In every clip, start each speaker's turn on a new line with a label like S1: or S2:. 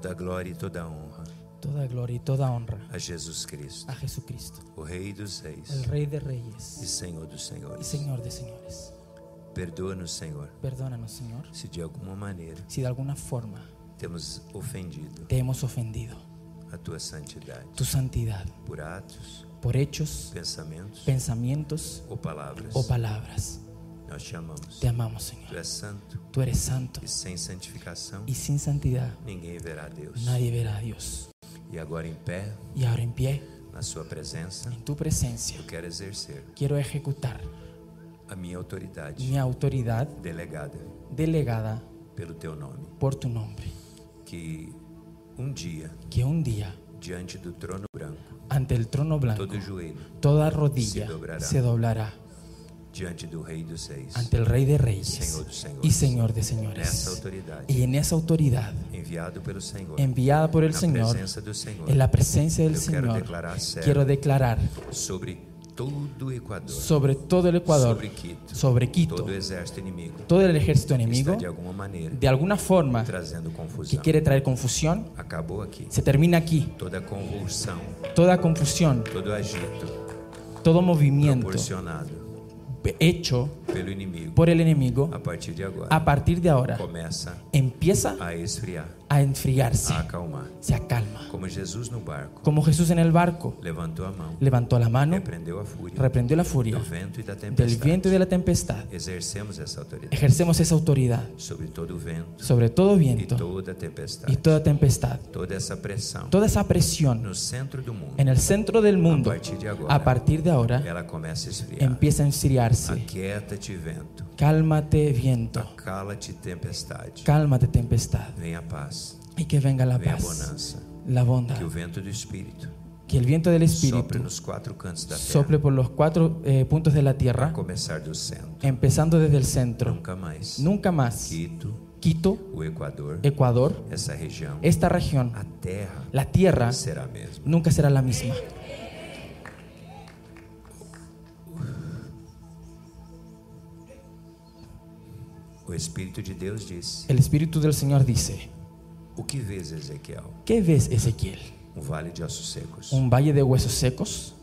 S1: toda glória e toda honra.
S2: Toda glória e toda honra
S1: a Jesus Cristo.
S2: A Jesus Cristo.
S1: O Rei dos Reis.
S2: O Rei de Reis.
S1: E Senhor dos Senhores.
S2: E Senhor
S1: de Senhores. Perdoa-nos, Senhor.
S2: Perdoa-nos, Senhor.
S1: Se
S2: de
S1: alguma maneira.
S2: Se de alguma forma.
S1: Temos ofendido.
S2: Te hemos ofendido.
S1: A tua santidade.
S2: Tu santidade.
S1: Por atos.
S2: Por hechos.
S1: Pensamentos.
S2: Pensamentos.
S1: Ou palavras.
S2: Ou palavras.
S1: Nós te amamos.
S2: Te amamos, Senhor.
S1: Tu és santo.
S2: Tu eres santo.
S1: E sem santificação.
S2: E sem santidade.
S1: Ninguém verá Deus.
S2: Nadie verá a Deus.
S1: E
S2: agora
S1: em
S2: pé. E agora em pé.
S1: Na sua presença.
S2: Em tua presença. Eu
S1: quero exercer.
S2: Quero executar.
S1: A minha autoridade.
S2: Minha autoridade.
S1: Delegada.
S2: Delegada.
S1: Pelo teu nome.
S2: Por tu nome.
S1: Que um dia.
S2: Que um dia.
S1: Diante do trono branco.
S2: Ante el trono blanco.
S1: Todo joelho.
S2: Toda rodilla.
S1: Se doblará. Se dobrará
S2: ante el Rey de Reyes y Señor de Señores. Y en esa autoridad enviada por el
S1: Señor,
S2: en la presencia del
S1: Señor,
S2: quiero
S1: declarar sobre
S2: todo el Ecuador, sobre Quito, todo, el ejército enemigo, de alguna, forma, que quiere traer confusión, se termina aquí.
S1: Toda
S2: confusión, todo
S1: movimiento
S2: hecho por el enemigo
S1: a
S2: partir de
S1: ahora
S2: empieza
S1: a esfriar
S2: a enfriarse, se acalma. Como Jesús,
S1: Como
S2: Jesús en el barco
S1: levantó,
S2: la mano,
S1: reprendió,
S2: la furia, del viento y, de la tempestad. Ejercemos esa autoridad,
S1: sobre todo viento,
S2: sobre todo viento y, toda tempestad,
S1: toda
S2: esa presión,
S1: centro
S2: en el centro del mundo. A
S1: partir de ahora,
S2: empieza a enfriarse. Aquietate,
S1: viento.
S2: Cálmate, viento. Cálmate tempestad. Cálmate tempestad.
S1: Venha paz.
S2: Y e que venga la Venha paz. Bonanza. La bondad.
S1: Que el
S2: viento del espíritu. Que el viento del espíritu sople,
S1: los cuatro cantos de la tierra, sople
S2: por los cuatro eh, puntos de la tierra. Comenzar del centro, empezando desde el centro.
S1: Nunca más.
S2: Nunca más.
S1: Quito.
S2: Quito,
S1: Ecuador,
S2: Ecuador
S1: esa región,
S2: esta región, la tierra, la tierra
S1: será
S2: nunca será la misma.
S1: O Espírito de Deus diz. El
S2: espírito del Señor dice.
S1: O que vês,
S2: Ezequiel? Que vês,
S1: Ezequiel? Um vale de ossos secos.
S2: Um vale de huesos secos.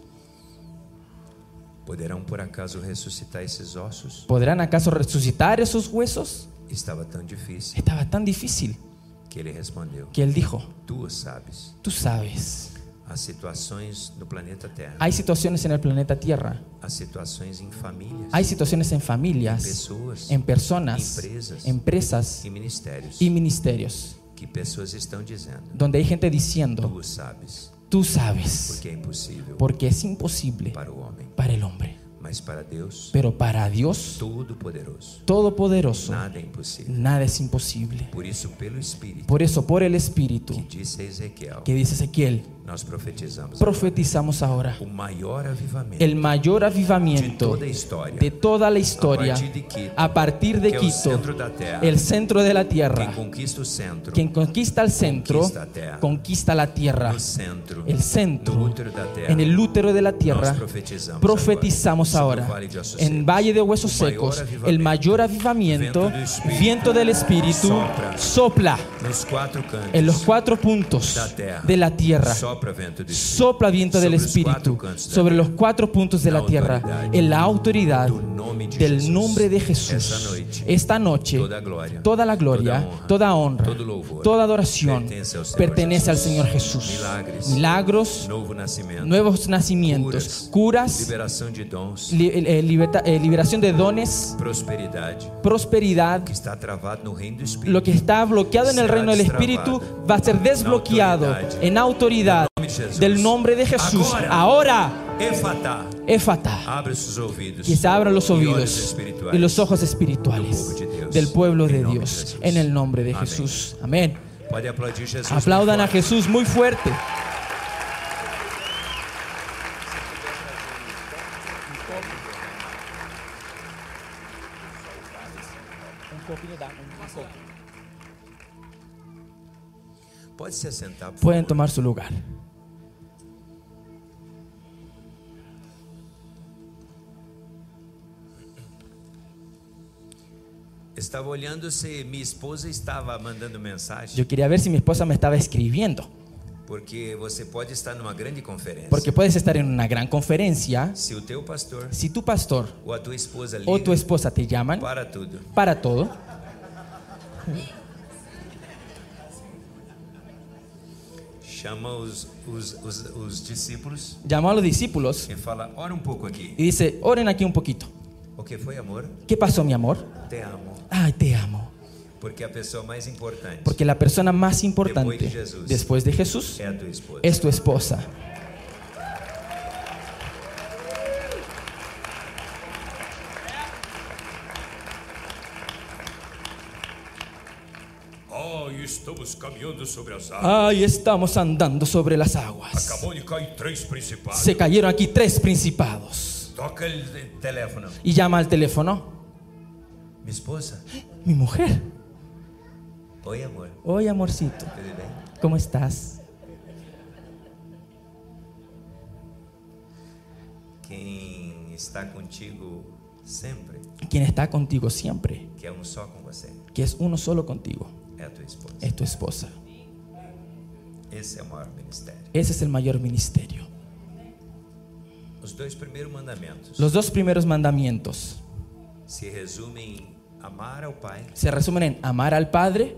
S1: Poderão
S2: por acaso
S1: ressuscitar esses ossos?
S2: Poderão
S1: acaso
S2: ressuscitar esses huesos?
S1: Estava tão difícil.
S2: Estava tão difícil.
S1: Que ele respondeu.
S2: Que ele dijo.
S1: Tu sabes.
S2: Tu sabes. planeta Hay situaciones en el planeta
S1: Tierra. Em
S2: hay situaciones en familias.
S1: Em en personas.
S2: Empresas. Empresas. E y ministerios. Donde hay gente diciendo. Tú sabes. sabes.
S1: Porque
S2: es imposible.
S1: Para
S2: Para el hombre. para pero para Dios,
S1: todopoderoso,
S2: todopoderoso nada, es imposible. Por eso,
S1: por
S2: el Espíritu que dice Ezequiel
S1: nos
S2: profetizamos, ahora... el mayor avivamiento
S1: de toda,
S2: la historia
S1: a partir de Quito,
S2: el centro de la tierra.
S1: Quien
S2: conquista, el centro, conquista la tierra. El centro,
S1: en el útero de la tierra.
S2: Profetizamos, ahora,
S1: en Valle de Huesos Secos,
S2: el mayor avivamiento, viento del Espíritu, sopla, en los cuatro puntos de la tierra.
S1: Sopla viento del Espíritu
S2: sobre los cuatro puntos de la tierra en la autoridad del nombre de Jesús. Esta noche, toda la gloria, toda honra, toda adoración pertenece al Señor Jesús. Milagros, nuevos nacimientos, curas, eh, eh, eh, liberación de dones, prosperidad, lo que está bloqueado en el reino del Espíritu va a ser desbloqueado en autoridad del nombre de Jesús. Ahora,
S1: Efata, que
S2: se abran los oídos y los ojos espirituales del pueblo de Dios en el nombre de Jesús. Amén. Aplaudan a Jesús muy fuerte. Pueden tomar su lugar.
S1: estaba olhando se mi esposa estaba mandando mensagem.
S2: Yo quería ver si mi esposa me estaba escribiendo. Porque você
S1: pode
S2: estar
S1: numa grande conferência. Porque
S2: puedes
S1: estar
S2: en una gran conferencia.
S1: Si
S2: o
S1: teu pastor,
S2: Se tu pastor
S1: o
S2: a tua
S1: esposa
S2: o tu esposa te llaman para todo.
S1: Para
S2: todo.
S1: Chama os, os, os, os discípulos.
S2: Chama a los discípulos. Y e
S1: fala, ora um pouco
S2: aqui. Y dice, oren aquí un poquito.
S1: O que foi, amor?
S2: ¿Qué pasó, mi amor?
S1: Te amo
S2: ay, te amo. Porque la persona más importante después de Jesús, es tu esposa. Ay, estamos andando sobre las aguas. Se cayeron aquí tres principados. Y llama al teléfono.
S1: Mi esposa.
S2: Mi mujer.
S1: hoy amor. hoy amorcito.
S2: ¿Cómo estás?
S1: Quien está contigo siempre.
S2: Quien está contigo siempre.
S1: Que
S2: es uno solo contigo. Es tu esposa. Es tu esposa. Ese es el mayor ministerio. Ese es el mayor ministerio.
S1: Los dos primeros mandamientos.
S2: Los dos primeros mandamientos. Se resumen
S1: Amar al Pai. Se
S2: resumen en amar al Padre,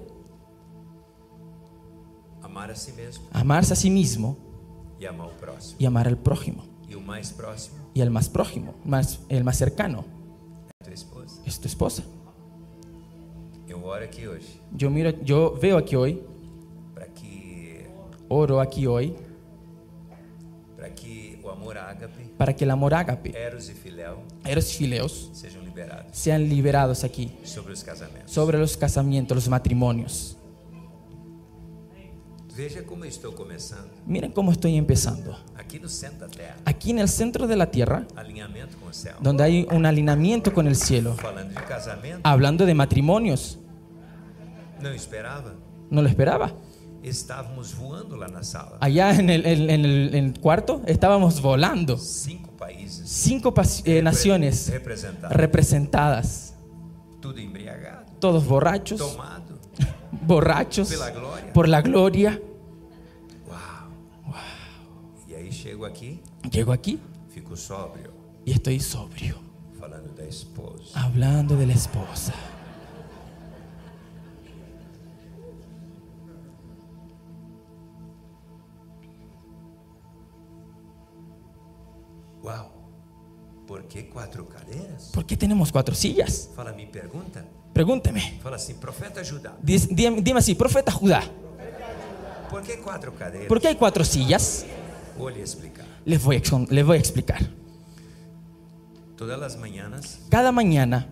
S1: amar a sí mismo.
S2: amarse a sí mismo
S1: Y amar al prójimo.
S2: y amar al prójimo.
S1: E o mais próximo
S2: Y el más prójimo, más, el más cercano, é esposa. es tu esposa.
S1: Yo oro aquí hoy.
S2: Yo, miro, yo veo aquí hoy, para
S1: que oro
S2: aquí hoy, para que o amor ágape, para que el amor ágape, eros y filéu, eros y fileos, sejam sean liberados aquí sobre los casamientos, los, matrimonios. estoy Miren cómo estoy empezando. Aquí, en el centro de la tierra, donde hay un alineamiento con el cielo, hablando de matrimonios. No, lo esperaba. Allá en el, en cuarto estábamos volando. Cinco eh, naciones
S1: representadas.
S2: Todos borrachos. Borrachos.
S1: Por la gloria. wow. Y ahí llego aquí.
S2: Llego aquí.
S1: Fico sobrio.
S2: Y estoy sobrio. Hablando de la esposa.
S1: Wow. ¿Por qué cuatro cadeiras?
S2: ¿Por qué tenemos cuatro sillas? Fala mi pregunta. Pregúnteme. Fala así, profeta Judá. Diz, dime, dime, así, profeta Judá.
S1: ¿Por qué cuatro cadeiras?
S2: ¿Por qué hay cuatro sillas? Voy a explicar. Les voy a, les voy a explicar. Todas las mañanas. Cada mañana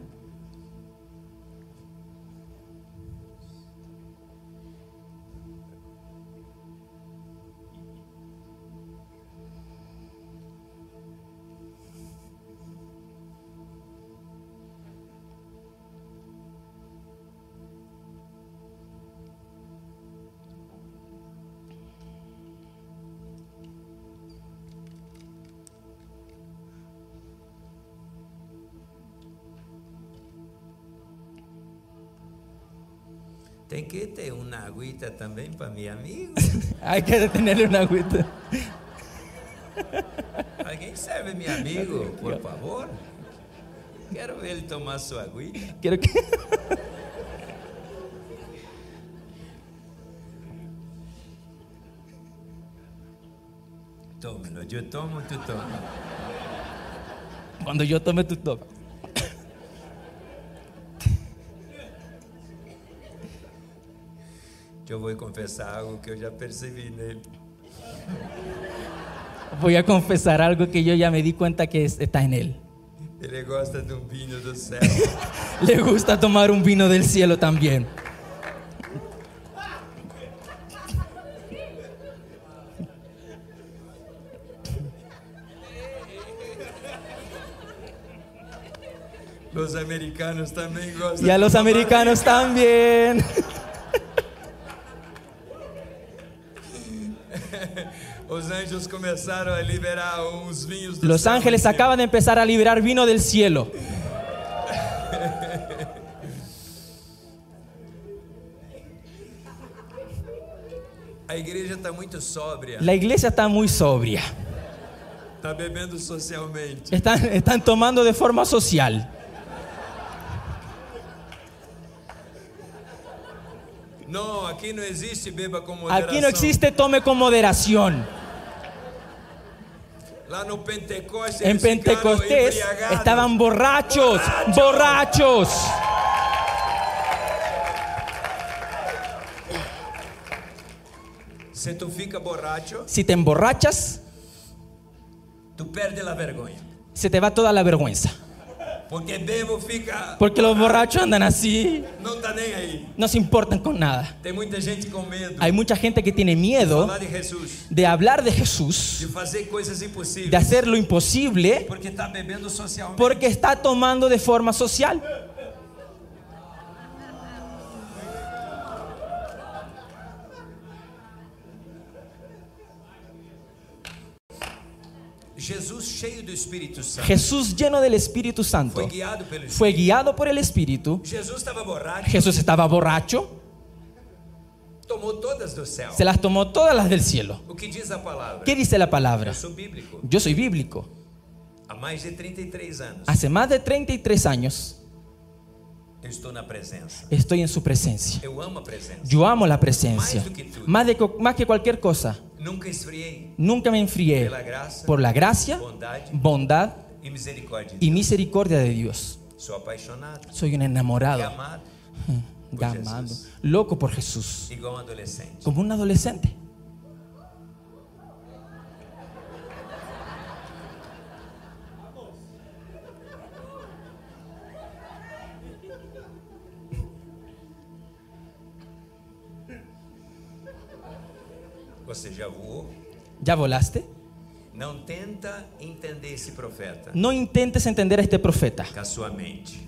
S1: que tener una agüita también para mi amigo.
S2: Hay que tenerle una agüita.
S1: ¿Alguien sabe mi amigo? Por favor. Quiero ver tomar su agüita. Quiero que. Tómelo, yo tomo, tú tomas.
S2: Cuando yo tome, tú tomas.
S1: Yo voy a confesar algo que yo ya percibí en él.
S2: Voy a confesar algo que yo ya me di cuenta que está en él. Le gusta tomar un vino del cielo también.
S1: Los americanos también
S2: ya Y a los americanos también. Los ángeles acaban de empezar a liberar vino del cielo. La iglesia está muy sobria.
S1: socialmente.
S2: Están, están tomando de forma social. No, aquí no existe beba con moderación. Aquí no existe tome con moderación.
S1: En Pentecostés
S2: estaban borrachos, borrachos. Si borracho,
S1: si te emborrachas, tú la vergüenza.
S2: Se te va toda la vergüenza. Porque los borrachos andan así. No se importan con nada. Hay mucha gente que tiene miedo. De hablar de Jesús. De, hacer lo imposible.
S1: Porque está
S2: Porque está tomando de forma social. Jesús lleno del Espíritu Santo
S1: fue guiado por el Espíritu. Jesús
S2: estaba borracho.
S1: Se las tomó todas las del cielo. ¿Qué dice la palabra?
S2: Yo soy bíblico.
S1: E Hace más de 33 años. Estoy en su presencia.
S2: Yo amo la presencia. Más, que, más que cualquier cosa.
S1: Nunca me enfrié.
S2: Por la gracia, bondad,
S1: e y, misericordia de Dios. Soy un enamorado.
S2: Loco por Jesús. Um Como un adolescente.
S1: ya volaste? No intentes entender a este profeta.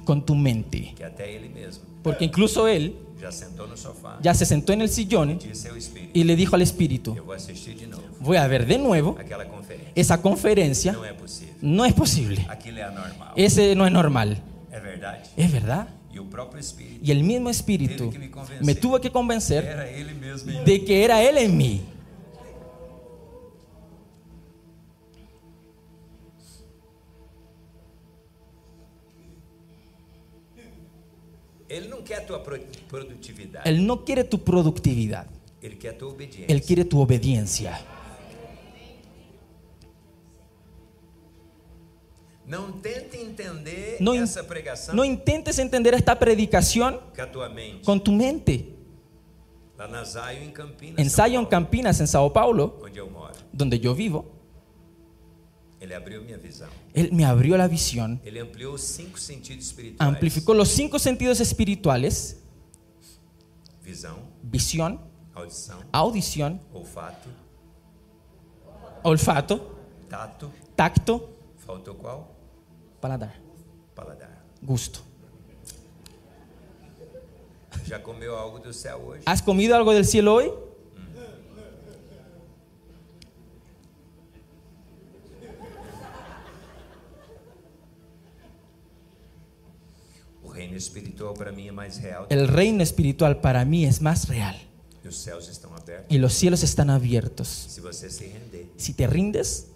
S1: Con tu mente.
S2: Porque incluso él ya, se sentó en el sillón e y le dijo al espíritu, voy a ver de nuevo esa conferencia. No es posible. Ese no es normal. Es verdad. E es verdad. Y el mismo espíritu me tuvo que convencer em de que era él en mí.
S1: Él no quiere tu productividad. Él no quiere tu productividad. Él quiere tu obediencia. No, no intentes entender esta predicación con tu mente.
S2: en Sion Campinas, en Sao Paulo, donde yo vivo
S1: él, me abrió la visión. Él
S2: amplió amplificó los cinco sentidos espirituales. Visión. audición. olfato. Tacto. cuál? Paladar.
S1: Paladar.
S2: Gusto.
S1: ¿Has comido algo del cielo hoy?
S2: El reino espiritual para mí es más real.
S1: Y los cielos están abiertos.
S2: Si, te rindes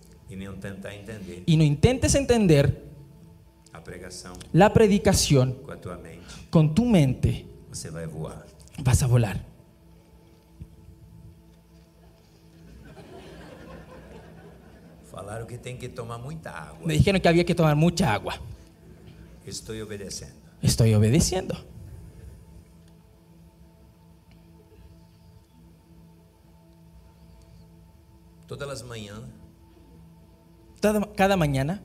S2: y no, intentes entender
S1: la, predicación
S2: con tu mente,
S1: vas a volar.
S2: Me dijeron que había que tomar mucha agua. Estoy obedeciendo estoy obedeciendo.
S1: Todas las mañanas.
S2: cada mañana.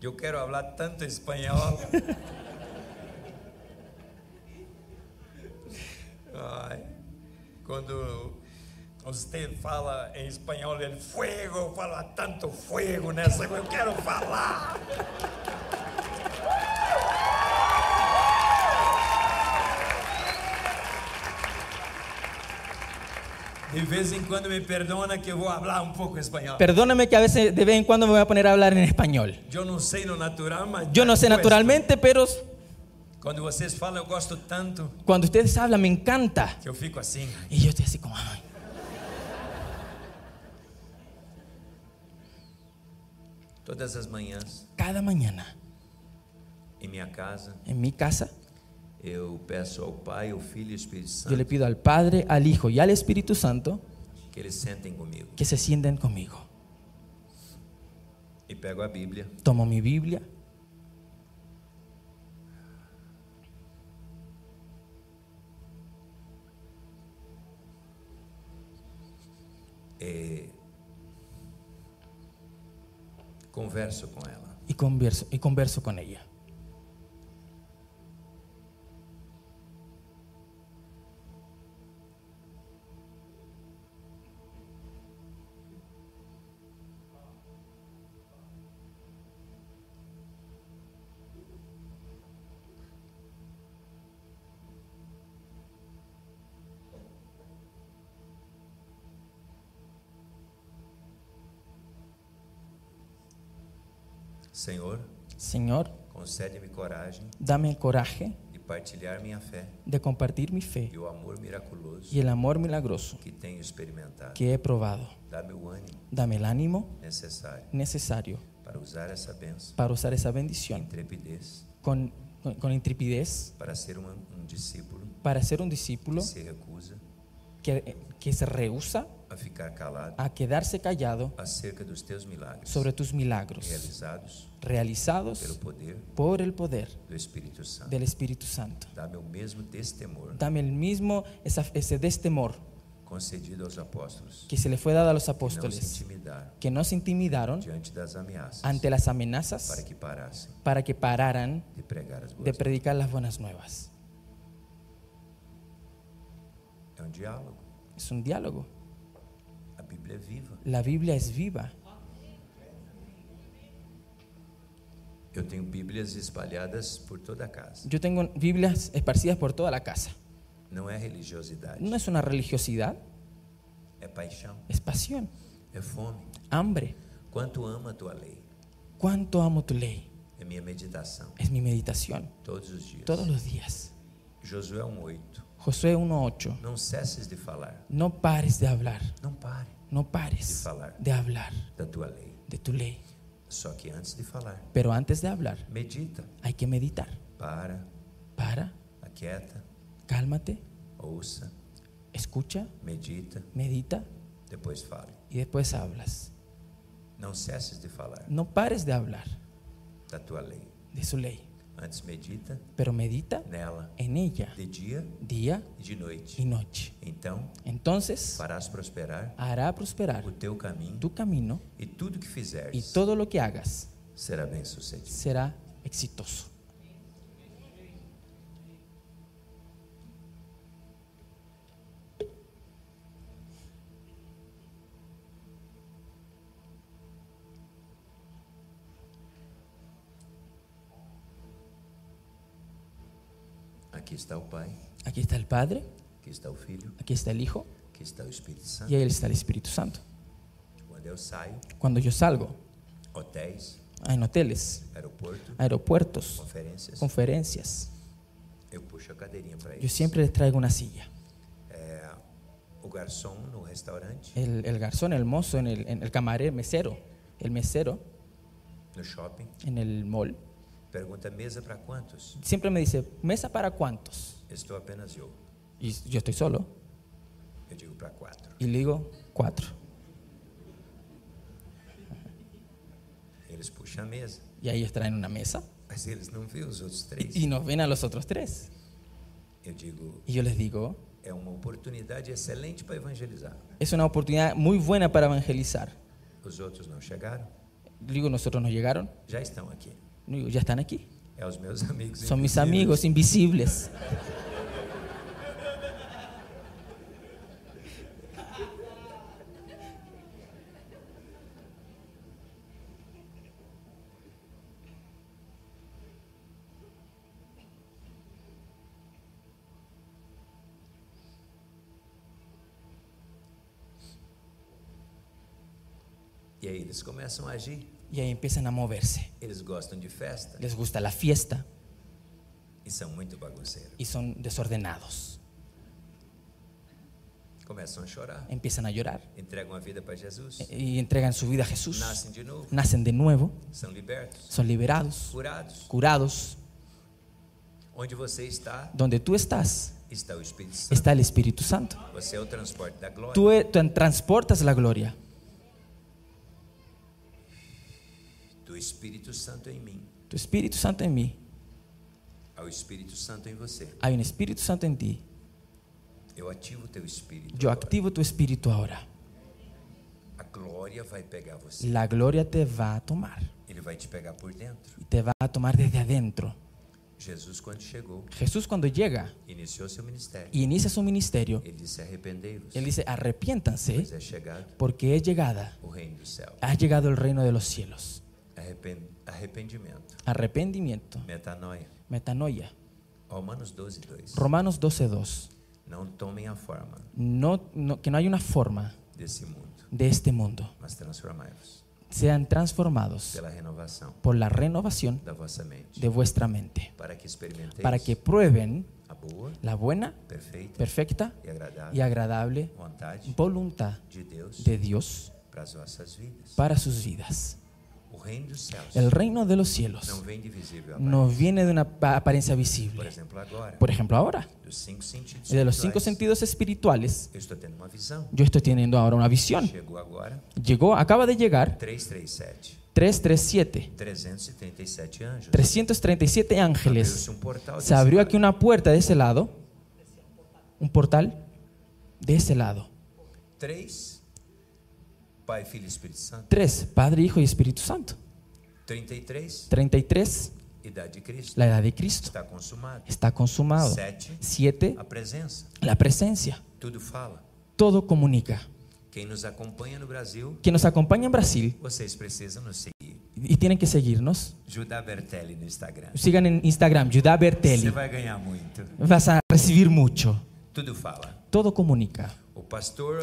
S1: Yo quiero hablar tanto español. Ay, cuando Usted fala em espanhol, ele fuego, fala tanto fuego nessa que eu quero falar. De vez en cuando me
S2: perdona
S1: que voy a hablar un poco español.
S2: Perdóname que a veces de vez en cuando me voy a poner a hablar en español.
S1: Yo no sé lo natural,
S2: Yo no sé naturalmente, pero
S1: cuando ustedes hablan, yo gosto tanto.
S2: Cuando
S1: ustedes
S2: hablan, me encanta.
S1: yo fico así.
S2: Y yo estoy así como,
S1: Todas las mañanas. Cada mañana.
S2: En mi casa. En mi casa. Eu peço
S1: ao Pai, ao Filho e ao Espírito Santo. Yo le pido al Padre, al Hijo y al Espíritu Santo que,
S2: eles
S1: sentem comigo. que se sienten comigo. E pego a Bíblia.
S2: Tomo minha Bíblia. Eh, Converso com ela. E converso, e converso com ela. Senhor, Senhor,
S1: concede-me coragem.
S2: coragem
S1: de partilhar minha fé
S2: de compartilhar minha fé
S1: e o amor
S2: miraculoso amor milagroso
S1: que tenho experimentado
S2: que me probado
S1: dame o ánimo
S2: dame
S1: para usar essa bênção.
S2: para usar
S1: intrepidez intrepidez para ser um discípulo
S2: para ser discípulo que
S1: se recusa
S2: que, que se a quedarse callado
S1: acerca
S2: sobre tus milagros realizados, por el poder
S1: del Espíritu Santo.
S2: Dame el mismo destemor,
S1: concedido
S2: que se le fue dado a los apóstoles, que no se intimidaron, ante las amenazas, para que, pararan de, predicar las buenas nuevas.
S1: Um es un diálogo.
S2: Biblia viva. La Biblia es viva.
S1: Yo tengo Biblias espalhadas por toda la casa.
S2: Yo tengo Biblias esparcidas por toda la casa.
S1: No es religiosidad.
S2: No es una religiosidad.
S1: Es pasión.
S2: Es pasión.
S1: É fome.
S2: Hambre.
S1: ¿Cuánto ama tu ley?
S2: ¿Cuánto amo tu ley?
S1: Es mi meditación.
S2: Es mi meditación.
S1: Todos los días. Todos los días. Josué 1:8. Josué 1:8. No ceses de falar.
S2: No pares de hablar.
S1: No pares.
S2: Não pares
S1: de, falar
S2: de hablar da tua lei. De tu lei.
S1: Só que antes de falar.
S2: Pero antes de hablar.
S1: Medita.
S2: Hay que meditar.
S1: Para.
S2: Para.
S1: Aquieta.
S2: Cálmate.
S1: Ouça.
S2: Escucha.
S1: Medita.
S2: Medita.
S1: Depois fale. E depois
S2: hablas.
S1: Não cesses de falar.
S2: Não pares de hablar. Da tua lei. De sua lei.
S1: Antes medita.
S2: Pero medita
S1: nela.
S2: En ella.
S1: De dia.
S2: Dia.
S1: E de noite.
S2: E noite.
S1: Então.
S2: Entonces.
S1: Farás prosperar.
S2: Hará prosperar.
S1: O teu caminho.
S2: Tu caminho
S1: E tudo que fizeres.
S2: E todo lo que hagas.
S1: Será bem sucedido.
S2: Será exitoso.
S1: Aquí está
S2: el Padre.
S1: Aquí está
S2: el Hijo. Espíritu Y ahí está el Espíritu Santo. Cuando yo salgo.
S1: En
S2: hoteles. aeropuertos.
S1: Conferencias. yo siempre les traigo una silla. Eh, el, garzón,
S2: el mozo, en el, en el camarero, mesero, el mesero. En el mall.
S1: Pregunta mesa para cuántos.
S2: Siempre me dice, ¿mesa para cuántos?
S1: Estoy apenas yo.
S2: Y yo estoy solo.
S1: Yo digo para cuatro.
S2: Y le digo, cuatro.
S1: Ellos puxan a mesa.
S2: Y ahí ellos traen una mesa.
S1: Así ellos no ven los otros tres.
S2: Y, nos ven a los otros tres. Yo digo, y yo les digo,
S1: es una oportunidad excelente para evangelizar.
S2: Es una oportunidad muy buena para evangelizar.
S1: Los otros no llegaron.
S2: Digo, nosotros no llegaron.
S1: Ya están aquí.
S2: Já estão aqui?
S1: É os meus amigos. São meus amigos invisíveis. E aí eles começam a agir.
S2: y ahí empiezan a moverse
S1: Les
S2: gusta la fiesta.
S1: E
S2: y son desordenados. Empiezan a llorar. Y
S1: e,
S2: e entregan su vida a Jesús. Nacen de nuevo.
S1: son
S2: liberados. Curados. Donde tú estás?
S1: Está
S2: el Espíritu
S1: Santo.
S2: tú transportas la gloria.
S1: do Espírito Santo em mim.
S2: Do Espírito Santo em
S1: mim. Há o Espírito
S2: Santo
S1: em você. Há
S2: um Espírito Santo em ti.
S1: Eu
S2: ativo
S1: teu
S2: espírito. Eu activo tu espírito agora.
S1: A glória vai pegar você.
S2: La gloria te va a tomar.
S1: Ele vai te pegar por dentro.
S2: E te va a tomar desde adentro.
S1: Jesus quando chegou.
S2: Jesus cuando llega. Iniciou seu ministério. Inicia su ministerio.
S1: Ele disse arrependei-vos. Ele dice
S2: arrepiéntanse.
S1: Pois é chegado. Porque é chegada. O reino do
S2: céu. Ha llegado el reino de los cielos arrepentimiento Arrepentimiento.
S1: Metanoia. Romanos 12, 2. Romanos No forma.
S2: que no hay una forma
S1: de,
S2: este mundo. Este sean transformados por la renovación
S1: de vuestra mente,
S2: para que, prueben la buena,
S1: perfecta,
S2: y, agradable, voluntad
S1: de Dios,
S2: para sus vidas. El reino de los cielos no viene de una apariencia visible. Por ejemplo, ahora, de los cinco sentidos espirituales, yo estoy teniendo ahora una visión. Llegó, acaba de llegar 337. 337 ángeles. Se abrió aquí una puerta de ese lado, un portal de ese lado.
S1: Pai, Filho e Espírito Santo. 3. Padre, Hijo e Espírito Santo. 33. 33. Edad
S2: de Cristo. La edad de Cristo está consumado.
S1: Está
S2: consumado. Sete,
S1: Siete. La presencia.
S2: La presencia.
S1: Tudo fala. Todo comunica. Quem
S2: nos
S1: acompanha
S2: no Brasil. Quem nos acompanha em Brasil.
S1: Vocês precisam nos seguir.
S2: E têm que seguir-nos.
S1: Judá Bertelli no Instagram.
S2: Sigam no Instagram, Judá Bertelli. Você
S1: vai ganhar muito.
S2: Vas a receber muito.
S1: Tudo fala.
S2: Todo comunica.
S1: O pastor uh,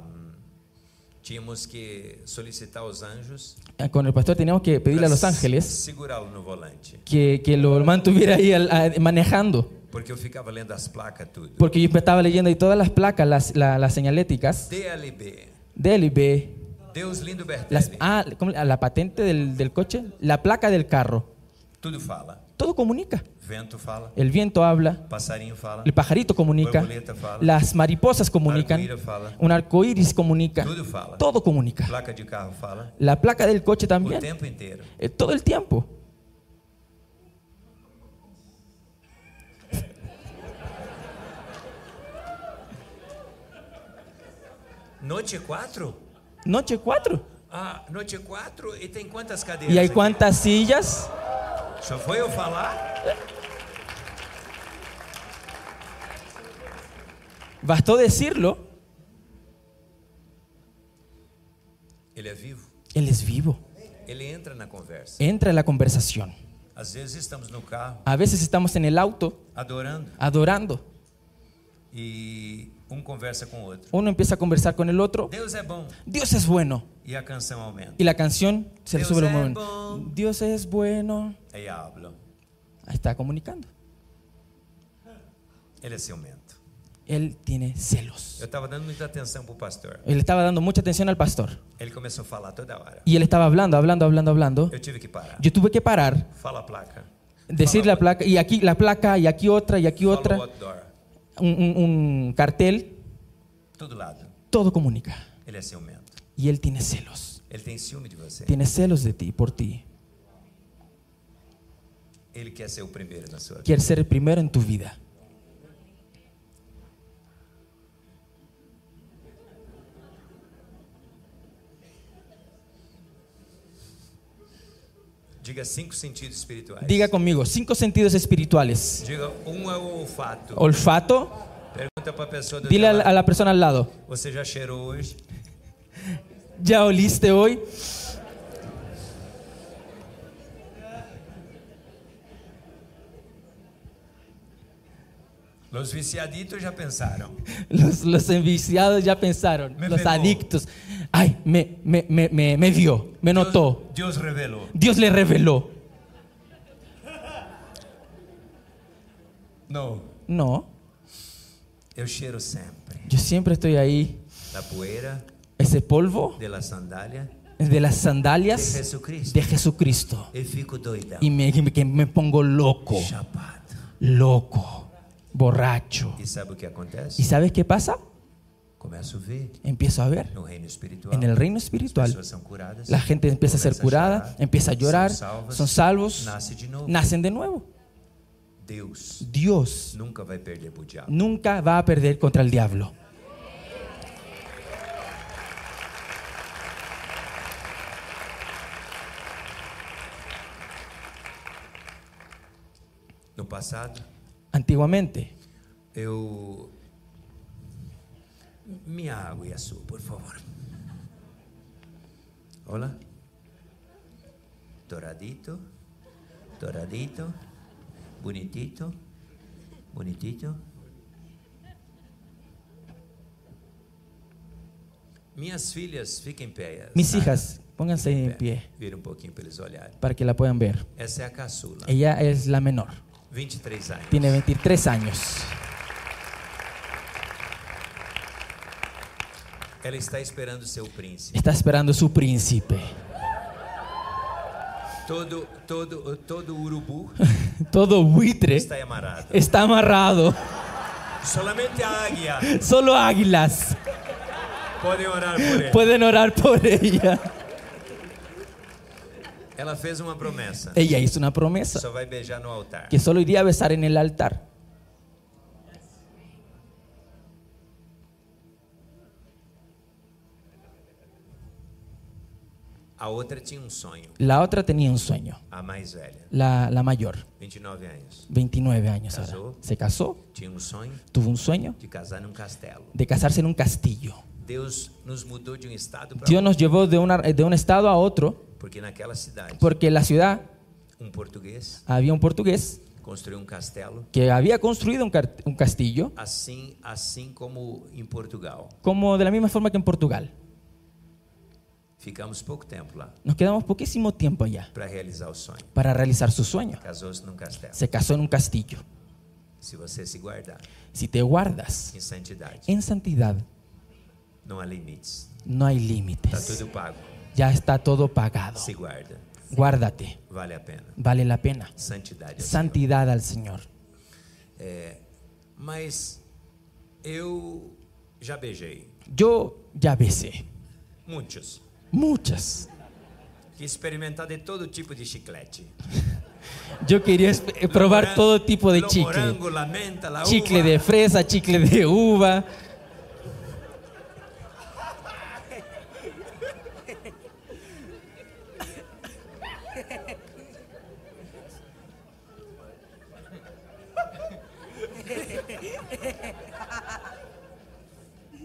S1: uh, Tínhamos que solicitar aos anjos.
S2: Eh, con el pastor teníamos que pedirle a los ángeles no volante. Que, que lo mantuviera ahí manejando.
S1: Porque yo ficava leyendo las placas,
S2: tudo. Porque yo estaba leyendo y todas las placas, las, la, las señaléticas.
S1: DLB. DLB. Deus
S2: lindo Bertelli. Las, ah, ah, la patente del, del, coche, la placa del carro.
S1: Todo fala. Todo
S2: comunica el viento habla, el pajarito comunica, las mariposas comunican, un arco iris comunica, todo comunica.
S1: Placa de carro
S2: la placa del coche también, eh, todo el tiempo.
S1: Noche 4. Noche 4. Ah, noche 4 ¿Y tem cuántas
S2: cadeiras? sillas?
S1: Só falar?
S2: Bastó decirlo. Él es vivo.
S1: Él entra en
S2: la conversación. A veces estamos en el auto adorando.
S1: Y
S2: uno empieza a conversar con el otro. Dios es bueno. Y la canción se resuelve sube un momento. Dios es bueno.
S1: Ella habla. está comunicando. Él es momento
S2: él tiene celos.
S1: Yo estaba dando mucha atención al pastor.
S2: Él estaba dando mucha atención al pastor.
S1: Él comenzó a hablar toda hora.
S2: Y él estaba hablando, hablando, hablando, hablando.
S1: que
S2: parar. Yo tuve
S1: que
S2: parar,
S1: Fala placa.
S2: decir
S1: la
S2: placa, y aquí la placa, y aquí otra, y aquí otra, un, un- un cartel,
S1: Todo lado. todo comunica. Él es ciumento.
S2: Y él tiene celos.
S1: Él
S2: Tiene celos de ti, por ti.
S1: Él ser o primero na sua vida.
S2: Quiere ser el primero en tu vida.
S1: Diga cinco sentidos espirituais.
S2: Diga comigo, cinco sentidos espirituais. Diga
S1: um é o olfato.
S2: Olfato. Pergunta para a pessoa do Dile a, a la persona al lado.
S1: Você já cheirou hoje?
S2: já oliste hoje?
S1: Los
S2: viciaditos
S1: ya pensaron.
S2: Los, los enviciados ya pensaron. los adictos. Ay, me, me, me, vio, me notó.
S1: Dios reveló.
S2: Dios le reveló. No.
S1: No.
S2: Yo siempre. estoy ahí.
S1: La puera.
S2: Ese polvo.
S1: De la sandalia
S2: de las sandalias de
S1: Jesucristo, de Jesucristo.
S2: y me, me, pongo loco, loco borracho.
S1: E
S2: ¿Y, sabes qué pasa?
S1: Empiezo a ver.
S2: En el reino espiritual. la gente empieza a ser curada, empieza a llorar, son, salvos, nacen de nuevo. Dios, nunca, va nunca va a perder contra el diablo.
S1: No pasado antiguamente. Eu... Mi agua y azul, por favor. Hola. Doradito, doradito, bonitito, bonitito. Minhas filhas, fiquen em
S2: Mis hijas, pónganse em en pie
S1: un um poquito
S2: para
S1: para
S2: que la puedan ver.
S1: Esa es la caçula.
S2: Ella es la menor.
S1: 23 años. Tiene 23
S2: años. Ela está
S1: esperando seu
S2: príncipe. Está esperando su príncipe.
S1: Todo, todo, todo urubu.
S2: todo buitre.
S1: Está amarrado.
S2: Está amarrado.
S1: Solamente águia.
S2: Solo águilas.
S1: Pueden orar por
S2: ella. Pueden orar por ella. Ella hizo una promesa que solo iría a besar en el altar. Um la otra tenía un sueño, la, mayor, 29 e años Se casó, um tuvo un sueño de casarse en un castillo.
S1: Um Dios
S2: nos
S1: de estado
S2: llevó de, un estado a otro. Porque,
S1: en
S2: la ciudad
S1: um había un portugués um
S2: que había construido un, castillo.
S1: Así, como en em Portugal.
S2: Como de la misma forma que en Portugal. Nos quedamos poquísimo tiempo allá.
S1: Para realizar,
S2: Para su sueño. se casó en un castillo.
S1: Si,
S2: te guardas
S1: em En santidad no
S2: hay límites. No hay límites.
S1: Está todo pago.
S2: Ya está todo pagado.
S1: Se guarda.
S2: Guárdate.
S1: Vale
S2: la
S1: pena.
S2: Vale la pena.
S1: Santidad al Señor. Al Eh, mas eu já beijei.
S2: Yo ya besé. Muchos. Muchas. Que experimentar
S1: de todo tipo de chiclete.
S2: Yo quería probar todo tipo de chicle. chicle de fresa, chicle de uva.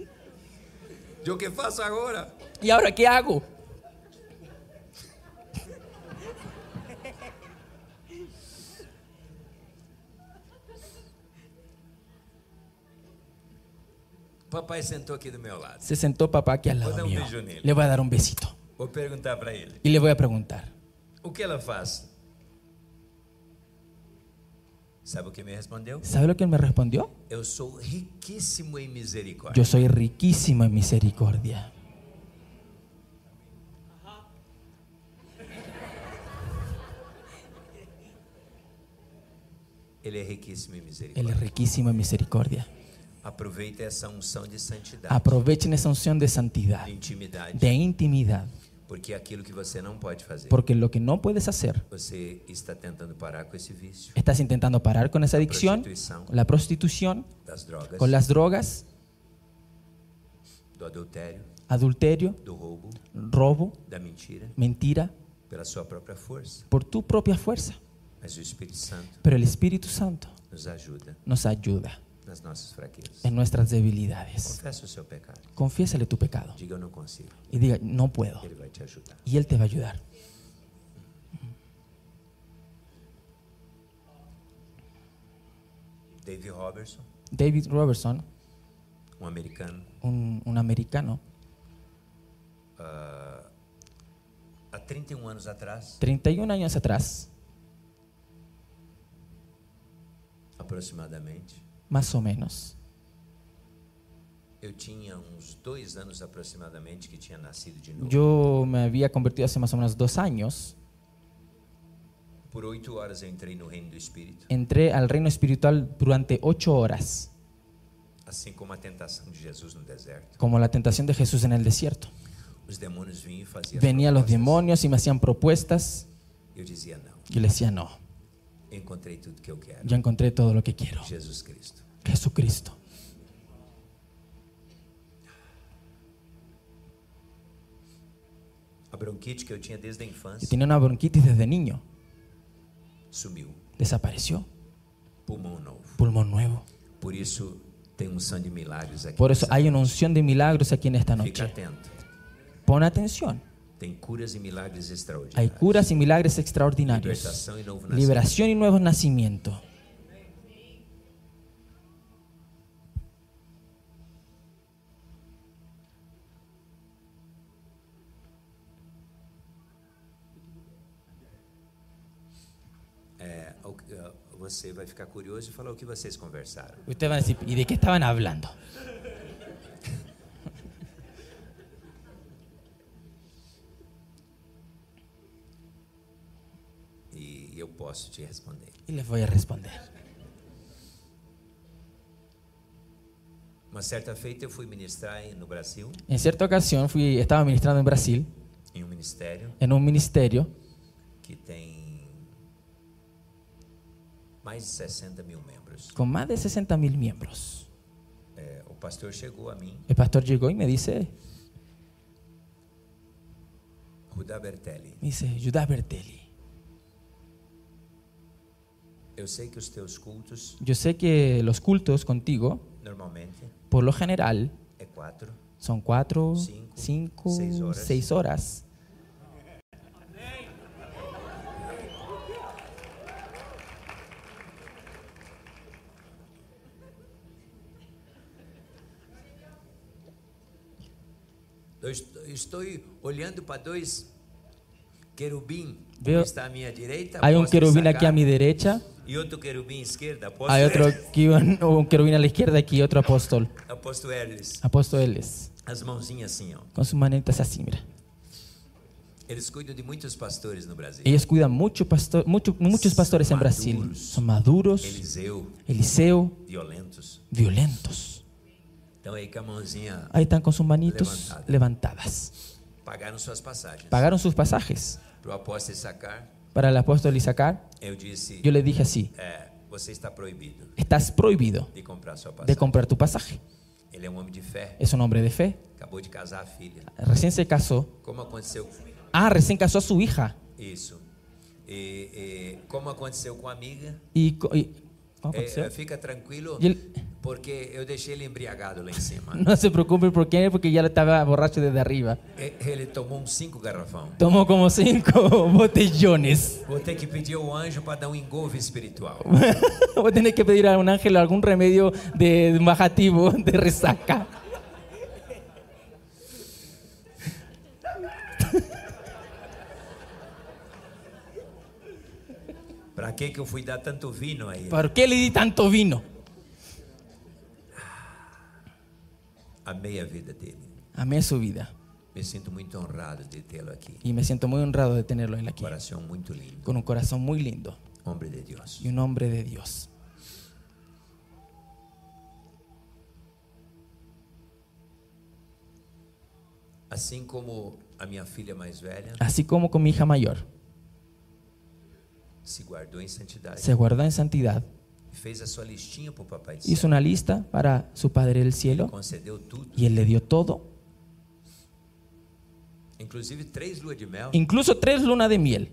S1: ¿Yo qué faço agora?
S2: ¿Y ahora qué hago?
S1: Papai sentou aqui
S2: do
S1: meu lado.
S2: Se sentou papai aqui ao lado vou um Le vou dar um besito.
S1: Vou perguntar para ele.
S2: E le vou perguntar.
S1: O que ela faz?
S2: ¿Sabe lo que
S1: me respondió? ¿Sabe
S2: lo que me respondió? Yo soy
S1: riquísimo
S2: en misericordia. Yo soy riquísimo en misericordia.
S1: Él es riquísimo en misericordia. Él es riquísimo en misericordia. Aproveite esa unción de
S2: santidad. Aprovechen esa unción de santidad. De intimidad.
S1: De intimidad.
S2: Porque lo que no puedes hacer. Estás intentando parar con esa adicción. la prostitución. con las drogas.
S1: Do adulterio.
S2: Adulterio. robo.
S1: mentira.
S2: Por tu propia fuerza. Pero el Espíritu Santo.
S1: Nos
S2: Nos ayuda. Nas nossas fraquezas. en nuestras debilidades. Confessa o seu pecado. Confiesale tu pecado
S1: Diga, não consigo.
S2: y diga, no puedo.
S1: Ele vai te
S2: ajudar. Y Él te va a ayudar. David Robertson, David Robertson, um americano, un, un americano, há 31 anos atrás, 31 años atrás aproximadamente, más o menos. Yo me había convertido hace más o menos dos años. entré, al reino espiritual durante ocho horas. como, la tentación de Jesús en el desierto. E Venían los demonios y me hacían propuestas. Yo, decía, no. Yo le decía no. Encontré encontré todo lo que quiero. Jesús Cristo. Jesucristo. La que desde Yo tenía una bronquitis desde niño. Desapareció. Pulmón nuevo. Por um eso hay una unción de milagros aquí en esta noche. Pon atención. E hay curas y milagres extraordinarios. E Liberación y, nuevo nacimiento
S1: você vai ficar curioso e falar o que vocês conversaram. Vocês dizer, e de que estavam falando?
S2: e eu posso te responder. E lhe vou responder. Uma certa feita eu fui ministrar no Brasil. Em certa ocasião fui estava ministrando no Brasil. Em um ministério. Em um ministério que tem mais de 60 mil membros. Com mais de 60 mil miembros. Eh, o pastor chegou a mim. O pastor llegó e me disse. Judá Bertelli. me dice, Judá Bertelli, Eu sei que os teus cultos yo sé que los cultos contigo, normalmente por lo general, é quatro, son cuatro, Cinco, cinco, seis horas. seis horas.
S1: Eu estou olhando para dois querubim
S2: Veo, está à minha direita. Há um querubim sacar, aquí a mi derecha. Y otro querubín izquierda. Apóstol hay otro un, un querubín a la izquierda aquí apóstolo. apóstol. Apóstol Ellis. Apóstol As mãozinhas assim, ó. Con sus manitas assim, mira. Eles cuidam de muitos pastores no Brasil. Eles cuidam muito pastor, muitos muchos pastores São en Brasil. São maduros. Eliseu. Eliseu. Violentos. Violentos. Ahí están con sus manitos levantadas. Pagaron sus pasajes. Para el apóstol Isaacar, yo le dije así, eh, estás prohibido de comprar tu pasaje. Es un hombre de fe. de casar a Recién se casó. Ah, recién casó a su hija.
S1: eso, eh, eh, amiga, y Oh, eh, fica tranquilo porque eu deixei ele embriagado lá em cima.
S2: no se preocupe por qué, porque ya estaba borracho desde arriba.
S1: Ele eh, tomou um cinco
S2: garrafão. Tomó como cinco botellones. Vou ter
S1: que pedir un anjo para dar um engolve espiritual. Vou ter que pedir a un ángel algún remedio de, de de resaca. Para que que eu fui dar tanto vino a ¿Para ¿Por
S2: qué le di tanto vino? Ah, Amei a vida dele. Amé su vida. Me siento muy honrado de tenerlo aquí. Y me siento muy honrado de tenerlo él aquí. coração muito lindo. Con un corazón muy lindo. Hombre de Dios. Y un hombre de Dios. Así como a mi hija velha. Así como con mi hija mayor. Em se guardó en santidad. Se Hizo una lista para su Padre del Cielo. Y él le dio todo. Incluso tres lunas de miel.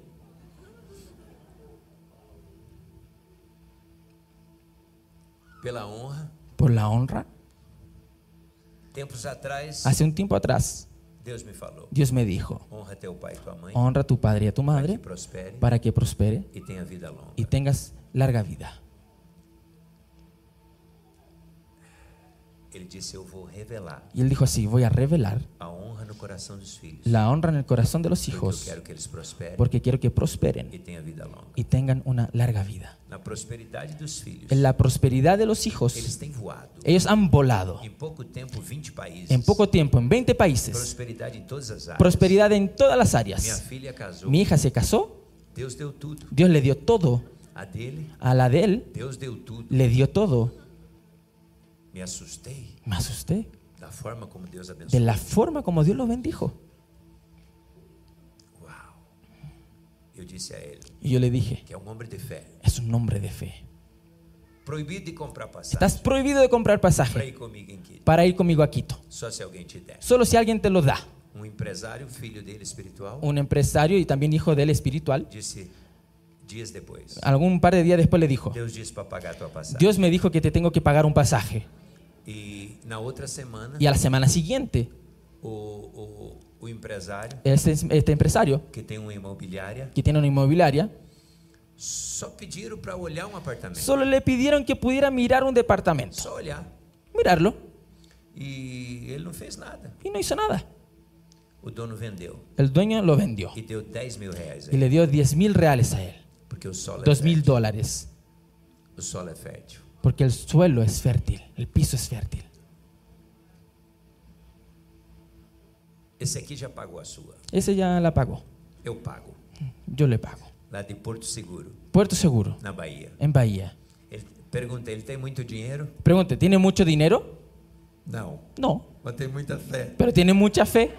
S2: Por la honra. Hace un tiempo atrás. Dios me, dijo, honra, e a tu padre y e a tu madre para que prospere, e y tengas larga vida. y él dijo así, voy a revelar la honra en el corazón de los hijos porque quiero que, prosperen, e y, tengan una larga vida. en la prosperidad de los hijos, ellos, han volado em en poco tiempo, en 20 países, em prosperidad en todas las áreas. Mi hija se casó, Dios, le dio todo. A, la de él, le dio todo. Me asusté. Me asusté. De la forma como Dios los bendijo. Wow. Y yo le dije. Que es un hombre de fe. Es un hombre de fe. Estás prohibido de comprar pasaje. Para ir conmigo, a Quito. Solo si alguien te lo da. Un empresario, y también hijo de él espiritual. Algún par de días después le dijo. Dios me dijo que te tengo que pagar un pasaje. Y na outra semana. Y a la semana siguiente. O, o, o empresário. Este, este empresario. Que tem uma imobiliária. Que tiene una inmobiliaria. Só pediram para olhar um apartamento. Solo le pidieron que pudiera mirar un departamento. Só olhar. Mirarlo. E él não fez nada. y no hizo nada. O dono vendeu. El dueño lo vendió. Y, e deu 10 reais y le dio 10 mil reales a él. Porque o sol 2 mil dólares. el sol es fértil. Porque el suelo es fértil, el piso es fértil.
S1: Ese aquí ya pagó a suya. Ese ya la pagó.
S2: Yo pago. Yo le pago.
S1: La de Puerto Seguro.
S2: Puerto Seguro. La Bahía. En Bahía. Pregúntale, ¿él tiene mucho dinero? Pregunte. ¿tiene mucho dinero?
S1: No. No.
S2: Pero tiene mucha fe. Pero tiene mucha fe.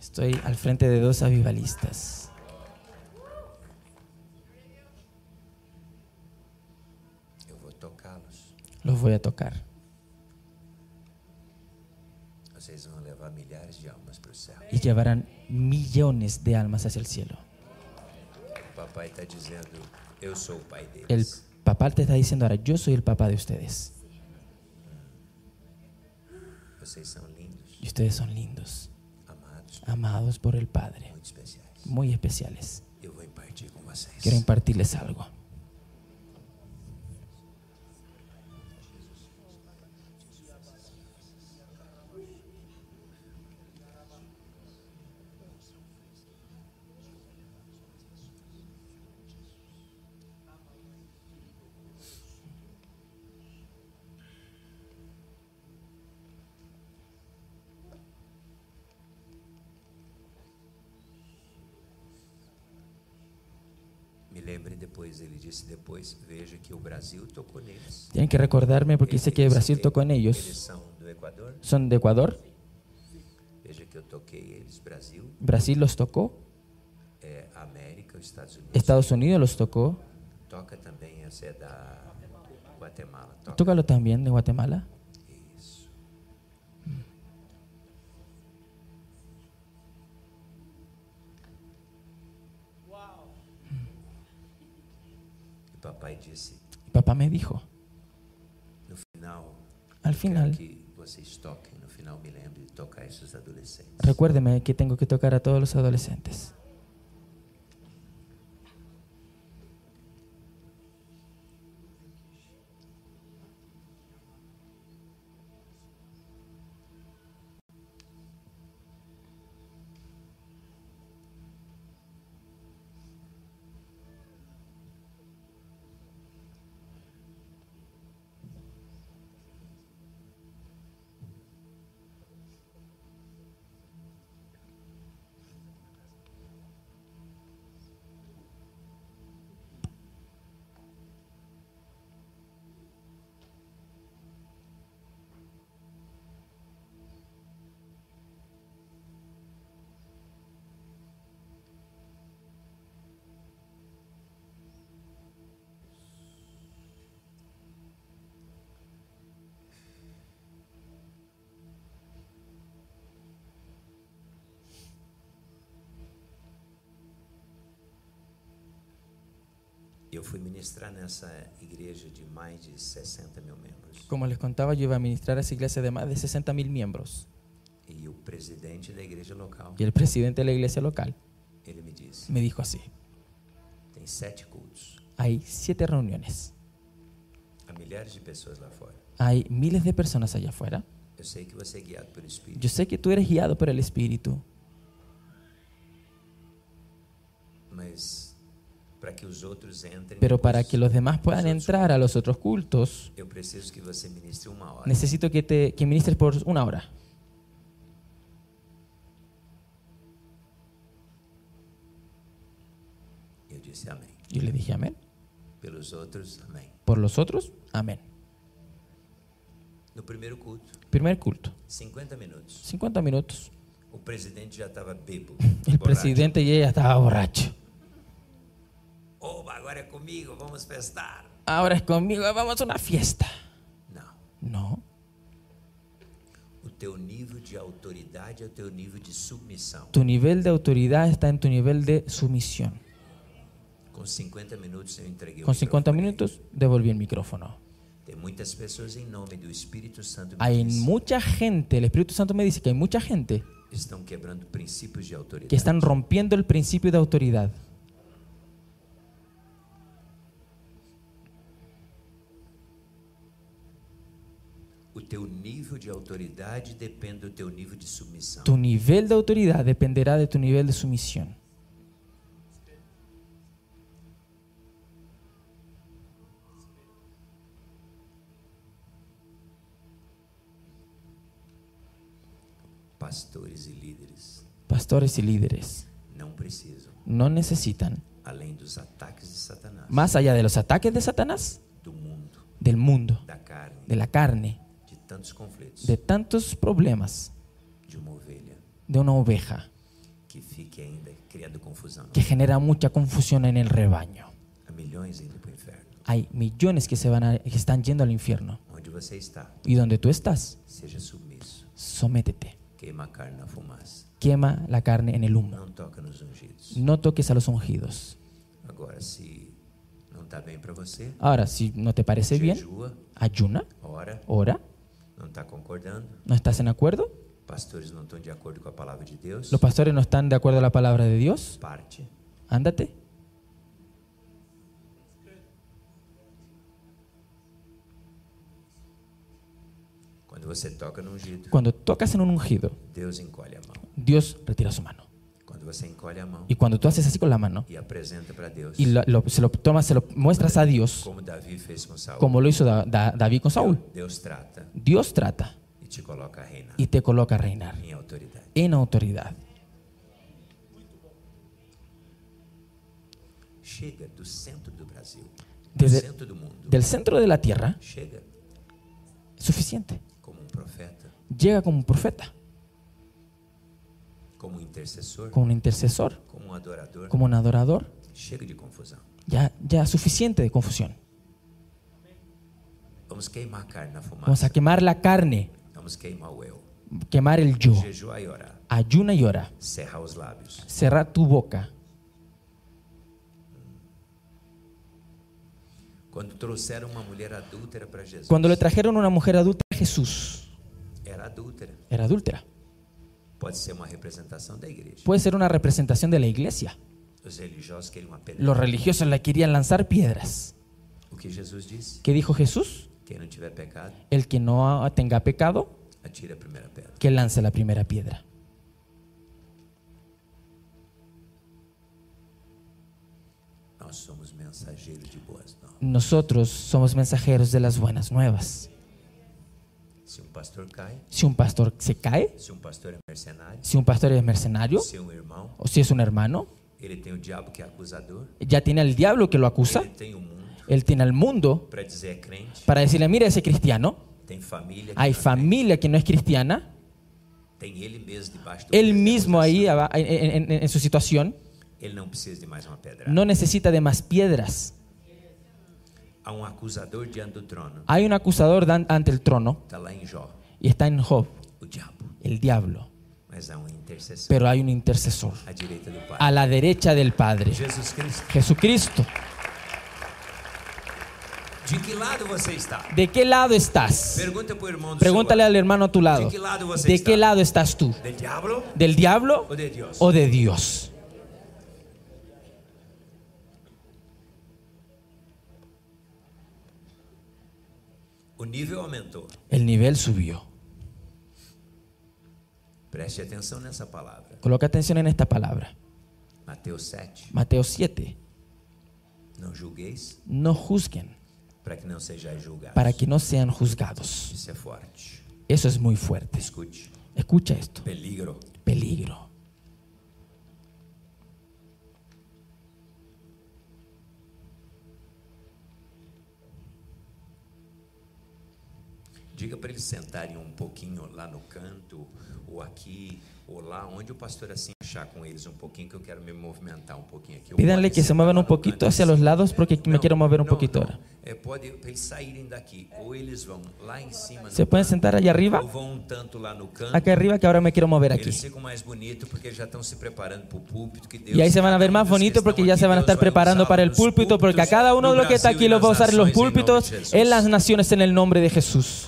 S2: Estoy al frente de dos avivalistas. los voy a tocar. Y llevarán millones de almas hacia el cielo. El papá te está diciendo ahora, yo soy el papá de ustedes. lindos. Y ustedes son lindos, amados, por el Padre, Muy especiales. Quiero impartirles algo. Tienen que recordarme porque dice que Brasil tocó en ellos. Son de Ecuador. Brasil los tocó. Estados Unidos los tocó. Tócalo también de Guatemala. papá disse, Y papá me dijo, no final, al final, que vocês toquem, no final me lembre de tocar esses adolescentes. recuérdeme que tengo que tocar a todos los adolescentes. fui ministrar nessa igreja de mais de 60 mil membros. Como les contaba, yo iba a ministrar a esa iglesia de más de 60 mil miembros. E o presidente da igreja local, Y el presidente de la iglesia local ele me disse: me dijo así, tem sete cultos, hay siete reuniones, há milhares de pessoas lá fora. hay miles de personas allá afuera. Eu sei que você é guiado pelo Espírito. Yo sé que tú eres guiado por el Espíritu, Mas pero para que los demás puedan entrar a los otros cultos, necesito que, te, que ministres por una hora. Yo le dije amén. Por los otros, amén. No primer culto. Primer culto. 50 minutos. El presidente presidente ya estaba borracho. Oh, festar. Ahora es conmigo, vamos a una fiesta. No. Tu nivel de autoridad está en tu nivel de sumisión. 50 minutos Con 50 minutos devolví el micrófono. Em hay mucha gente, el Espíritu Santo me dice que hay mucha gente que están rompiendo el principio de autoridad. Tu nivel de autoridad dependerá de tu nivel de sumisión e Pastores y líderes. Pastores necesitan líderes. Más allá de los ataques de Satanás. Del mundo. De la carne de tantos problemas de una oveja, que, genera mucha confusión en el rebaño. Hay millones que, se van que están yendo al infierno. y donde tú estás, sométete. Quema, la carne en el humo. No, toques a los ungidos. Ahora, si no, te parece bien, ayuna, ora no está concordando. ¿No estás en acuerdo? Pastores no están de acuerdo con la palabra de Dios. Los pastores no están de acuerdo a la palabra de Dios. Parte. Ándate. Cuando você toca en un ungido, Cuando tocas en un ungido, Dios, encoge la mano. Dios retira su mano y cuando tú haces así con la mano y lo, se lo tomas, se lo muestras a Dios, como lo hizo David con Saúl, Dios trata y te coloca a reinar en autoridad. Desde del centro de la tierra, suficiente. Um Llega como un profeta como intercesor, como un intercesor, como un adorador, como un adorador. de confusión. Ya, ya suficiente de confusión. Vamos, quemar carne Vamos a quemar la carne. Vamos quemar el Quemar el yo. Y e Ayuna y ora. Cierra los labios. Cerrar tu boca. Cuando, trouxeron una mujer adúltera para Jesús. Cuando le trajeron una mujer adúltera a Jesús. Era adúltera. Era adúltera. Puede ser una representación de la iglesia. Los religiosos, la querían lanzar piedras. ¿Qué dijo Jesús? el que no tenga pecado, que lance la primera piedra. Nosotros somos mensajeros de las buenas nuevas. Si un pastor se cae, si un pastor es mercenario, o si es un hermano, él tiene el diablo que ya tiene al diablo que lo acusa, él tiene, al mundo para, decirle, mira ese cristiano, hay familia que no es cristiana, él mismo ahí en, su situación, no necesita de más piedras. Hay un acusador ante el trono em y está en Job, el diablo, um pero hay un intercesor a la derecha del Padre, Jesucristo. De qué lado estás? Pregúntale al hermano a tu lado, ¿de qué lado estás tú? Del diablo o de Dios? El nivel subió. Preste atención en esta palabra Coloque atención en esta palabra. Mateo 7. Mateo 7. No juzguéis. No juzguen para que no para que no sean juzgados. Eso es muy fuerte. Escucha esto. Peligro. Peligro.
S1: Diga para eles sentarem um pouquinho lá no canto ou aqui
S2: que Pídanle que se muevan un poquito hacia los lados porque me quiero mover un poquito ahora. Se pueden sentar allá arriba? Um Acá arriba que ahora me quiero mover aquí y ahí se van a ver um más bonito porque ya se van a estar preparando para el púlpito porque a cada uno de los que está aquí los e va a usar los em púlpitos en las naciones en el nombre de Jesús.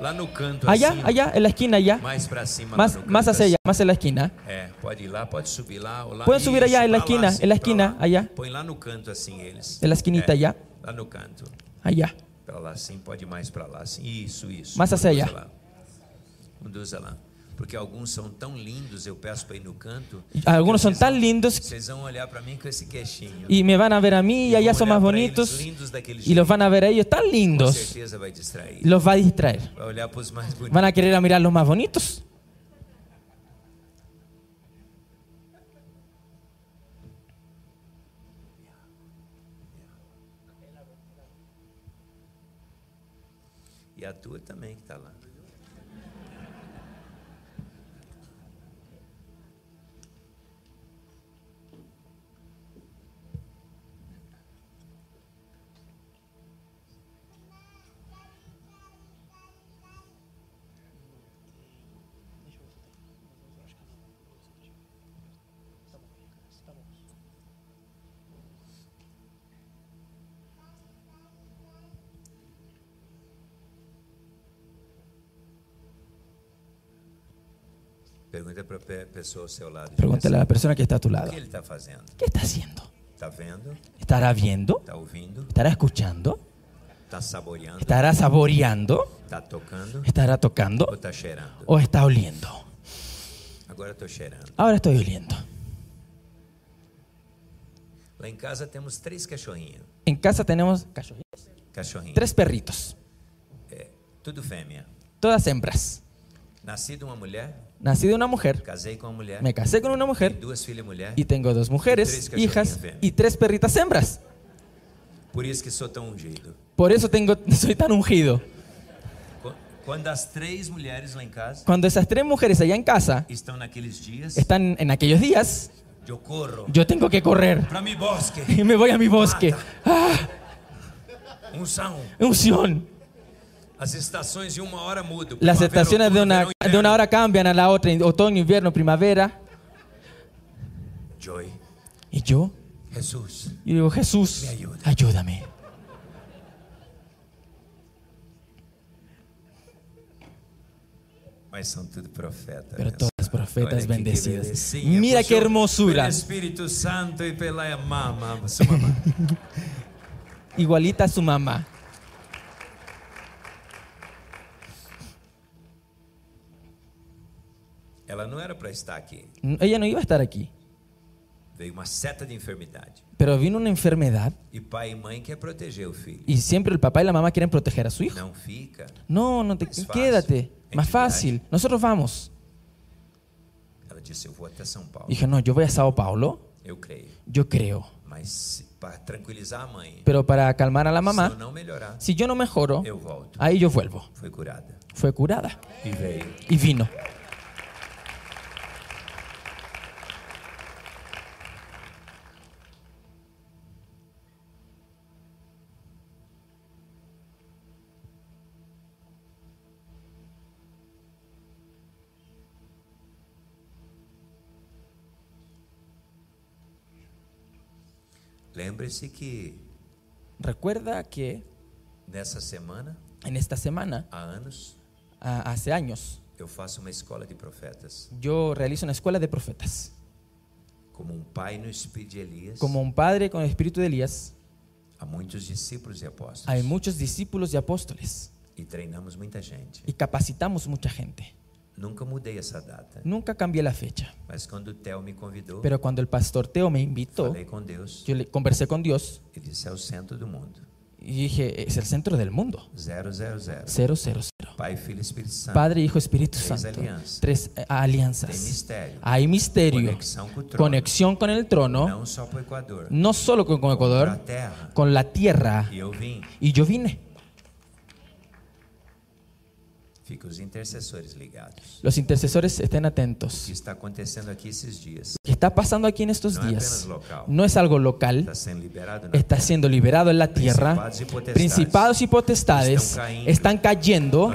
S2: Lá no canto allá, assim, allá, en la esquina allá. Mais para cima, más, no más hacia allá, más en la esquina. É, pode ir lá, pode subir lá, lá. Pueden subir allá en la esquina, assim, en la esquina, allá. Põe lá no canto assim eles. En la esquinita é, allá. Lá no canto. Allá. Para lá sim, pode ir mais para lá, assim. Isso, isso. Mais hacia um allá. Lá. Conduza um lá. porque alguns são tão lindos, eu peço para ir no canto. Alguns são tão lindos. Vocês vão olhar para mim com esse queixinho. E me vão ver a mim e, aí são mais bonitos. E los van a ver a eles tão lindos. Com certeza vai distrair. Los vai Vai olhar para os mais bonitos. Van a querer a mirar os mais bonitos. E a tua também que está lá. E Pregúntale a la persona que está a tu lado. ¿Qué está haciendo? ¿Estará viendo? ¿Estará escuchando? ¿Estará saboreando? ¿Estará tocando? ¿O está oliendo? Ahora estoy oliendo. Em en casa tenemos tres cachorrinhos. perritos. Todas hembras. Nací de una mujer. Me casé con una mujer. Y tengo dos e mujeres, hijas y tres perritas hembras. Por eso soy tan ungido. tengo, soy tan ungido. Cuando, esas tres mujeres allá en casa están, en aquellos días, yo, corro, yo tengo que correr. bosque. Y me voy a mi bosque. Ah, unción. Unción. Las estaciones de una e hora cambian a la otra, otoño, invierno, primavera. ¿Y yo? Jesús. Y digo, Jesús, ayúdame. Pero todas profetas bendecidas. Mira qué hermosura.
S1: Espíritu Santo y e su mamá.
S2: Igualita a su mamá. Ela não era para estar aqui. Ella no iba a estar aquí. Veio uma seta de enfermidade. Pero vino una enfermedad E pai e mãe quer proteger o filho. y siempre el papá y la mamá quieren proteger a su hijo. Não fica. No, no te quedes. fácil. quédate. Em Más fácil. Nosotros vamos. Ela disse: Eu vou até São Paulo. Dije, no, yo voy a São Paulo. Eu creio. Yo creo. Mas para tranquilizar a mãe, Pero para calmar a la se eu mamá, não melhorar, si yo no mejoro, eu volto. ahí yo vuelvo. Foi curada. Fue curada. E veio. Y vino. Lembre-se que recuerda que nessa semana, en esta semana, há anos, há, hace años, eu faço uma escola de profetas. Yo realizo una escuela de profetas. Como um pai no espírito de Elias. Como um padre com o espírito de Elias. Há muitos discípulos e apóstolos. Há muitos discípulos e apóstolos E treinamos muita gente. E capacitamos muita gente. Nunca Nunca cambié la fecha. Pero cuando el pastor Teo me invitó, yo le conversé con Dios e y dije, es el centro del mundo. 000. Padre, Hijo, Espíritu Santo. Tres eh, alianzas. Hay misterio, Conexión con el trono. no solo con, Ecuador, con la tierra. E y yo vine. Los intercesores estén atentos. ¿Qué que está pasando aquí en estos días? no es algo local. Está, siendo liberado, en la tierra. Principados y potestades, están cayendo.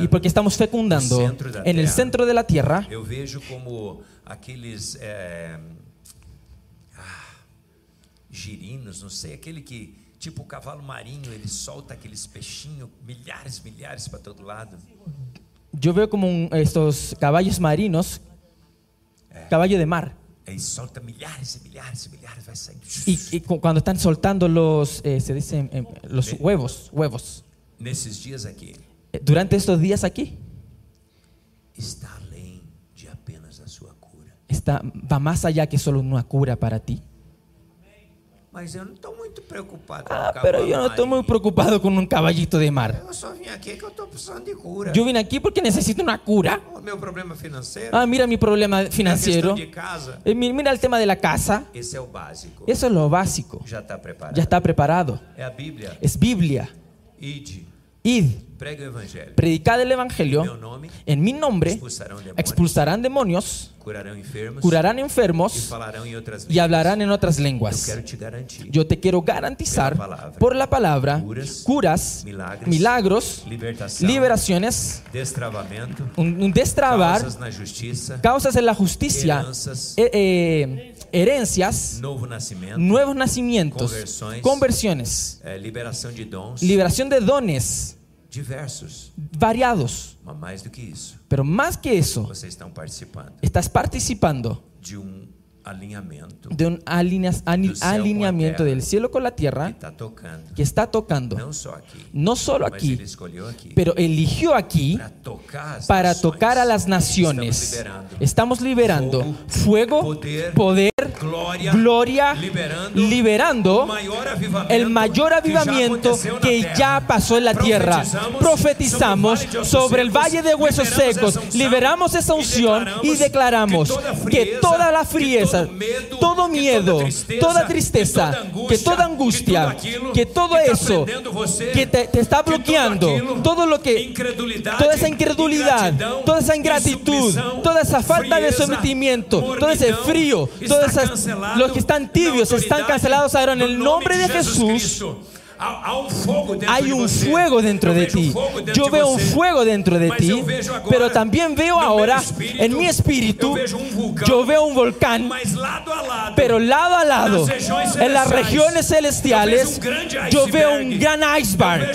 S2: y porque estamos fecundando en el centro de la tierra. Yo veo como aquellos eh, ah, girinos, no sé, aquel que tipo o cavalo marinho, ele solta aqueles peixinhos, milhares, milhares para todo lado. Yo veo como estos caballos marinos, caballo de mar. Él solta milhares y e milhares y e milhares, vai saindo. Y, cuando están soltando los, eh, se dicen, eh, los huevos, huevos. Nesses dias aqui. Eh, durante estos días aquí. Está além de apenas a sua cura. Está, va más allá que solo una cura para ti. Ah, um pero yo no estoy muy preocupado con un caballito de mar. cura. Yo vine aquí porque necesito una cura. Ah, mira mi problema em financiero. Eh, mira el tema de la casa. Eso es lo básico. Ya está preparado. Es Biblia. Id. Id. Predicad el Evangelio en mi nombre, expulsarán demonios, curarán enfermos y hablarán en otras lenguas. Yo te quiero garantizar por la palabra curas, milagros, liberaciones, un destrabar, causas en la justicia, eh, eh, herencias, nuevos nacimientos, conversiones, eh, liberación de dones Diversos. Variados. Mas mais do que isso, Pero más que eso, você está participando estás participando de um de un alineamiento del cielo con la tierra que está tocando, no, solo aquí, pero eligió aquí para tocar, a las naciones. Estamos liberando, fuego, poder, gloria, liberando, el mayor avivamiento que ya, pasó en la tierra. Profetizamos sobre el valle de huesos secos, liberamos esa unción y declaramos que toda la frieza, todo miedo, toda tristeza, que toda angustia, que todo eso que te, está bloqueando, todo lo que, toda esa e incredulidad, toda esa ingratitud, toda esa falta de sometimiento, todo ese frío, todos los que están tibios están cancelados ahora en el nombre de Jesús. Um Hay un fuego dentro de ti. Yo veo un fuego dentro de ti, pero también veo ahora en mi espíritu, um yo veo un volcán, pero lado a lado, en las regiones um celestiales, yo veo un gran iceberg.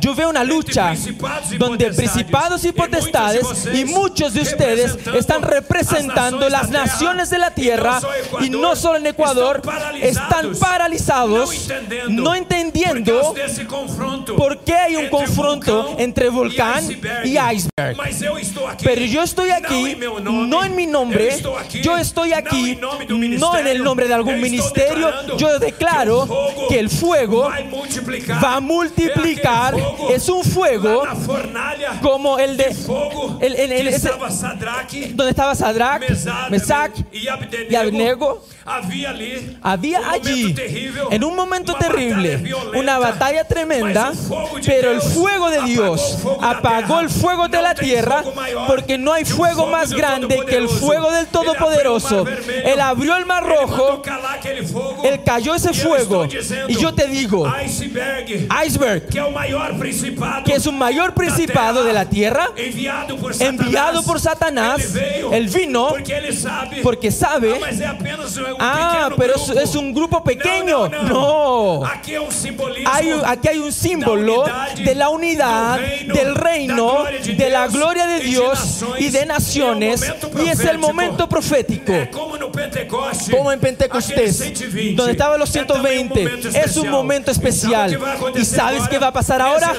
S2: Yo veo una lucha e donde principados y e potestades y muchos de ustedes están representando las naciones de la e tierra y no solo en Ecuador, están paralizados, no entendiendo entiendo por qué hay un confronto entre volcán y iceberg. Pero yo estoy aquí, em no en mi nombre, yo estoy aquí, em no en el nombre de algún ministerio, yo declaro que el fuego va a multiplicar, es un fuego como el de... donde estaba Sadrach, Mesach e y Abednego. Había um allí, en un momento terrible, una batalla tremenda, pero pues el fuego de Dios apagó el fuego de la tierra porque no hay fuego más grande que el fuego del Todopoderoso. Él abrió el mar rojo, él cayó ese fuego. Y yo te digo, iceberg, que es un mayor principado de la tierra, enviado por Satanás, él vino porque sabe, ah, um ah pero es un grupo pequeño. No, aquí hay un símbolo de la unidad del reino, de la gloria de Dios y de naciones. Y es el momento profético, eh, como en Pentecostés, donde estaban los 120. Es un momento especial. ¿Y sabes qué va a pasar ahora?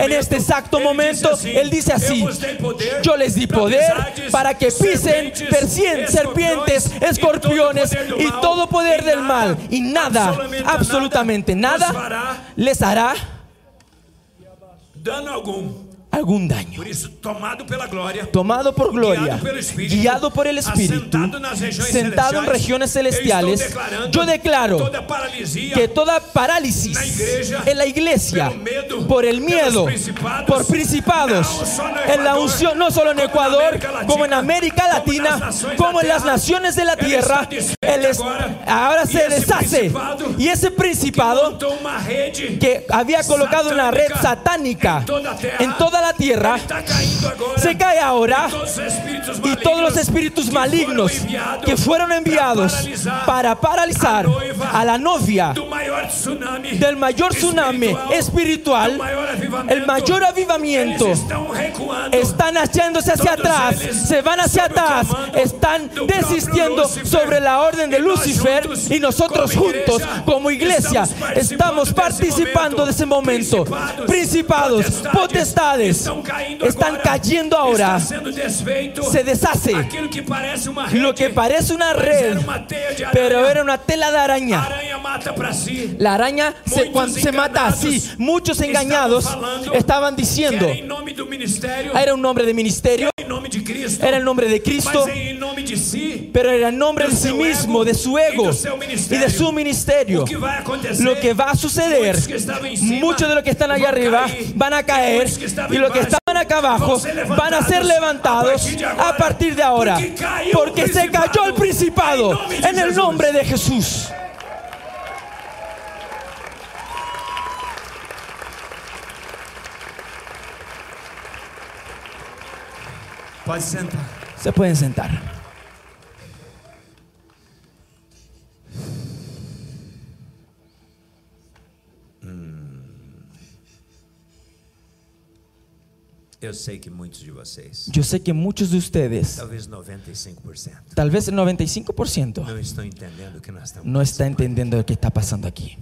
S2: En este exacto momento, Él dice así, yo les di poder para que pisen serpientes, escorpiones y todo poder del mal. Y nada, absolutamente nada fará, lhe fará dano algum. algún daño. tomado, por gloria, guiado, por el Espíritu, sentado en regiones celestiales, yo declaro que toda parálisis en la iglesia, por el miedo, por principados, en la unción, no solo en Ecuador, como en América Latina, como en las naciones de la tierra, ahora se deshace. Y ese principado que había colocado una red satánica en toda la tierra se cae ahora y todos los espíritus malignos que fueron enviados para paralizar a la novia del mayor tsunami espiritual, el mayor avivamiento, están haciéndose hacia atrás, se van hacia atrás, están desistiendo sobre la orden de Lucifer y nosotros juntos como iglesia estamos participando de ese momento. Principados, potestades están cayendo ahora, se deshace. Lo que parece una red, pero era una tela de araña. La araña se, cuando se mata así, muchos engañados estaban diciendo, era un nombre de ministerio, era el nombre de Cristo, pero era el nombre de sí mismo, de su ego y de su ministerio. Lo que va a suceder, em muchos de los que están allá arriba van a caer los que estaban acá abajo van a ser levantados a partir de ahora, porque se cayó el principado en el nombre de Jesús. Se pueden sentar. Eu sei que muitos de vocês, Yo sé que muchos de ustedes, talvez 95%, e tal vez el 95%, não estão entendendo o que nós estamos no está passando. entendiendo lo que está pasando aquí.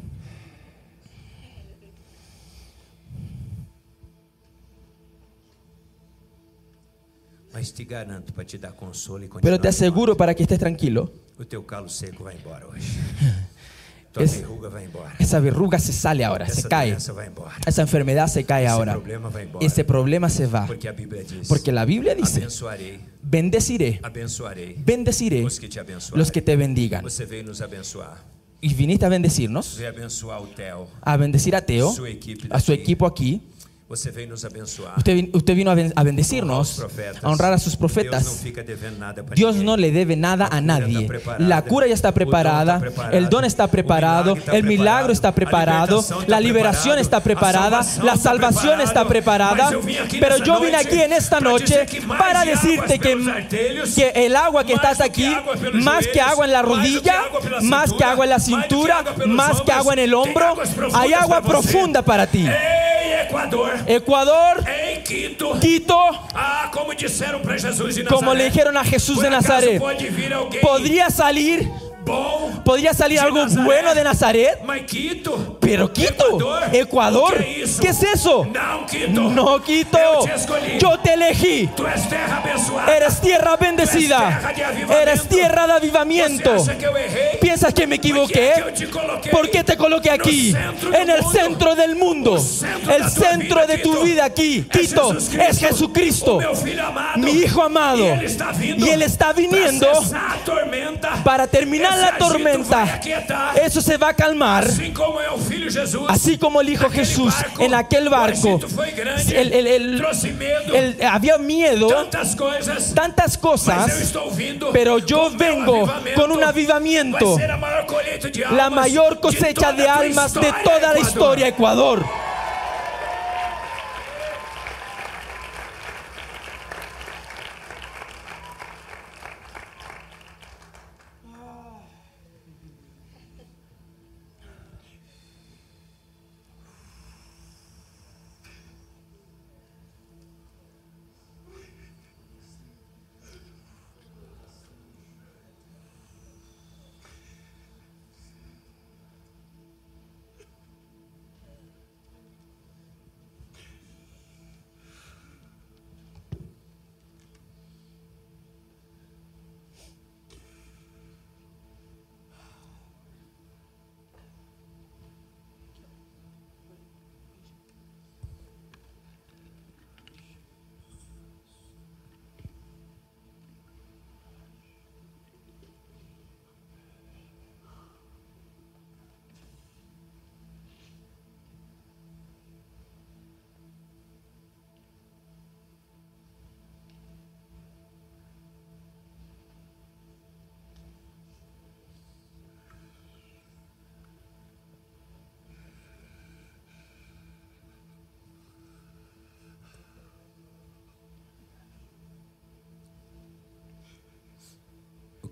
S2: Mas te garanto para te dar consolo e continuar. Pero te aseguro para que estés tranquilo, O teu calo seco vai embora hoje. esa verruga se sale ahora, se cae. Esa enfermedad se cae ahora. Ese problema se va. Porque la Biblia dice, bendeciré, bendeciré los que te bendigan. Y viniste a bendecirnos, a bendecir a Teo, a su equipo aquí Usted, vino a bendecirnos, a honrar a sus profetas. Dios no le debe nada a nadie. La cura ya está preparada, el don está preparado, el milagro está preparado, la liberación está preparada, la salvación está preparada. Pero yo vine aquí en esta noche para decirte que, el agua que estás aquí, más que agua en la rodilla, más que agua en la cintura, más que agua en el hombro, hay agua profunda para ti. Ecuador, Quito, ah, como, como le dijeron a Jesús de Nazaret, podría salir Podría salir algo bueno de Nazaret. Pero Quito, Ecuador, ¿Qué, es eso? No Quito. Yo te elegí. eres tierra bendecida. Eres tierra, de avivamiento. ¿Piensas que me equivoqué? ¿Por qué te coloqué aquí? En el centro del mundo. el centro de tu vida, aquí, Quito, es Jesucristo. Oh, mi hijo amado. Y Él está viniendo para terminar la tormenta, eso se va a calmar. Así como el Hijo Jesús en aquel pues, barco, había miedo, tantas cosas, pues, pero yo vengo con un avivamiento, pues, la mayor cosecha de almas de toda la historia Ecuador.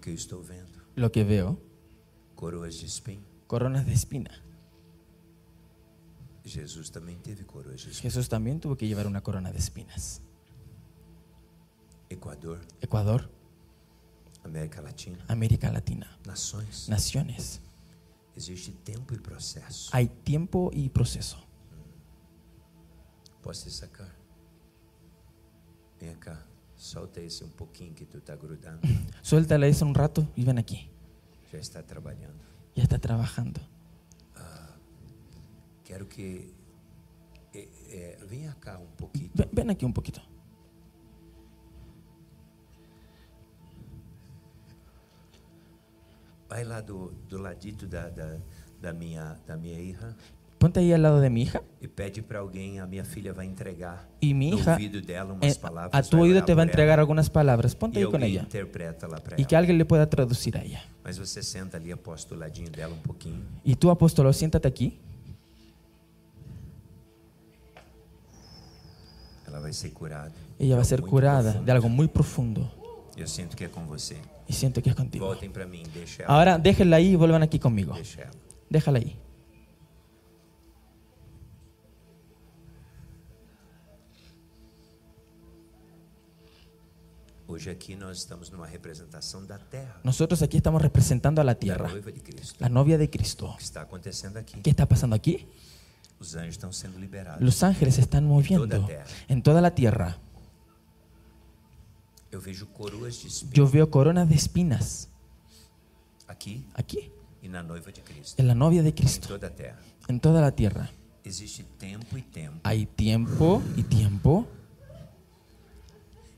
S2: que eu estou vendo. Lo que veo. Coroas de espinho. Coronas de espina. Jesus también, teve coroas de Jesus también tuvo que llevar una corona de espinas. Ecuador. Ecuador. América Latina. América Latina. Nações. Naciones. Existe tiempo y e proceso. Hay tiempo y proceso. Posso sacar? Vem cá. Solta esse um pouquinho que tu está grudando. Suéltala isso um rato e vem aqui Já está trabalhando. já está trabalhando ah, quero que eh, eh, venha cá um pouquinho. vem aqui um un Vai lá do, do ladito da, da, da minha da minha irmã. ponte ahí al lado de mi hija. Y e pede para alguien, a mi hija va a entregar. Y mi hija, dela umas eh, palavras, a tu oído te va a entregar algunas palabras. Ponte e ahí con ella. Y que alguien le pueda traducir a ella. Mas você senta ali, apóstolo, ladinho dela um pouquinho. Y tú, apóstolo, siéntate aquí. Ela vai ser curada. Ella va a ser curada profundo. de algo muy profundo. Yo siento que es con você. Y siento que es contigo. Volten para mí, Ahora déjenla ahí y vuelvan aquí conmigo. Deixa déjala ahí. Nosotros aquí estamos representando a la tierra, la novia de Cristo. ¿Qué está pasando aquí? Los ángeles se están em moviendo en toda la tierra. Yo veo coronas de espinas. Aquí. E aquí. En la novia de em Cristo. En toda la tierra. E Hay tiempo y tiempo.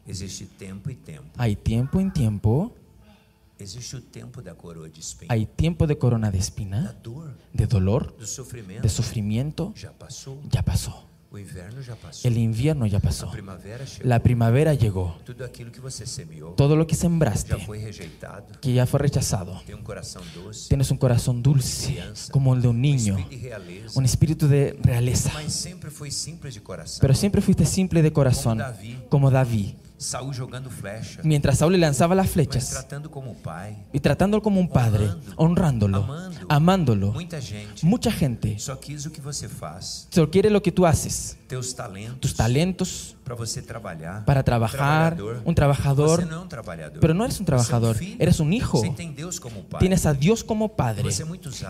S2: Existe e Hay tiempo en tiempo. de Hay tiempo de corona de espina, de dolor, de sufrimiento. Ya pasó. El invierno ya pasó. La primavera llegó. Todo lo que sembraste, que ya fue rechazado. Um tienes un corazón dulce, como el de un niño, un espíritu de realeza. Pero siempre fuiste simple de corazón, Como David mientras Saúl le lanzaba las flechas um y tratándolo como un padre, honrándolo, amándolo. Mucha gente, mucha solo quiere lo que tú haces, tus talentos para trabajar, um un trabajador. Um pero no eres un um trabajador, eres un hijo. Tienes a Dios como Padre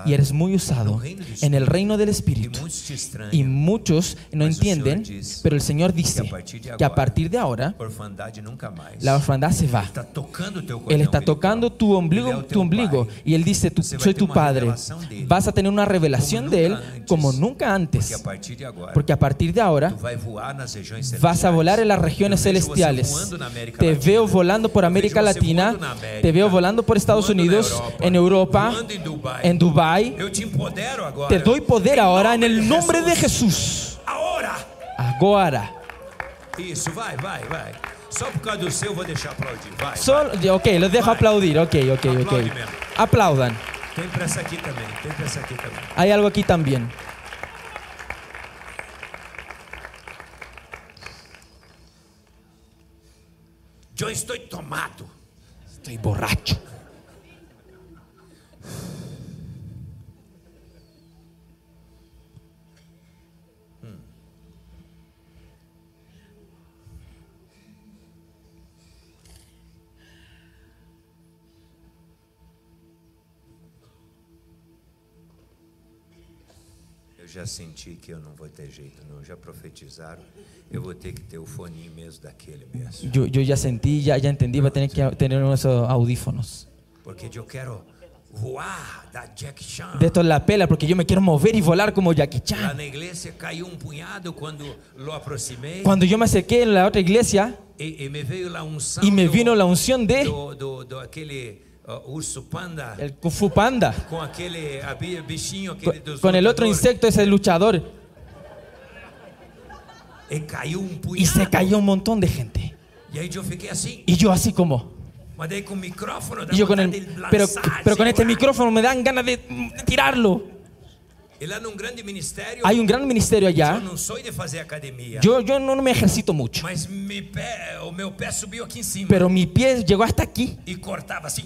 S2: y eres muy usado en el reino del Espíritu. y muchos no entienden, pero el Señor dice que a partir de ahora la orfandad se va. él está tocando tu ombligo, tu ombligo y Él dice, soy tu Padre. Vas a tener una revelación de Él como nunca antes. Porque a partir de ahora vas a a volar en las regiones celestiales. Te veo volando por América Latina, te veo volando por Estados Unidos, en Europa, en Dubai Te doy poder ahora en el nombre de Jesús. ahora Isso, vai, Só por causa aplaudir. ok, los dejo aplaudir. Ok, ok, ok. Aplaudan. Hay algo aquí también Yo estoy tomado. Estoy borracho. Eu já senti que eu não vou ter jeito, não. Já profetizaram. eu vou ter que ter o fone mesmo daquele mesmo. Yo, yo ya sentí, ya, ya entendí, va a tener que tener unos audífonos. Porque yo quiero. voar da Jack Chan. De esto es la pela, porque yo me quiero mover y volar como Jackie Lá Chan. La iglesia cayó un um puñado cuando lo aproximé. Cuando yo me acerqué en la otra iglesia y, e, e me veio lá um e me vino la unción de do, do, do aquele ah, urso panda el Kung Fu Panda, com aquele abi- bichinho aquele dos con el otro lutadores. insecto, ese luchador. Y, se cayó un montón de gente. Y yo así. como. yo con pero, pero con este micrófono me dan ganas de tirarlo. Hay un gran ministerio allá. Yo no soy de hacer academia. Yo, yo no me ejercito mucho. Em pero mi pie llegó hasta aquí. Y cortaba así.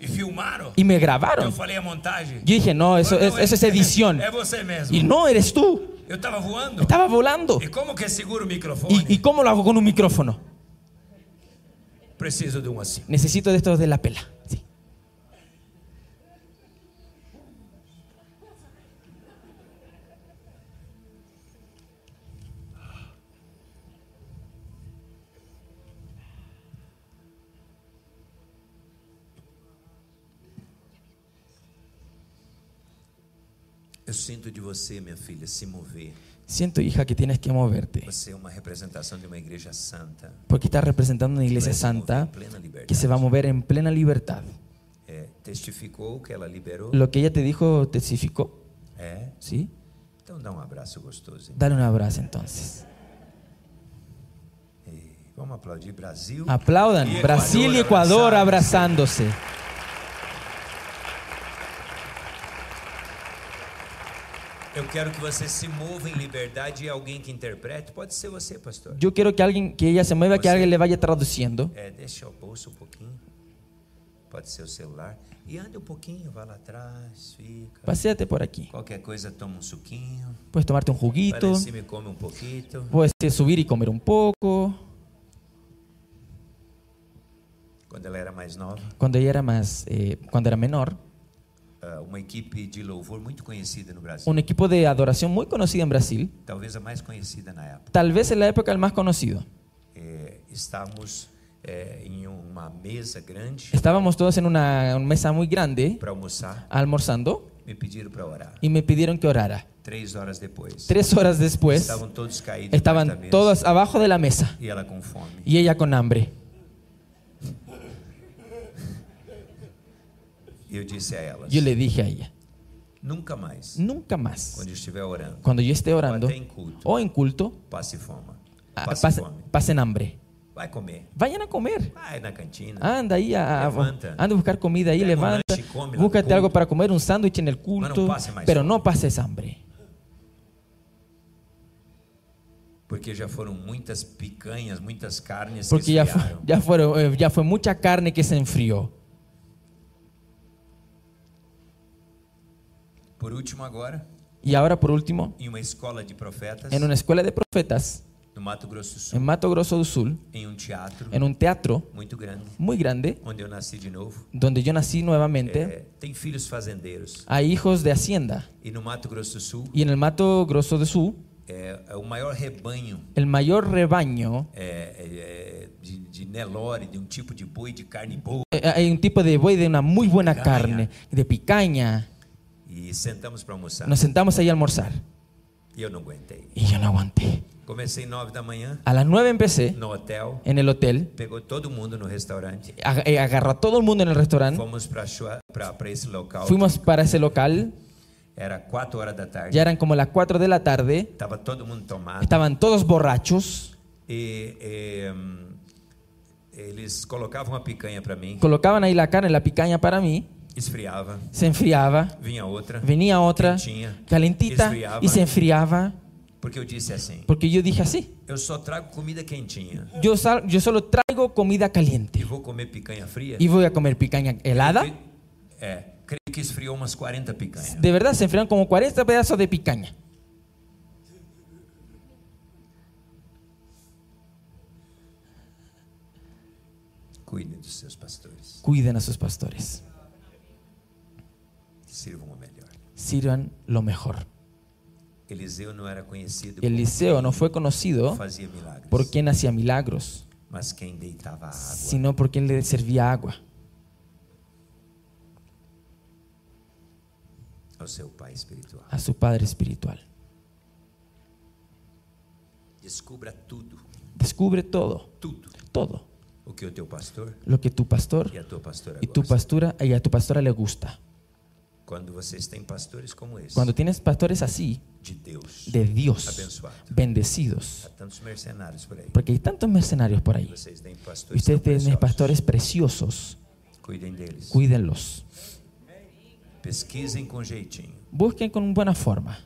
S2: Y filmaron. Y me grabaron. Yo, dije, no, eso es edición. Y no, eres tú. Yo estaba volando. Estaba volando. ¿Y cómo que seguro el micrófono? ¿Y, cómo lo hago con un micrófono? Preciso de un así. Necesito de estos de la pela. de se mover. Siento, hija, que tienes que moverte. Porque estás representando una iglesia santa em que se va a mover en plena libertad. Lo que ella te dijo, testificó. ¿Sí? Um Dale un abrazo entonces. E Aplaudan. E Brasil y Ecuador abrazándose. Eu quero que você se mova em liberdade e alguém que interprete. Pode ser você, pastor. Yo quiero que alguien, que ela se mueva, que alguém alguien le vaya traduciendo. É, deixa o bolso um pouquinho. Pode ser o celular. E anda um pouquinho, vai lá atrás, fica. até por aquí. Qualquer coisa, toma um suquinho. Pues tomarte un juguito, em cima e come um pouquinho. Pode eh, subir y comer un poco. Quando ela era mais nova, Cuando ella era más, eh, cuando era menor, eh, Un equipo de adoración muy conocido en Brasil, tal vez en la época el más conocido. Em mesa grande Estábamos todos en una mesa muy grande para almorzando y me pidieron que orara. horas Tres horas después estaban todos abajo de la mesa e y ella con hambre. yo le dije a ella, nunca más, nunca más, cuando yo esté orando, cuando yo esté orando em o, en culto, ah, pase fome, pase pasen hambre. comer. Vayan a comer. Anda ahí a, anda buscar comida ahí, levanta. búscate algo para comer, un sándwich en el culto, pero no pases hambre. Porque ya fueron muchas picanhas, muchas carnes Porque ya, eh, ya fue mucha carne que se enfrió. Por último agora, y ahora por último, em uma escola de profetas, en una escuela de profetas no Mato Grosso do Sul, en Mato Grosso do Sul, em um teatro, en un teatro muito grande, muy grande, onde eu nasci de novo, donde yo nací nuevamente, é, tem filhos fazendeiros, hay hijos de hacienda, e no Mato Grosso do Sul, y en Mato Grosso do Sul, é, é o maior rebanho, el mayor rebaño, é, de, de, Nelore, de um tipo de boi de carne boa, eh, hay un tipo de boi de una muy buena carne, de picanha. Y sentamos para almoçar. Nos sentamos ahí a almorzar. Y yo no aguanté. Y yo no aguanté. Comecei 9 da mañana. A las 9 empecé. No hotel. En el hotel. Pegó todo el mundo en el restaurante. Eh, agarró todo el mundo en el restaurante. Fuimos para, para, para ese local. Fuimos para ese local. Era 4 horas de la tarde. Ya eran como las 4 de la tarde. Estaba todo el mundo tomado. Estaban todos borrachos. Y, em, eh, eles colocavam a picanha para mí. Colocaban ahí la carne, la picanha para mí. Esfriava. Se enfriava. Vinha outra. Venía otra. Quentinha, calentita. Esfriava, y e se enfriava. Porque eu disse assim. Porque eu dije assim. Eu só trago comida quentinha. Yo, sal, solo traigo comida caliente. E vou comer picanha fria. E vou comer picanha helada. Porque, é, creio que esfriou umas 40 picanhas. De verdade, se enfriaram como 40 pedaços de picanha. Cuidem dos seus pastores. Cuidem a seus pastores. sirvan lo mejor. Eliseo no, era conocido no fue conocido por quien hacía milagros, sino por quien le servía agua a su padre espiritual. Descubre todo. Todo. Lo que tu pastor, e y tu pastura y a tu pastora le gusta. Cuando em pastores como tienes pastores así, de Dios, bendecidos, porque hay tantos mercenarios por ahí. ustedes tienen pastores preciosos. Cuídenlos. Busquen con buena forma.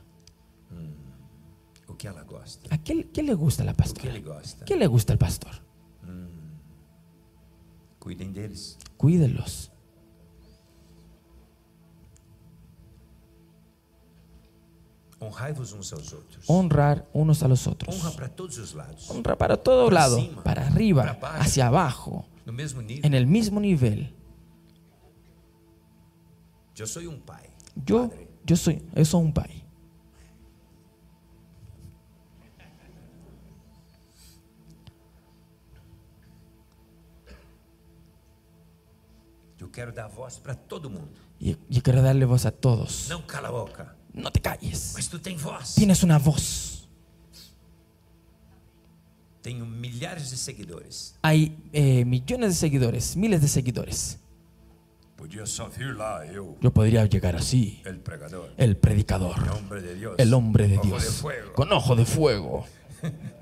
S2: qué, le gusta la pastora? ¿Qué le gusta el pastor? Cuídenlos. Honrar unos a los otros. Honra para todos lados. Honra para todo lado, para arriba, hacia abajo, en el mismo nivel. Yo soy un pai. Yo, yo soy, eso un pai. Yo quiero dar voz para todo mundo. Yo, quiero darle voz a todos. No cala boca. No te calles. Pues Tienes una voz. Tengo miles de seguidores. Hay eh, millones de seguidores, miles de seguidores. Pues yo, podría llegar así. El, predicador. El hombre de Dios. con ojo de fuego.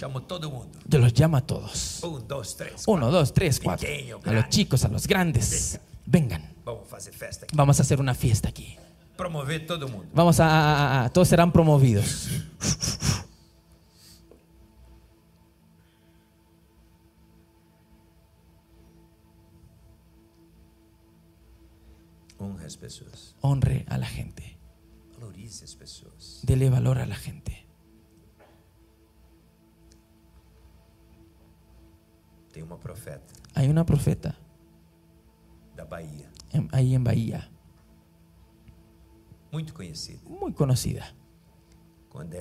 S2: Llamó todo mundo. Te los llama a todos. Un, dos, tres, Uno, dos, tres, cuatro. a los chicos, a los grandes. Vengan. Vamos a hacer, fiesta aquí. Vamos a hacer una fiesta aquí. Promover todo el mundo. Vamos a, a, a todos serán promovidos.
S3: Honre a Honre a la gente. Valorice
S2: Dele valor a la gente.
S3: Tem uma profeta. Hay una profeta. Da Bahia.
S2: ahí en Bahía.
S3: Muito conhecida. Muy conocida. Quando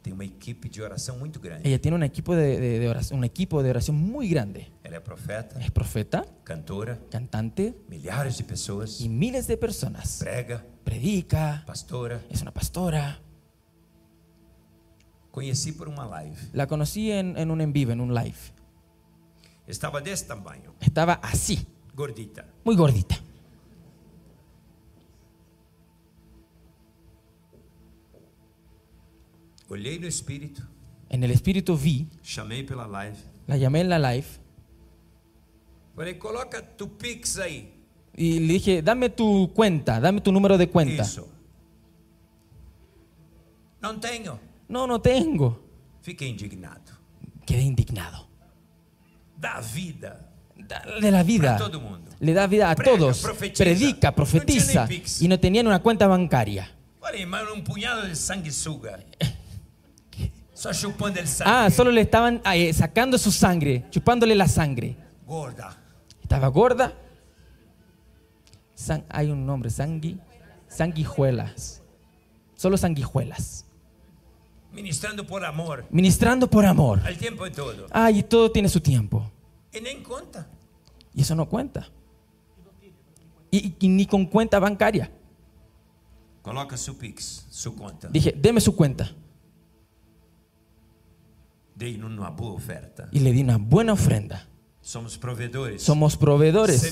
S3: tem uma equipe de oração muito grande.
S2: Ella tiene un equipo de, de- de oración, un
S3: equipo
S2: de oración muy grande. Ela é profeta, Es profeta,
S3: cantora,
S2: cantante milhares de pessoas, y miles de personas. prega, Predica,
S3: pastora.
S2: es una pastora. Conheci por uma live. La conocí en, en un en vivo, en un live. Estaba de este tamaño. Estaba así. Gordita. Muy gordita. en el espíritu En el espíritu vi. Chamei pela live. La llamé en la live. coloca tu pix ahí. Y le dije, dame tu cuenta, dame tu número de cuenta. No tengo. No, no tengo. Fique indignado. Quedé indignado da vida. de la vida. todo mundo. Le da vida a todos. Predica, profetiza. y no tenían una cuenta bancaria. un puñado de Ah, solo le estaban ah, eh, sacando su sangre, chupándole la sangre. Gorda. Estaba gorda. hay un nombre, sangui, sanguijuelas. Solo sanguijuelas. Ministrando por amor. Ministrando por amor. Al tiempo de todo. Ah, y todo tiene su tiempo. Y no cuenta. Y eso no cuenta. Y, ni con cuenta bancaria. Coloca su Pix, su cuenta. Dije, deme su cuenta.
S3: oferta. Y le di una buena ofrenda.
S2: Somos proveedores. Somos proveedores.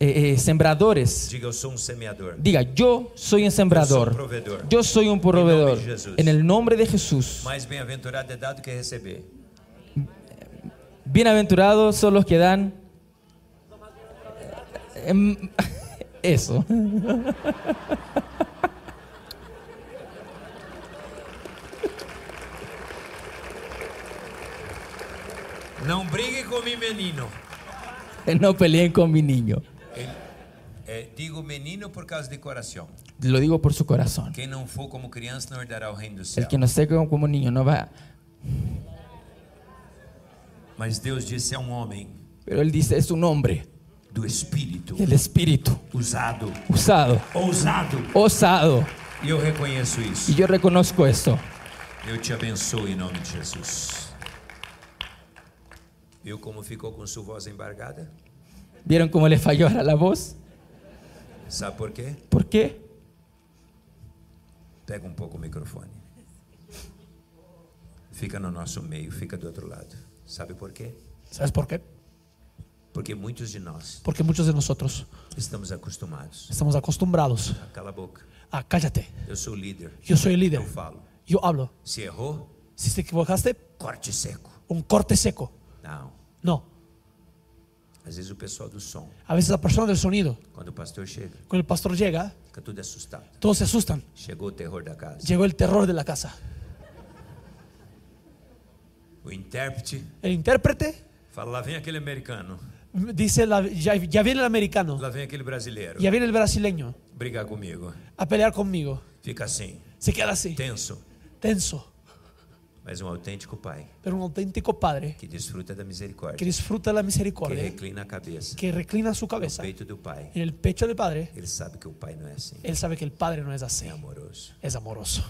S2: Eh, eh, sembradores. Um Diga, yo soy un um sembrador. yo soy un sembrador. Yo soy un proveedor. En el nombre de Jesús. Bienaventurados son los que dan. Em, eso.
S3: No briguen con mi menino. Eh, no
S2: peleen con mi niño. El, eh, digo menino por causa de corazón. Lo digo por su corazón. Quien no fue como criança no heredará el reino del cielo. El que no esté como, niño no va. Mas Deus disse é um homem. Pero él dice es un hombre. Do espíritu. Del espíritu. Usado. Usado. Ousado. Osado. Y e yo reconozco isso. Y yo reconozco esto. Yo te abençoo en em nome de Jesus. Viu como ficou com sua voz embargada? Viram como ele falhou a voz?
S3: Sabe por quê?
S2: Por quê?
S3: Pega um pouco o microfone. Fica no nosso meio, fica do outro lado. Sabe por quê?
S2: Sabe por quê?
S3: Porque muitos de nós. Porque muitos de nós
S2: estamos acostumados. Estamos acostumados. cala a boca. Ah, cállate. Eu sou o líder. Eu sou o líder. Eu falo. Eu hablo. Se errou.
S3: Se te equivocaste. Corte seco.
S2: Um corte seco.
S3: Não. No. Às vezes o pessoal do som. Às vezes a pessoa do sonido.
S2: Quando o pastor chega, Quando o pastor chega. fica tudo assustado. todos se assustam. Chegou o terror da casa. Chegou
S3: o
S2: terror de la casa.
S3: O intérprete O intérprete fala: lá vem aquele americano,
S2: dice, já ya, ya viene americano, lá vem aquele brasileiro, Já viene o brasileiro. brigar comigo. a pelear comigo. Fica assim, Se queda assim.
S3: tenso.
S2: tenso.
S3: Mas um autêntico pai. Pero un auténtico padre.
S2: Que disfruta da misericórdia, Que disfruta da misericórdia, Que reclina a cabeça, Que reclina sua cabeça, no peito do pai. En el pecho del padre. Él sabe que o pai não é assim, Él sabe que el padre no es así. Es é amoroso. Es amoroso.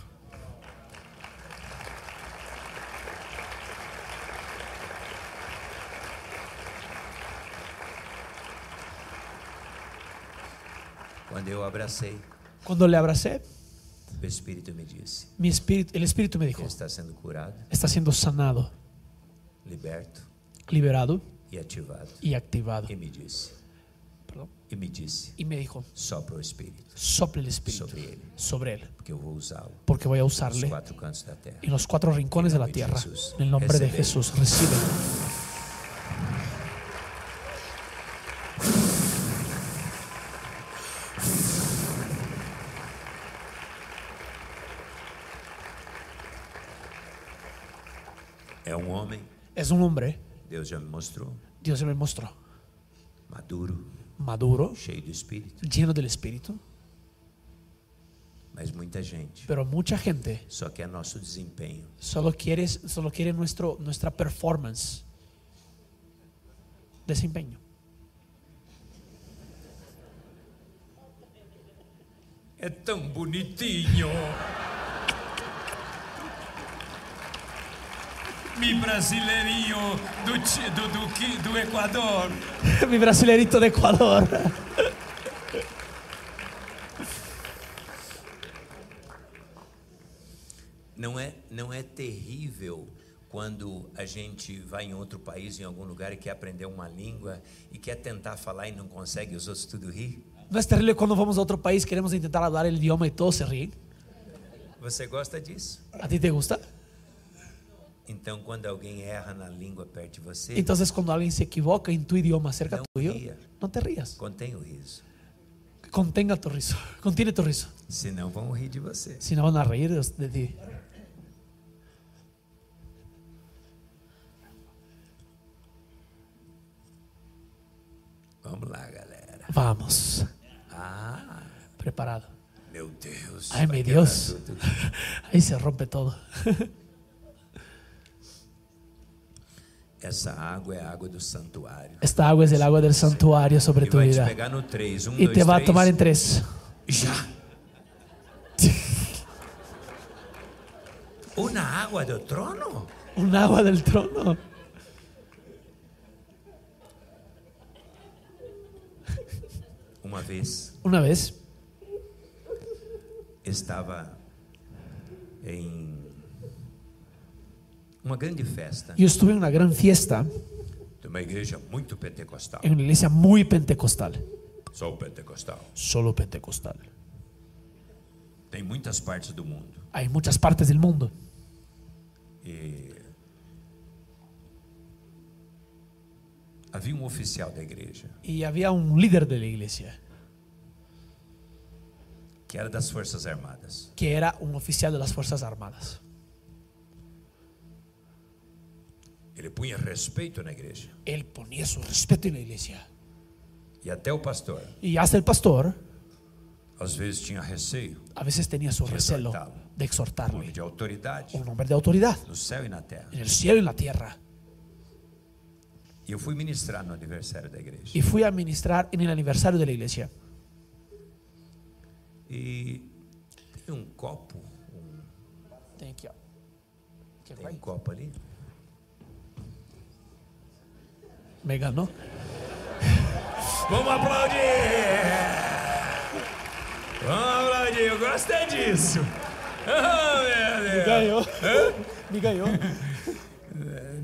S3: Quando eu abracei. Quando le abracei
S2: meu espírito me disse. Meu espírito, o espírito me disse. está sendo curado. Está sendo sanado. Liberto. Liberado. E ativado. E ativado. E me disse. Perdão. E me disse. E me disse. Sopra o espírito. Sopra o espírito. Sobre ele. Sobre ele. Porque eu vou usá-lo. Porque vou a usarle. Nos quatro cantos da terra. En los cuatro rincones de la tierra. De Jesus, recebe. Es un hombre. Deus já me mostrou. Dios me mostró. Maduro. Maduro. Cheio de espírito. Lleno del espíritu. Mas muita gente. Pero mucha gente. Só que é nosso desempenho. Solo quiere, solo quiere nuestro, nuestra performance. Desempenho.
S3: É tão bonitinho. Mi brasileirinho do, do, do, do Equador.
S2: Mi brasileirito do Equador.
S3: Não é, não é terrível quando a gente vai em outro país, em algum lugar e quer aprender uma língua e quer tentar falar e não consegue, os outros tudo ri?
S2: Não é terrível quando vamos a outro país, queremos tentar falar o idioma e todos se riem? Você gosta disso? A ti te gusta? Então, quando alguém erra na língua perto de você. Entonces, quando alguém se equivoca em tu idioma cerca não tuyo, ria. não te rias. Contém o riso. Contenga tu riso. o tu riso. Senão vão rir de você. Senão vão rir de ti.
S3: Vamos lá, galera. Vamos.
S2: Ah. Preparado. Meu Deus. Ai, meu Deus. Aí se rompe todo. Essa água é a água do santuário. Esta água é a água do santuário, sobre tua vida. Três, um, e dois, te vai tomar em três. Já.
S3: Uma água do trono? Uma água do trono. Uma vez. Uma vez. Estava
S2: em uma grande festa. Yo estuve en una gran fiesta. De uma igreja muito pentecostal. Só una pentecostal. Só pentecostal. Solo pentecostal. Tem muitas partes do mundo. Há muitas partes do mundo. E
S3: havia um oficial da igreja.
S2: E havia um líder da igreja.
S3: Que era das forças armadas.
S2: Que era um oficial das forças armadas.
S3: Ele punha respeito na igreja. Ele punha seu respeito na igreja.
S2: E até o pastor, E até o pastor às vezes, tinha receio Às vezes tinha su receio de de lo de autoridade Un hombre de autoridade. no
S3: céu e na terra. No céu e na terra. E eu fui ministrar no aniversário da igreja. E fui a ministrar no aniversário da igreja. E tem um copo, um,
S2: Thank you. tem um copo ali? Me enganou?
S3: Vamos aplaudir! Vamos aplaudir, eu gostei disso! Oh, meu Deus! Me ganhou! Me ganhou!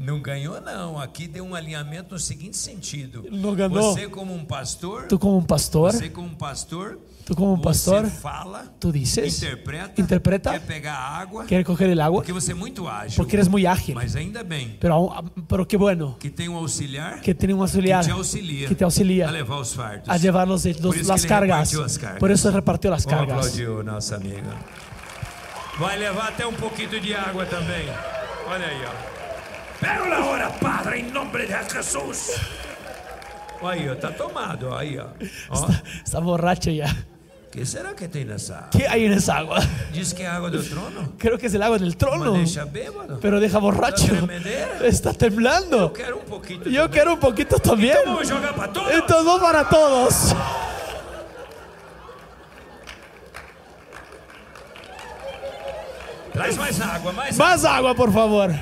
S3: Não ganhou, não. Aqui deu um alinhamento no seguinte sentido. Não ganhou. Você como um pastor.
S2: Tu como um pastor. Você como um pastor. Tu como um pastor. Você fala. Tu dizes Interpreta. Interpreta. Quer pegar a água. Quer coger a água Porque você é muito ágil. Porque eres muito ágil. Mas ainda bem. Pero, pero que bueno. Que tem um auxiliar. Que tem um auxiliar. Que te auxilia. Que te auxilia. A levar os fardos. A levar as cargas. Por isso repartiu as cargas. Vamos aplaudir o nosso amigo.
S3: Vai levar até um pouquinho de água também. Olha aí, ó. la hora, Padre, en nombre de Jesús. Ahí, está tomado, ahí.
S2: Está, borracho ya. ¿Qué será que tiene esa agua? ¿Qué hay en esa agua? Dice que agua del trono. Creo que es el agua del trono. pero deja borracho. Está temblando. Yo quiero un poquito. Yo quiero un poquito también. Entonces para todos. Traes más agua, más agua. Más agua, por favor.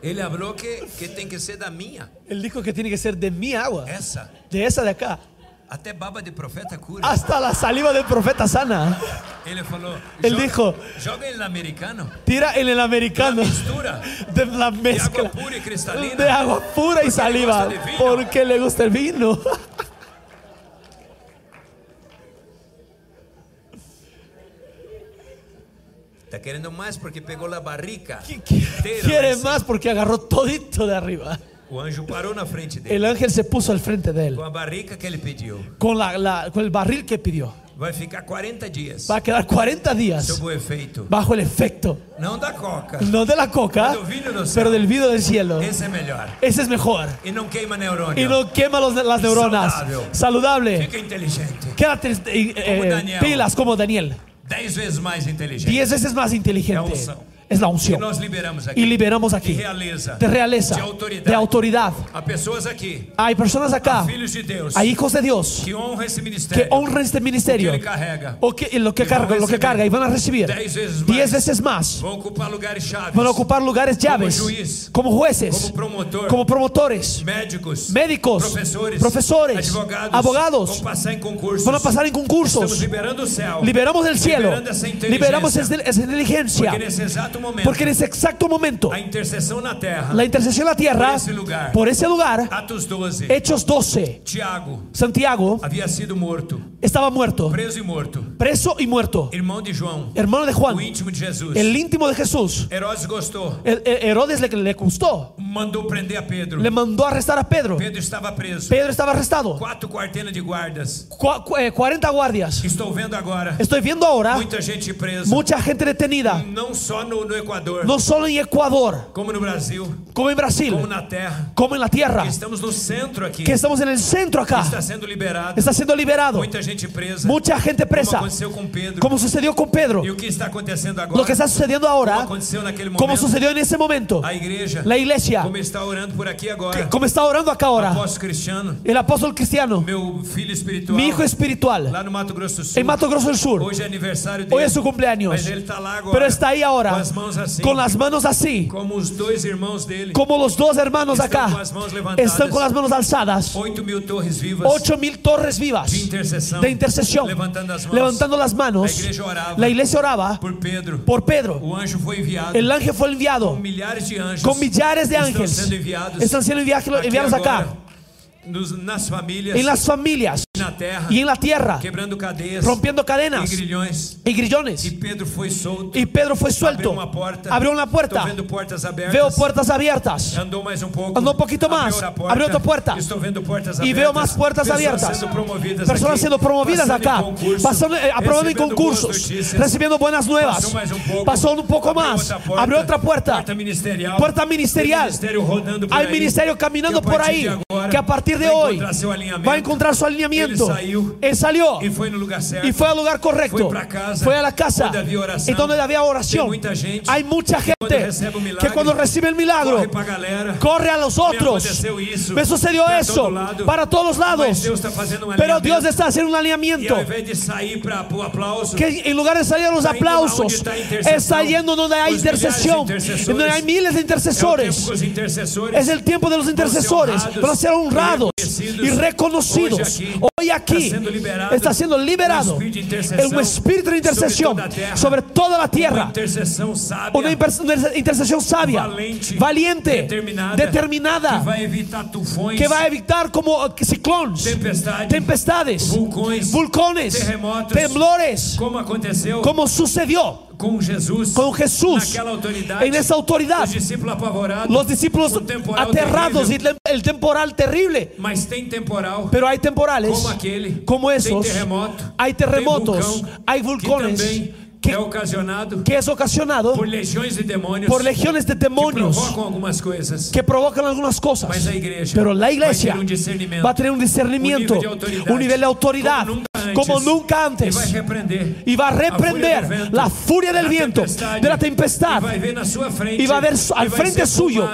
S3: Él habló que, tiene que ser de mía. Él dijo que tiene que ser de mi agua.
S2: De esa de acá. Hasta la saliva del profeta sana. Él, dijo, el americano. Tira en el americano. De la mezcla. De agua pura y saliva. porque le gusta el vino. Está queriendo más porque pegó la barrica. Quiere más porque agarró todito de arriba. El ángel se puso al frente de él. Con barrica que le pidió. Con, el barril que pidió. Va a ficar 40 días. Va a quedar 40 días. Bajo el efecto. No de la coca. pero del vino del cielo. Ese es mejor. Ese es mejor. Y no quema neuronas. las neuronas. Saludable. Qué inteligente. Quédate eh, pilas como Daniel. Dez vezes mais inteligente. 10 vezes mais é inteligente. É unção. es la unción. y liberamos aquí. De realeza. De, autoridad. personas aquí, Hay personas acá. hay hijos de Dios. Que honran este ministerio. Que honra este ministerio. Que carrega, o que, lo que e carga, lo que carga y van a recibir. Diez veces, más. Van a ocupar lugares llaves. Como, jueces. Como, promotores. Médicos. Profesores. abogados. Em van, a pasar en concursos, liberamos Liberando el cielo. esa inteligencia. Liberamos esa inteligencia momento, porque en ese exacto momento, La intercesión na tierra. la intercesión en la tierra, por ese lugar, por ese lugar Atos 12, Hechos 12, Tiago, Santiago había sido muerto, estaba muerto, preso y muerto, preso y muerto hermano de Juan, hermano de Juan íntimo de Jesús, el íntimo de Jesús, Herodes, gustó, el, Herodes le, le, gustó, mandó prender a Pedro, le mandó arrestar a Pedro, Pedro estaba preso, Pedro estaba arrestado, cuatro cuartenas de guardas, Cu eh, 40 guardias, estoy viendo ahora, estoy viendo ahora, mucha gente presa, mucha gente detenida, no solo no solo en Ecuador. Como en Brasil. Como en Brasil. Como la tierra. Que estamos centro Que estamos en el centro acá. Está siendo liberado. Está liberado. Mucha gente presa. Como, sucedió con Pedro. E lo que está sucediendo ahora. Como, sucedió en ese momento. La iglesia. Como está orando por aquí ahora. está orando acá ahora. El apóstol cristiano. Mi hijo espiritual. En Mato Grosso del Sur. Hoy es su cumpleaños. Pero está ahí ahora. Con las manos así como los dos hermanos dele, como acá, Están con las manos alzadas 8 mil torres vivas, de intercesión levantando las manos, La iglesia oraba por Pedro, el ángel fue enviado, Con millares de ángeles Están siendo enviados, acá. en las familias y en la tierra, rompiendo cadenas y grillones. Y, Pedro fue suelto. Abrió, una puerta. abiertas. Veo puertas abiertas. Andó un poquito más. Abrió, otra puerta. Y veo más puertas abiertas. Personas siendo promovidas acá. aprobando en concursos. Recibiendo buenas nuevas. Pasó, un poco. más. Abrió otra puerta. Puerta eh, ministerial. Hay ministerio caminando por ahí. que a partir de hoy va a encontrar su alineamiento. Él salió, y, fue y fue al lugar correcto. Fue, a la casa. y Donde había oración. Hay mucha gente que cuando recibe el milagro corre a los otros. Me sucedió eso para todos lados. Pero Dios está haciendo un alineamiento. Que en lugar de salir a los aplausos, está yendo donde hay intercesión, pues donde hay miles de intercesores. Es el tiempo de los intercesores para ser honrados y reconocidos. Hoy aquí está siendo liberado un espíritu de intercesión sobre toda la tierra. Una intercesión intercesión sabia, valiente, determinada, que va a evitar como ciclones, tempestades, vulcones, terremotos, temblores, como, sucedió con Jesús, en esa autoridad. Los discípulos, aterrados y el temporal terrible. pero hay temporales como, esos. hay terremotos, hay vulcones que, que es ocasionado por legiones de demonios, que provocan algunas cosas, pero la iglesia um va a tener un um discernimiento, un, nivel de, autoridad como nunca antes, e y va a reprender, la furia, del viento, de la tempestad, y va a ver al e frente suyo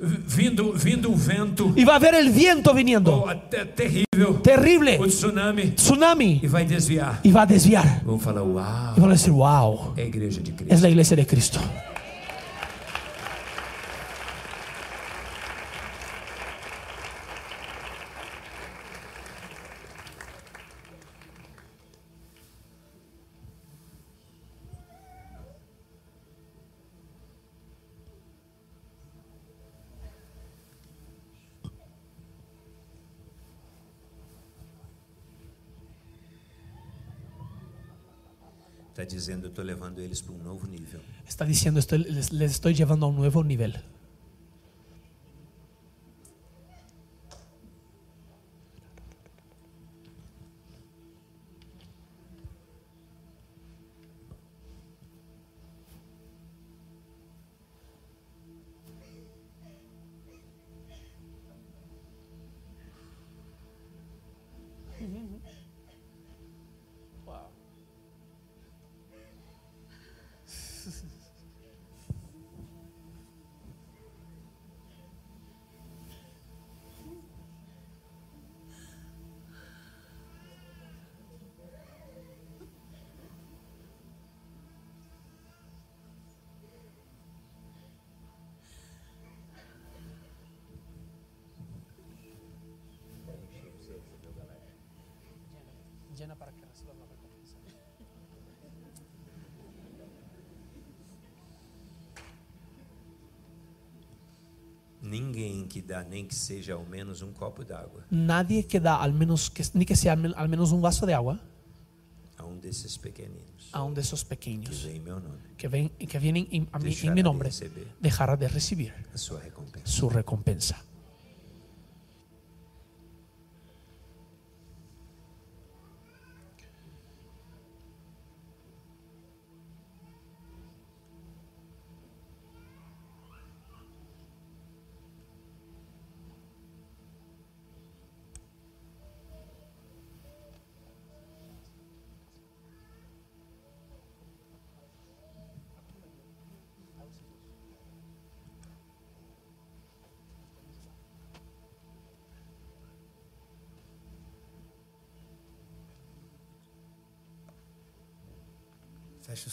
S2: vindo, vindo un vento. e vai a o vento vindo oh, terrível terrível O tsunami. Tsunami. e vai desviar. e vai desviar. Vamos falar, wow. Y van a wow. É a igreja de Cristo. Es é la iglesia de Cristo. dizendo, eu estou levando eles para um novo nível. Está dizendo, estou, les, les estou levando a um novo nível. dá nem que seja ao menos um copo d'água. Nadie que dá ao menos que, nem que seja ao menos um vaso de água, a um desses pequeninos. A um desses pequeninos Que vem meu nome. Que vem que vienen en, a mí, en mi nombre. De dejará de recibir. A sua recompensa. Su recompensa.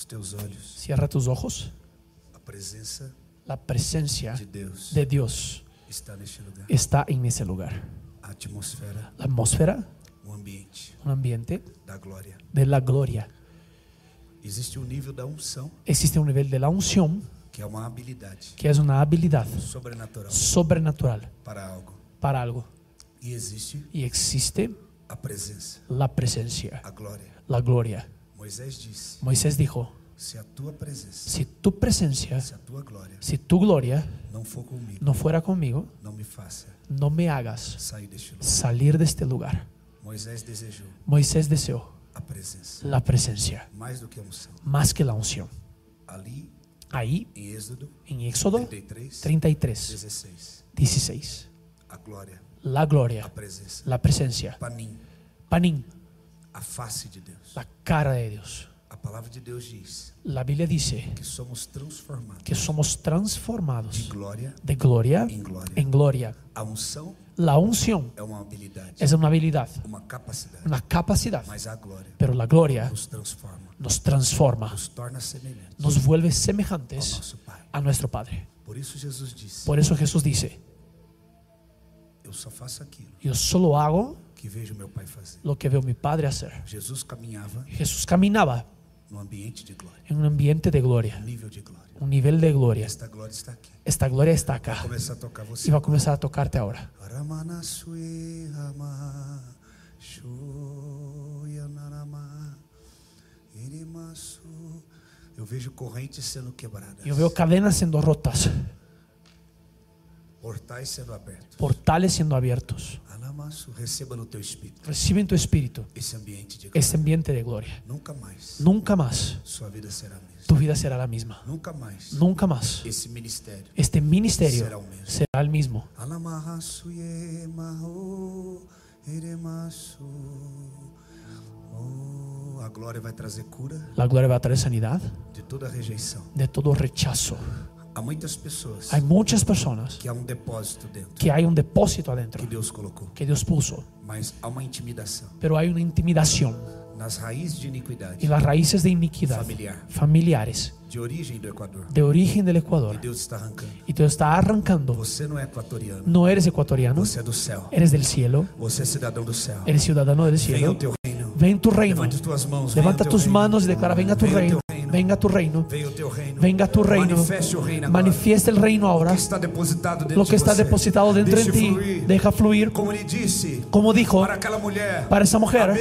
S3: teus olhos. Cierra tus ojos.
S2: A presença. La presencia de Deus. De Dios está, neste lugar. está en ese lugar. A atmosfera. La atmósfera. Um ambiente. Um ambiente. Da glória. De la gloria. Existe um nível da unção. Existe um nível de la unción. Que é uma habilidade. Que é uma habilidade. Sobrenatural. Sobrenatural. Para algo. Para algo. E existe. E existe. A presença. La presencia. A glória. La gloria. Moisés, dijo, si, tu presencia, si tu gloria, no, fuera conmigo, no me, hagas este salir de, este lugar. Moisés, deseó la presencia, más, que la unción. Ahí, en Éxodo, 33, 33 16, la gloria, la, la presencia, panín
S3: la
S2: cara
S3: de Dios.
S2: La Biblia dice que somos transformados. De gloria em En gloria. La unción Es una habilidad. Una capacidad. Pero la gloria. Nos transforma. Nos vuelve semejantes. A nuestro Padre. Por eso Jesús dice. Yo solo hago que vejo meu pai fazer. Lo que veo mi padre hacer. Jesus caminhava. Jesús caminaba no ambiente de glória. En un ambiente de gloria. Um nível de glória. Um nível de glória. Esta glória está aqui. Esta glória está cá. Vai começar a tocar você. E vai começar a tocar até agora. Eu vejo correntes sendo quebradas. Eu vejo cadenas sendo rotas. Portais sendo abertos. Portales siendo abiertos. Reciban tu espíritu. Reciben tu espíritu. Ese ambiente de gloria. ambiente de gloria. Nunca más. Nunca más. Su vida será la misma. Tu vida será la misma. Nunca más. Nunca más. Ese ministerio. Este ministerio será el mismo. Será el mismo. La oh, gloria va a traer cura. La gloria va a traer sanidad. De toda rejeição. De todo rechazo. Hay muchas personas que um depósito dentro. Que hay un um depósito adentro. Que Que Dios puso. Pero hay una intimidación. Nas de Y las raíces de iniquidad. Familiares. De origen del Ecuador. Y Dios e está arrancando. E no, eres ecuatoriano. Eres del cielo. Eres ciudadano del cielo. Ven tu reino. Levanta tus manos y e declara, venga tu reino. Venga tu reino. Venga tu reino. Manifiesta el reino ahora. Lo que está depositado dentro de ti. Deja fluir. Como dijo para esa mujer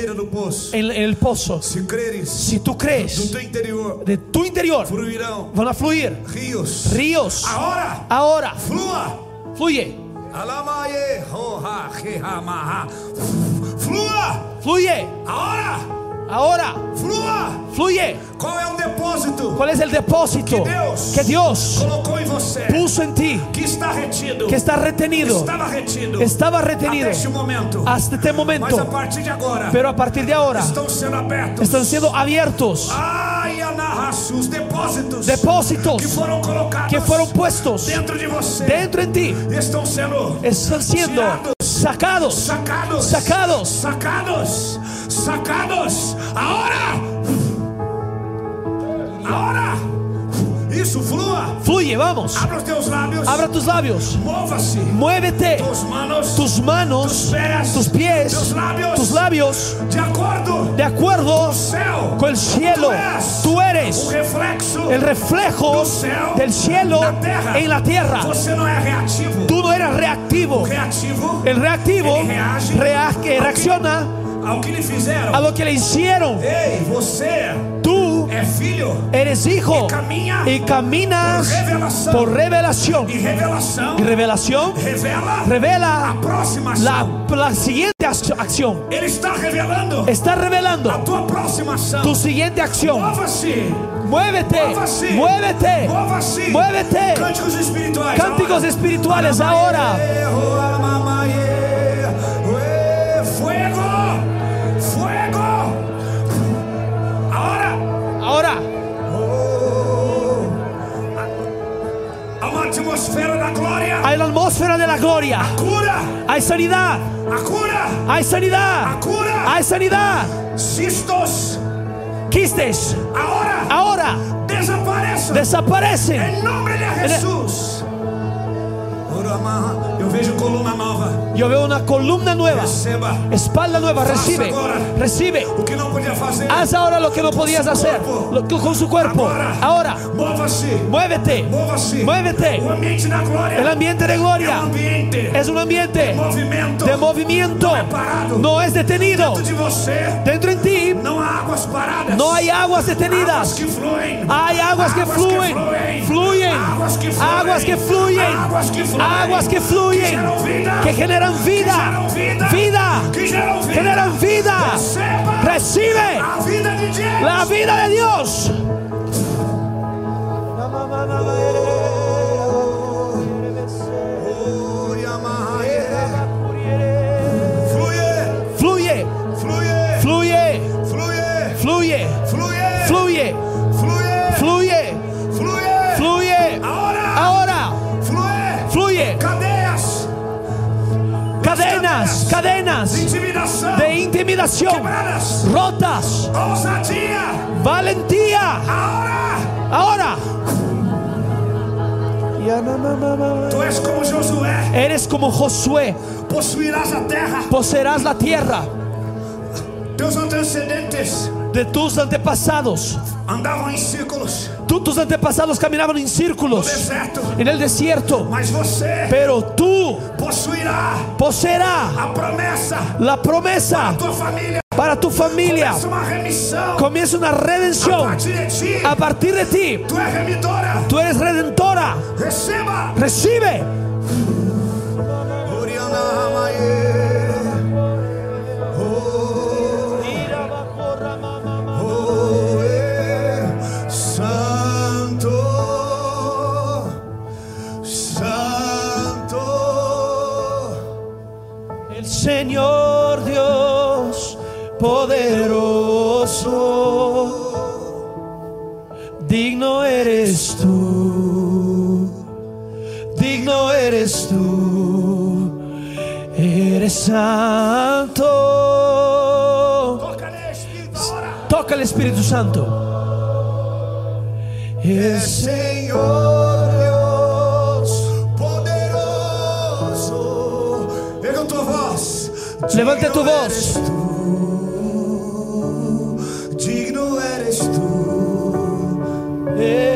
S2: en el pozo. Si tú crees de tu interior van a fluir ríos. Ahora. Ahora. Fluye. Fluye. Fluye. Ahora. Ahora flua. Fluye. ¿Cuál es el depósito? ¿Cuál es el depósito que Dios, que Dios colocó en você, puso en ti? Que está retido. Que está retenido. Estaba retido. Estaba retenido. Hasta este momento. Hasta este momento. a partir de ahora, Pero a partir de ahora. Están siendo abiertos. Están siendo abiertos. Ay, os depósitos, depósitos que, fueron colocados que fueron puestos dentro de você, dentro de ti, estão sendo, estão sendo sacados, sacados,
S3: sacados, sacados, sacados. Ahora, ahora. Fluye,
S2: vamos. Abra, tus labios. Muévete. Tus manos. Tus, pies. Tus labios. De acuerdo. con el cielo. Tú eres, el reflejo del cielo en la tierra. tú no eres reactivo. el reactivo reacciona. a lo que le hicieron. tú Eres hijo y caminas por revelación. Y revelación revela la, la siguiente acción. Él está
S3: revelando, está revelando
S2: tu siguiente acción. Muévete, muévete, muévete. Cánticos espirituales ahora. Oh, Hay la atmósfera de la gloria. cura Hay sanidad. cura Hay sanidad. cura Hay sanidad. Cistos. Quistes. Ahora. Ahora. Desaparecen. Desaparecen. En nombre de Jesús. Yo veo columna nueva. Yo veo una columna nueva espalda nueva Recibe Recibe Haz ahora lo que no podías hacer Con su cuerpo Ahora muévete, muévete. El ambiente de gloria Es un ambiente de movimiento No es detenido. Dentro de eh. ti, No hay aguas detenidas. Hay aguas que fluyen Fluyen Aguas que fluyen Aguas que fluyen que generan vida, vida, generan vida. Recibe la vida de Dios. de intimidación rotas. valentía. Ahora. Ahora.
S3: Tú eres como Josué. Eres como Josué. Poseerás
S2: la tierra. Poseerás la tierra. De tus antepasados. Andaban en círculos tus antepasados caminaban en círculos en el desierto. pero tú poseerá la promesa, la promesa para tu familia. Comienza, una redención a partir de ti. Tú, eres redentora. Recibe. eres tú, eres santo. Toca el Espírito Santo. El Senhor Deus poderoso. Erga tua voz. Levanta tua voz. Digno eres tu. Digno eres eh, tu.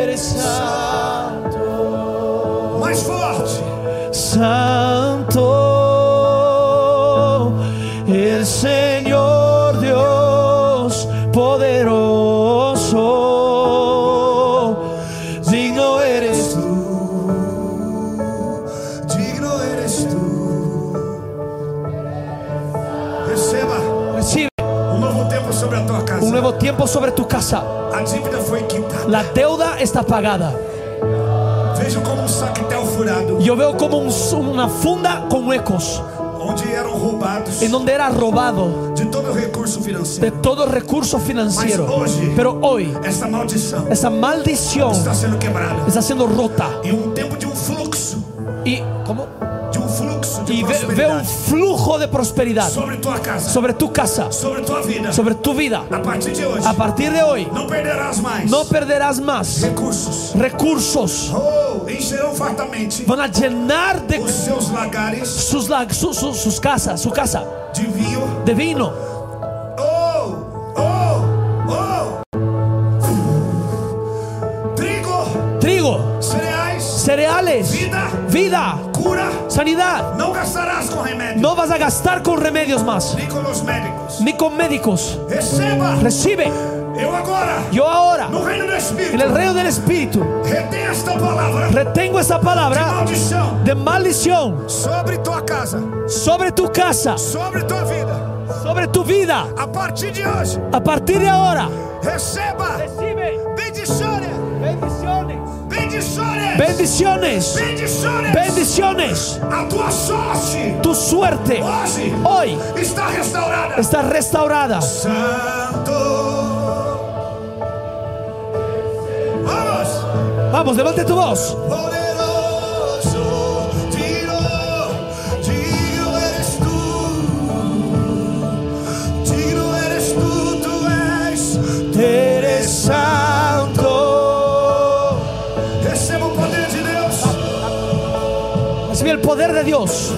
S2: Santo, el Señor Dios poderoso. Digno eres tú, digno eres tú. Receba, recibe un nuevo tiempo sobre casa. Un nuevo tiempo sobre tu casa. La deuda está pagada yo veo como una funda con huecos. en donde era robado de todo recurso financiero.
S4: Pero hoy esa maldición está siendo rota. E um um y como y ve, un flujo de prosperidad sobre, tu casa, sobre tu casa, sobre tu vida, A, partir de hoy, no perderás más, recursos, recursos. Oh, van a llenar de sus, lagares, casas, su casa de vino cereales, vida, vida, cura, sanidad. No gastarás con remedios. No vas a gastar con remedios más. Ni con los médicos. Ni con médicos. Recibe. Yo ahora, en el reino del Espíritu, retengo esta palabra de maldición, sobre, tu casa, sobre tu casa, sobre tu vida, sobre tu vida. A partir de, hoy, a partir de ahora, receba, Bendiciones. Bendiciones. A tu Tu suerte. hoy. Está restaurada. Santo. Vamos. Vamos, levante tu voz. poder de Dios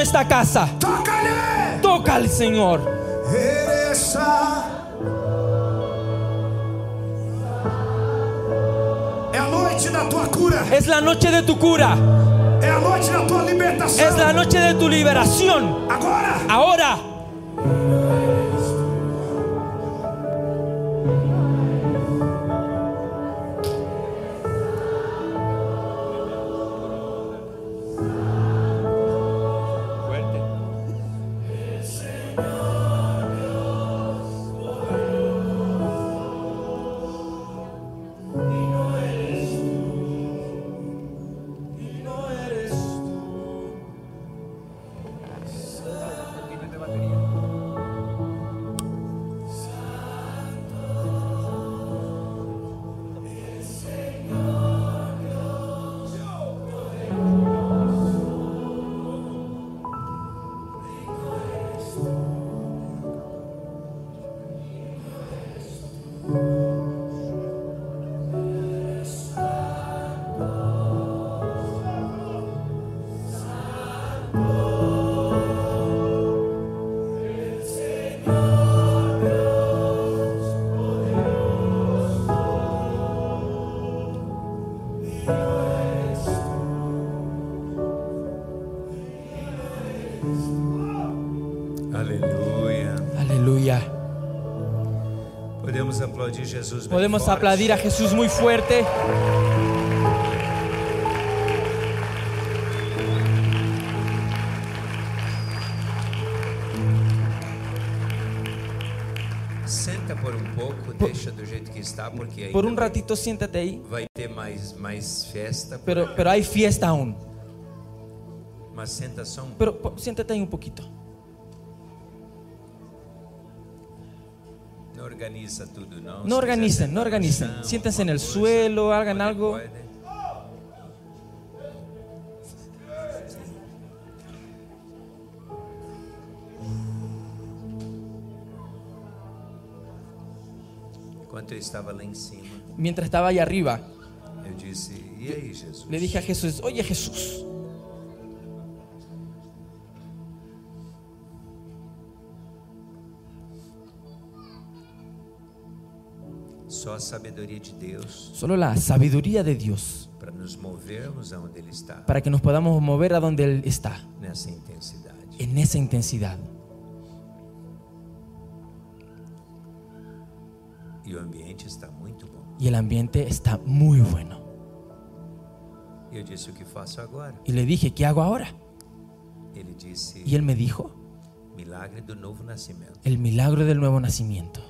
S4: esta casa. Tócale. Toca al Señor. Es la noche de tu cura. Es la noche de tu liberación. Ahora. Podemos aplaudir a Jesús muy fuerte. Por un ratito siéntate ahí. Pero, pero hay fiesta aún. Um
S5: pero siéntate ahí un poquito. No, organiza no. no organizan, no organizan. Siéntense en el suelo, hagan algo.
S4: Mientras estaba allá arriba, le dije a Jesús, oye Jesús,
S5: Solo la sabiduría de Dios.
S4: Para que nos podamos mover a donde él está. En esa intensidad. E
S5: y el ambiente está muy bueno.
S4: Y le dije, ¿qué hago ahora? y él me dijo, El milagro del nuevo nacimiento.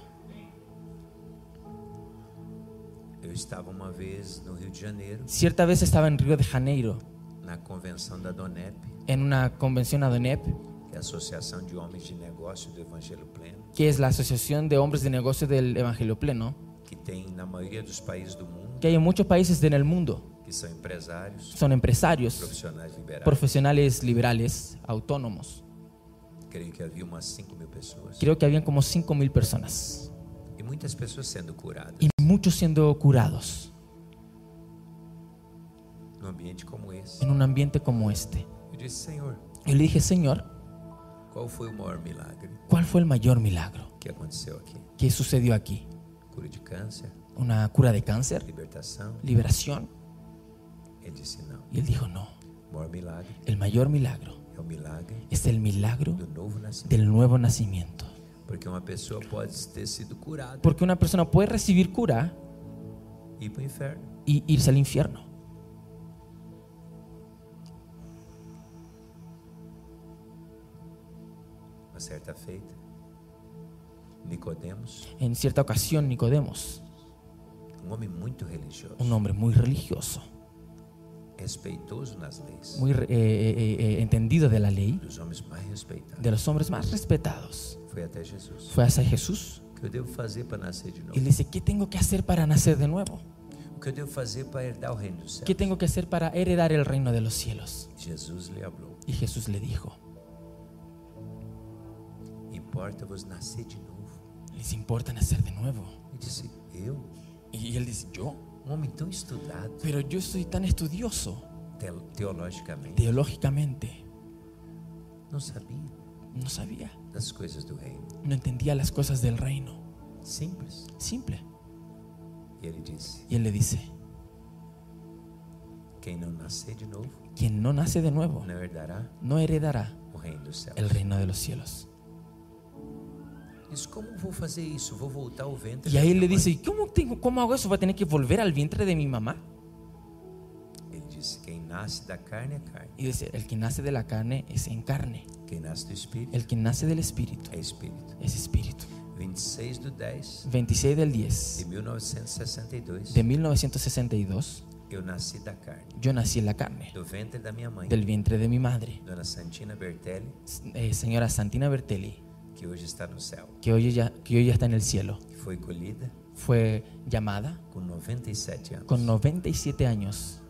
S4: Eu estava uma vez no Rio de Janeiro. Cierta vez estaba en Rio de Janeiro, na convenção da Donep, en una convención Donep. que é a Associação de Homens de Negócio do Evangelho Pleno, que es la Asociación de Hombres de Negocio del Evangelio Pleno, que tem na maioria dos países do mundo, que hay en muchos países en mundo. que são empresários, Son empresarios, profissionais liberais. profesionales liberales, autónomos. Creio que havia umas 5 mil pessoas. Creo que habían como 5.000 personas. Y muchos siendo curados. Este. En un ambiente como este. Yo le dije, Señor. ¿Cuál fue el mayor milagro? ¿Cuál ¿Qué sucedió aquí? Una cura de cáncer. Liberación. Y él dijo no. El mayor milagro. es el milagro Del nuevo nacimiento. Porque uma pessoa pode ter sido curada Porque una persona puede recibir cura e ir para o inferno. y irse al infierno. Uma certa feita, Nicodemos, En cierta ocasión, Nicodemos, um homem muito religioso, un hombre muy religioso, respetuoso nas leis. muy eh, eh, eh, eh, entendido de la ley, dos homens mais respeitados. de los hombres más respetados. Foi até Jesus. Foi até Jesus. O que eu devo fazer para nascer de novo? Ele disse: "Que tenho que fazer para nascer de novo?" O que eu devo fazer para herdar o reino dos céus? ¿Qué tengo que hacer para heredar el reino de los cielos? Jesus lhe falou: E Jesus le dijo, "Importa-vos nascer de novo." ¿les importa nacer de nuevo? Ele disse: Eu? E, ele disse: "Eu." Pero yo soy tan estudioso. Teológicamente. No sabía. No reino. entendía las cosas del reino. Simple. Y él, le dice. Quien no nace de nuevo. Quien de heredará. No heredará. El reino de los cielos. Mas como vou fazer isso? Vou voltar ao ventre. E aí ele disse: como tenho, como hago isso? Vou tener que volver al vientre de mi mamá? Ele disse: quem nace da carne é carne. E dice, el que nace de la carne es en carne. Quem nasce do espírito. El que nace del espíritu. É espíritu. Es espíritu. 26 e do 10. 26 del 10. De 1962. De 1962. Eu nasci da carne. Yo nací en la carne. Do ventre da minha mãe. Del vientre de mi madre. Dona Santina Bertelli. Eh, señora Santina Bertelli que hoy está Que hoy ya que ya está en el cielo. Fue colhida. Fue llamada con 97 años. Con 97 años.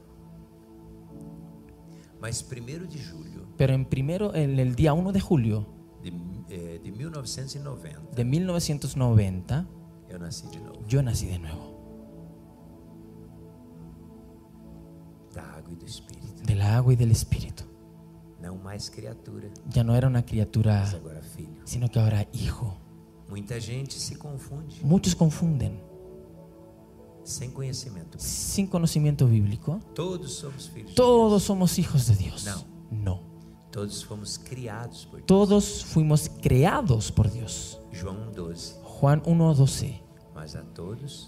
S4: Mas primero de julio. Pero en primero en el día 1 de julio de, eh, de 1990. De 1990 yo nací de nuevo. Yo nací de nuevo. Da e del De la agua y del espíritu. criatura. Ya no era una criatura sino que ahora hijo. Muita gente se confunde. Muchos confunden. Sin conocimiento. Sin conocimiento bíblico. Todos somos hijos. Todos somos hijos de Dios. No. no. Todos fuimos criados por Dios. Todos fuimos creados por Dios. Juan 1:12. Juan 1:12.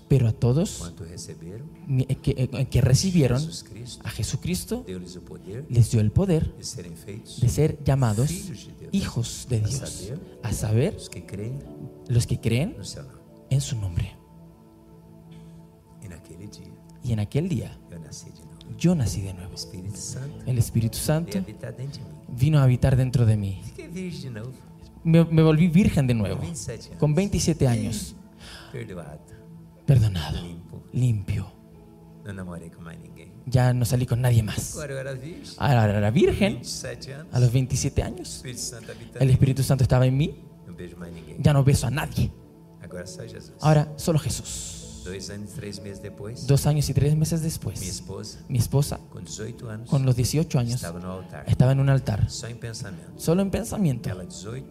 S4: Pero a todos eh, eh, eh, que, recibieron a Jesucristo les dio el poder de ser llamados hijos de Dios, a saber los que creen en su nombre. Y en aquel día yo nací de nuevo. El Espíritu Santo vino a habitar dentro de mí. me volví virgen de nuevo, con 27 años. Perdonado, limpio. Ya no salí con nadie más. Ahora era virgen, a los 27 años, el Espíritu Santo estaba en mí. Ya no beso a nadie. Ahora solo Jesús. Dos años, tres dos años y tres meses después, mi esposa, con, los 18 años, estaba en un altar. solo en pensamiento.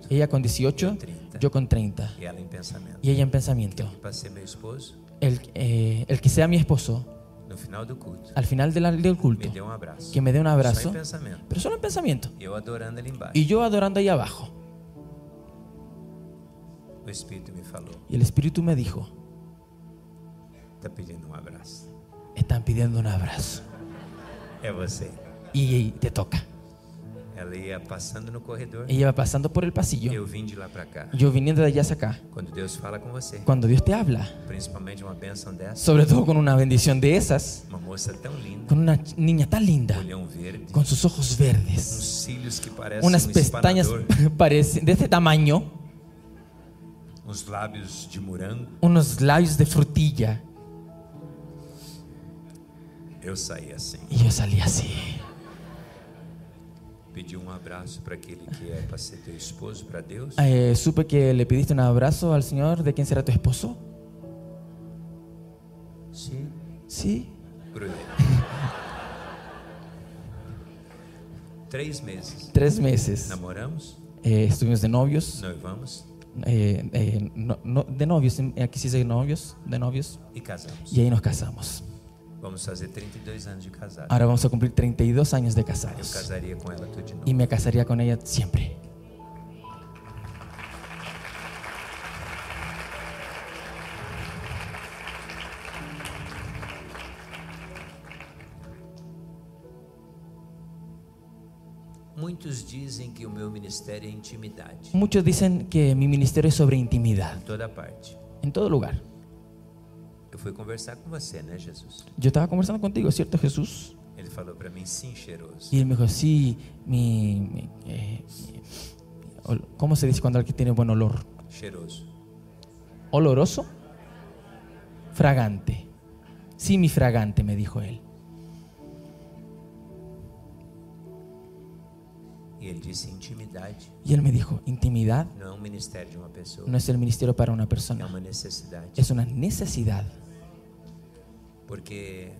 S4: Ella, con 18, yo, con 30. Y ella en pensamiento. Eh, el, que sea mi esposo, al final del, del culto, que me dé un abrazo, pero solo en pensamiento. y yo adorando ahí abajo. Y el Espíritu me dijo. Está pidiendo un abrazo. Están pidiendo un abrazo. es você. Y te toca. Ela ia passando no corredor. Ella ia pasando por el pasillo. Eu vim de lá para cá. Yo vine de allá hacia acá. Quando Deus fala com você. Cuando Dios te habla. Principalmente uma bênção dessa. Sobre todo con una bendición de esas. Uma moça tão linda. Con una niña tan linda. Olhão verde. Con sus ojos verdes. Uns cílios que parecem Unas um pestañas parecen de este tamaño. Uns lábios de morango. Unos labios de frutilla. Eu saí assim. E eu saí assim. Pedi um abraço para aquele que é para ser teu esposo, para Deus. Eh, supe que le pediste un abrazo al Señor de quién será tu esposo. Sim. Sí. Bruno. Três meses. Tres meses. Namoramos. Eh, estuvimos de novios. Noivamos. Eh, eh, no, de novios, aquí sí se dice novios, de novios. Y casamos. Y ahí nos casamos. Vamos fazer 32 e anos de casado. Ahora vamos a cumplir 32 años de casados. Eu casaria com ela tudo de novo. Y me casaría con ella siempre. Muitos dizem que o meu ministério é intimidade. Muchos dicen que mi ministerio es sobre intimidad. Em toda parte. En todo lugar fui conversar con você, né, Jesús? Yo estaba conversando contigo, ¿cierto, Jesús? Y él me dijo, sí, mi, eh, eh, ¿cómo se dice cuando alguien tiene buen olor? Cheiroso. Oloroso, fragante. Sí, mi fragante, me dijo él. Y él me dijo, intimidad um no es el ministerio para una persona, es una necesidad. Porque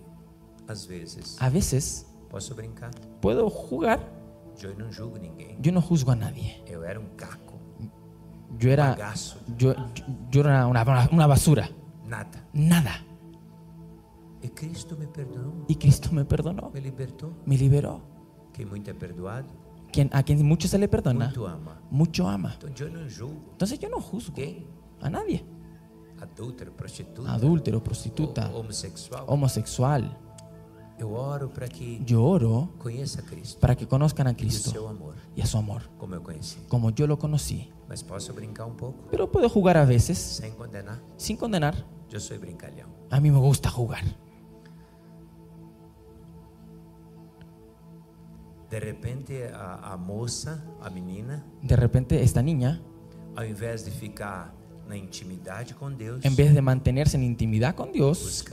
S4: às vezes, a veces posso brincar. puedo jugar. Yo no juzgo ninguém. Yo no juzgo a nadie. Eu era un um caco. Yo era, bagaço. yo, yo era una, una basura. Nada. Nada. Y e Cristo me perdonó. Y Cristo me perdonó. Me libertó. Me liberó. Que muito é perdoado. Quien, a quien mucho se le perdona. Mucho ama. Mucho ama. Entonces yo no juzgo. Entonces yo no juzgo ¿Qué? a nadie adúltero, prostituta, adúltero, prostituta homosexual. homosexual. Yo oro, para que, yo oro a Cristo, para que conozcan a Cristo y, amor, y a su amor, como yo, como yo lo conocí. Poco, Pero puedo jugar a veces sin condenar. Sin condenar. Yo soy brincalhão. A mí me gusta jugar. De repente a, a moza, a menina, de repente esta niña, ao invés de ficar en vez de mantenerse en intimidad con Dios,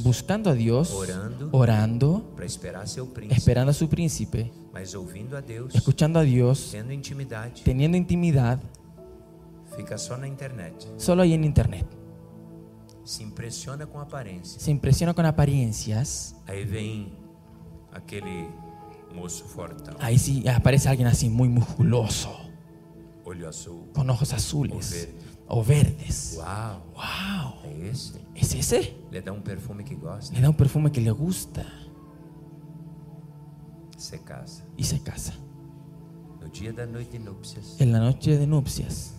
S4: buscando a Dios, orando, esperando a su príncipe, escuchando a Dios, teniendo intimidad, solo ahí en internet. Se impresiona con apariencias. Se Ahí aquel Ahí sí aparece alguien así muy musculoso. Con ojos azules o verdes. Wow. Wow. Es, ¿Es ese? Le da un perfume que gosta. Le da un perfume que le gusta. Se casa. Y se casa. No día noche de nupcias. En la noche de nupcias.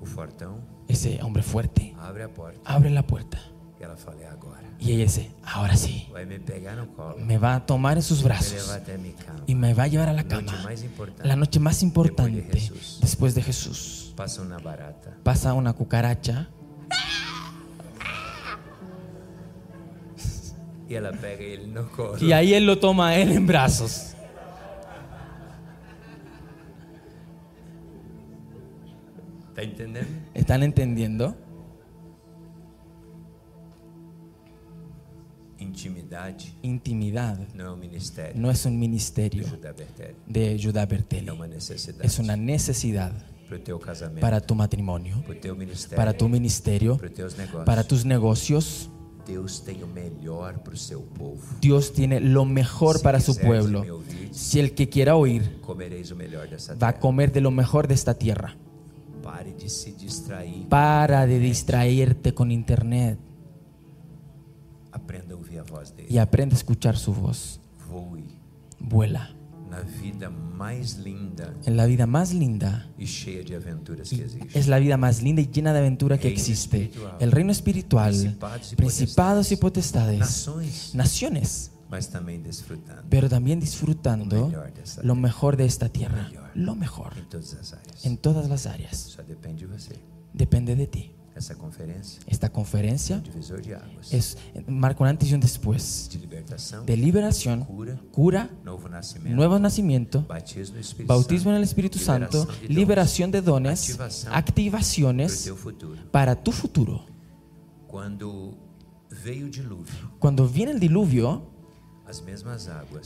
S4: O fortão, ese hombre fuerte. Abre, la puerta, abre la puerta. Y ella fala, ahora. Y ella dice, ahora sí. Me va a tomar en sus brazos y me va a llevar a la cama. La noche más importante después de Jesús. Pasa una barata. Pasa una cucaracha. Y, la pega él y ahí él lo toma él en brazos. ¿Están entendiendo? ¿Están entendiendo? intimidad no es un um ministerio, no es un um ministerio de Judá Bertelli. Es una necesidad para tu matrimonio, para tu ministerio, para tus negocios. Dios tiene, lo mejor para su pueblo. si el que quiera oír va a comer de lo mejor de esta tierra. para de distraerte con internet y aprende a escuchar su voz. Vuela. En la vida más linda. Y e de aventuras Es la vida más linda y llena de aventura que existe. El reino espiritual. Principados y, potestades. naciones pero también disfrutando lo mejor de esta tierra. Lo mejor. En todas las áreas. Depende de ti. Esta conferencia es, marca un antes y un después de liberación, cura, nuevo nacimiento, bautismo, en el Espíritu Santo, liberación, de dones, activaciones para tu futuro. Cuando, viene el diluvio,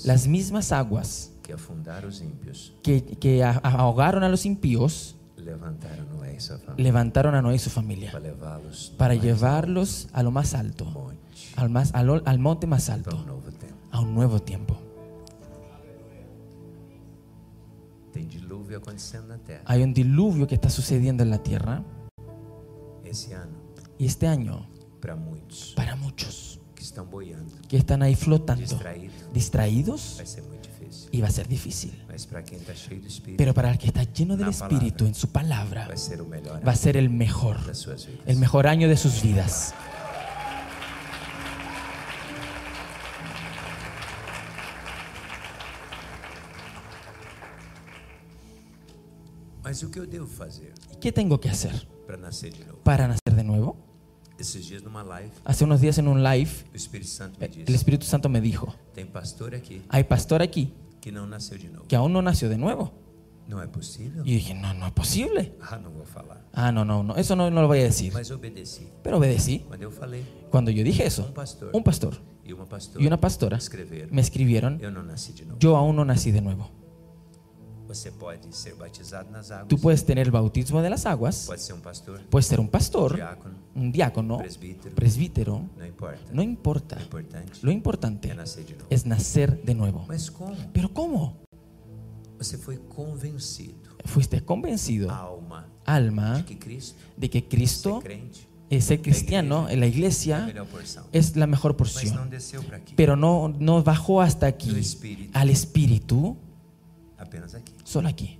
S4: las mismas aguas, que, que ahogaron a los impíos, Levantaron a Noé y su familia, para llevarlos, a lo más alto, al, monte más alto, a un nuevo tiempo. Hay un diluvio que está sucediendo en la tierra. y este año, para muchos que están, ahí flotando, distraídos, ser difícil. y va a ser difícil. Pero para el que está lleno del Espíritu en su palabra, va a ser, el mejor, el mejor año de sus vidas. qué tengo que hacer? Para nacer de nuevo. Hace unos días en un live, eh, el Espíritu Santo me dijo, hay pastor aquí que aún no nació de nuevo. No es Y dije, no, no es posible. Ah, ah no no, no, eso no, lo voy a decir. Pero obedecí. Cuando yo, dije eso, um un pastor, e y, una pastora, me escribieron, yo, aún no nací de nuevo. Tú puedes tener el bautismo de las aguas. Puedes ser un um pastor. Puedes ser un pastor. Diácono un diácono, presbítero, no, importa. Lo importante, es, nacer de nuevo. Pues, ¿Pero cómo? Fuiste convencido. Alma. de que Cristo. De ser, cristiano en la iglesia es la mejor porción. Pues, Pero no, no bajó hasta aquí. al espíritu. Solo aquí.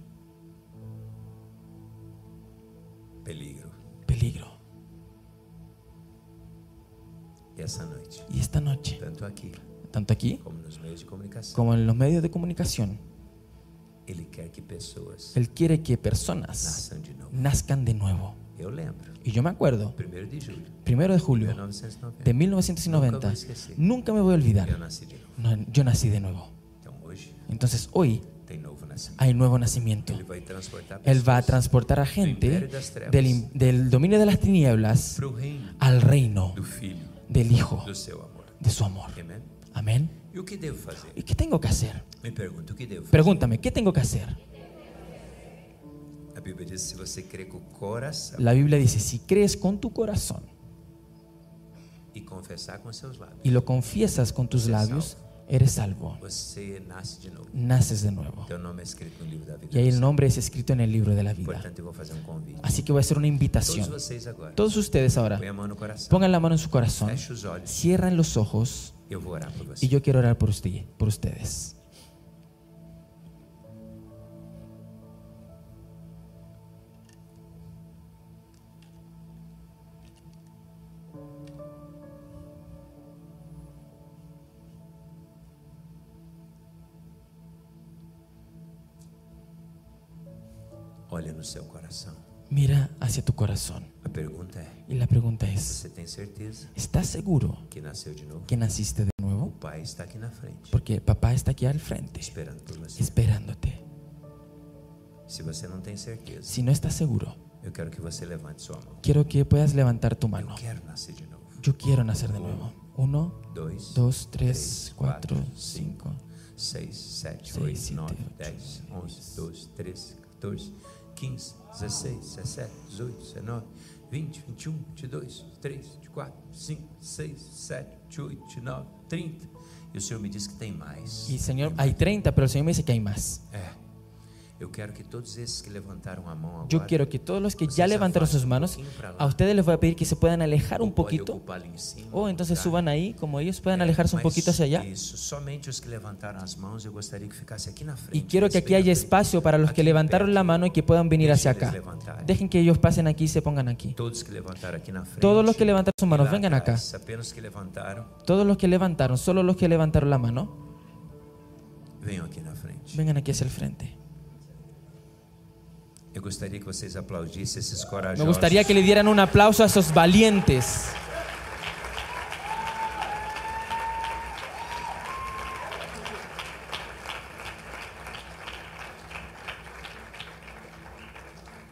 S4: Peligro. Peligro. y esta noche, tanto aquí, como, en los medios de comunicación, Él quiere que personas, nazcan, de nuevo. Y yo me acuerdo, primero de julio, de, 1990, nunca me, voy a olvidar, yo nací de nuevo. Entonces hoy hay nuevo nacimiento. Él va, a transportar a gente del, dominio de las tinieblas al reino del Hijo, de su amor. Amén. ¿Y qué tengo que hacer? ¿qué Pregúntame, ¿qué tengo que hacer? La Biblia dice, si La Biblia dice, si crees con tu corazón. Y Y lo confiesas con tus labios, eres salvo. Pues Naces de nuevo. Y ahí el nombre es escrito en el libro de la vida. Así que voy a hacer una invitación. Todos ustedes ahora, pongan la mano en su corazón, cierran los ojos y yo quiero orar por, por ustedes. Olha no seu coração. Mira hacia tu corazón. La pregunta es, y la pregunta es, ¿estás seguro que, de nuevo? que naciste de nuevo? Papá está aquí frente, Porque papá está aquí al frente, esperándote. Si, no certeza, si no estás seguro, yo quiero, que você sua mão. quiero que puedas levantar tu mano. Yo Yo quiero nacer de nuevo. 1, 2, 3, 4, 5, 6, 7, 8, 9, 10, 11, 12, 13, 14. 15, 16, 17, 18, 19, 20, 21, 22, 23, 24, 25, 6, 7, 28, 29, 30. E o Senhor me diz que tem mais. E Senhor, há 30, mas o Senhor me disse que há mais. É. Yo quiero que todos los que ya levantaron sus manos, um a ustedes les voy a pedir que se puedan alejar un poquito. O em oh, entonces suban ahí, como ellos puedan alejarse un poquito hacia allá. Y quiero que aquí haya espacio para los que levantaron la mano y que puedan venir hacia acá. Dejen que ellos pasen aquí y se pongan aquí. Todos los que levantaron sus manos, vengan acá. Todos los que levantaron, solo los que levantaron la mano. Vengan aquí hacia el frente. Eu gostaria que vocês aplaudissem esses corajosos. Me gustaría que le dieran un aplauso a esos valientes.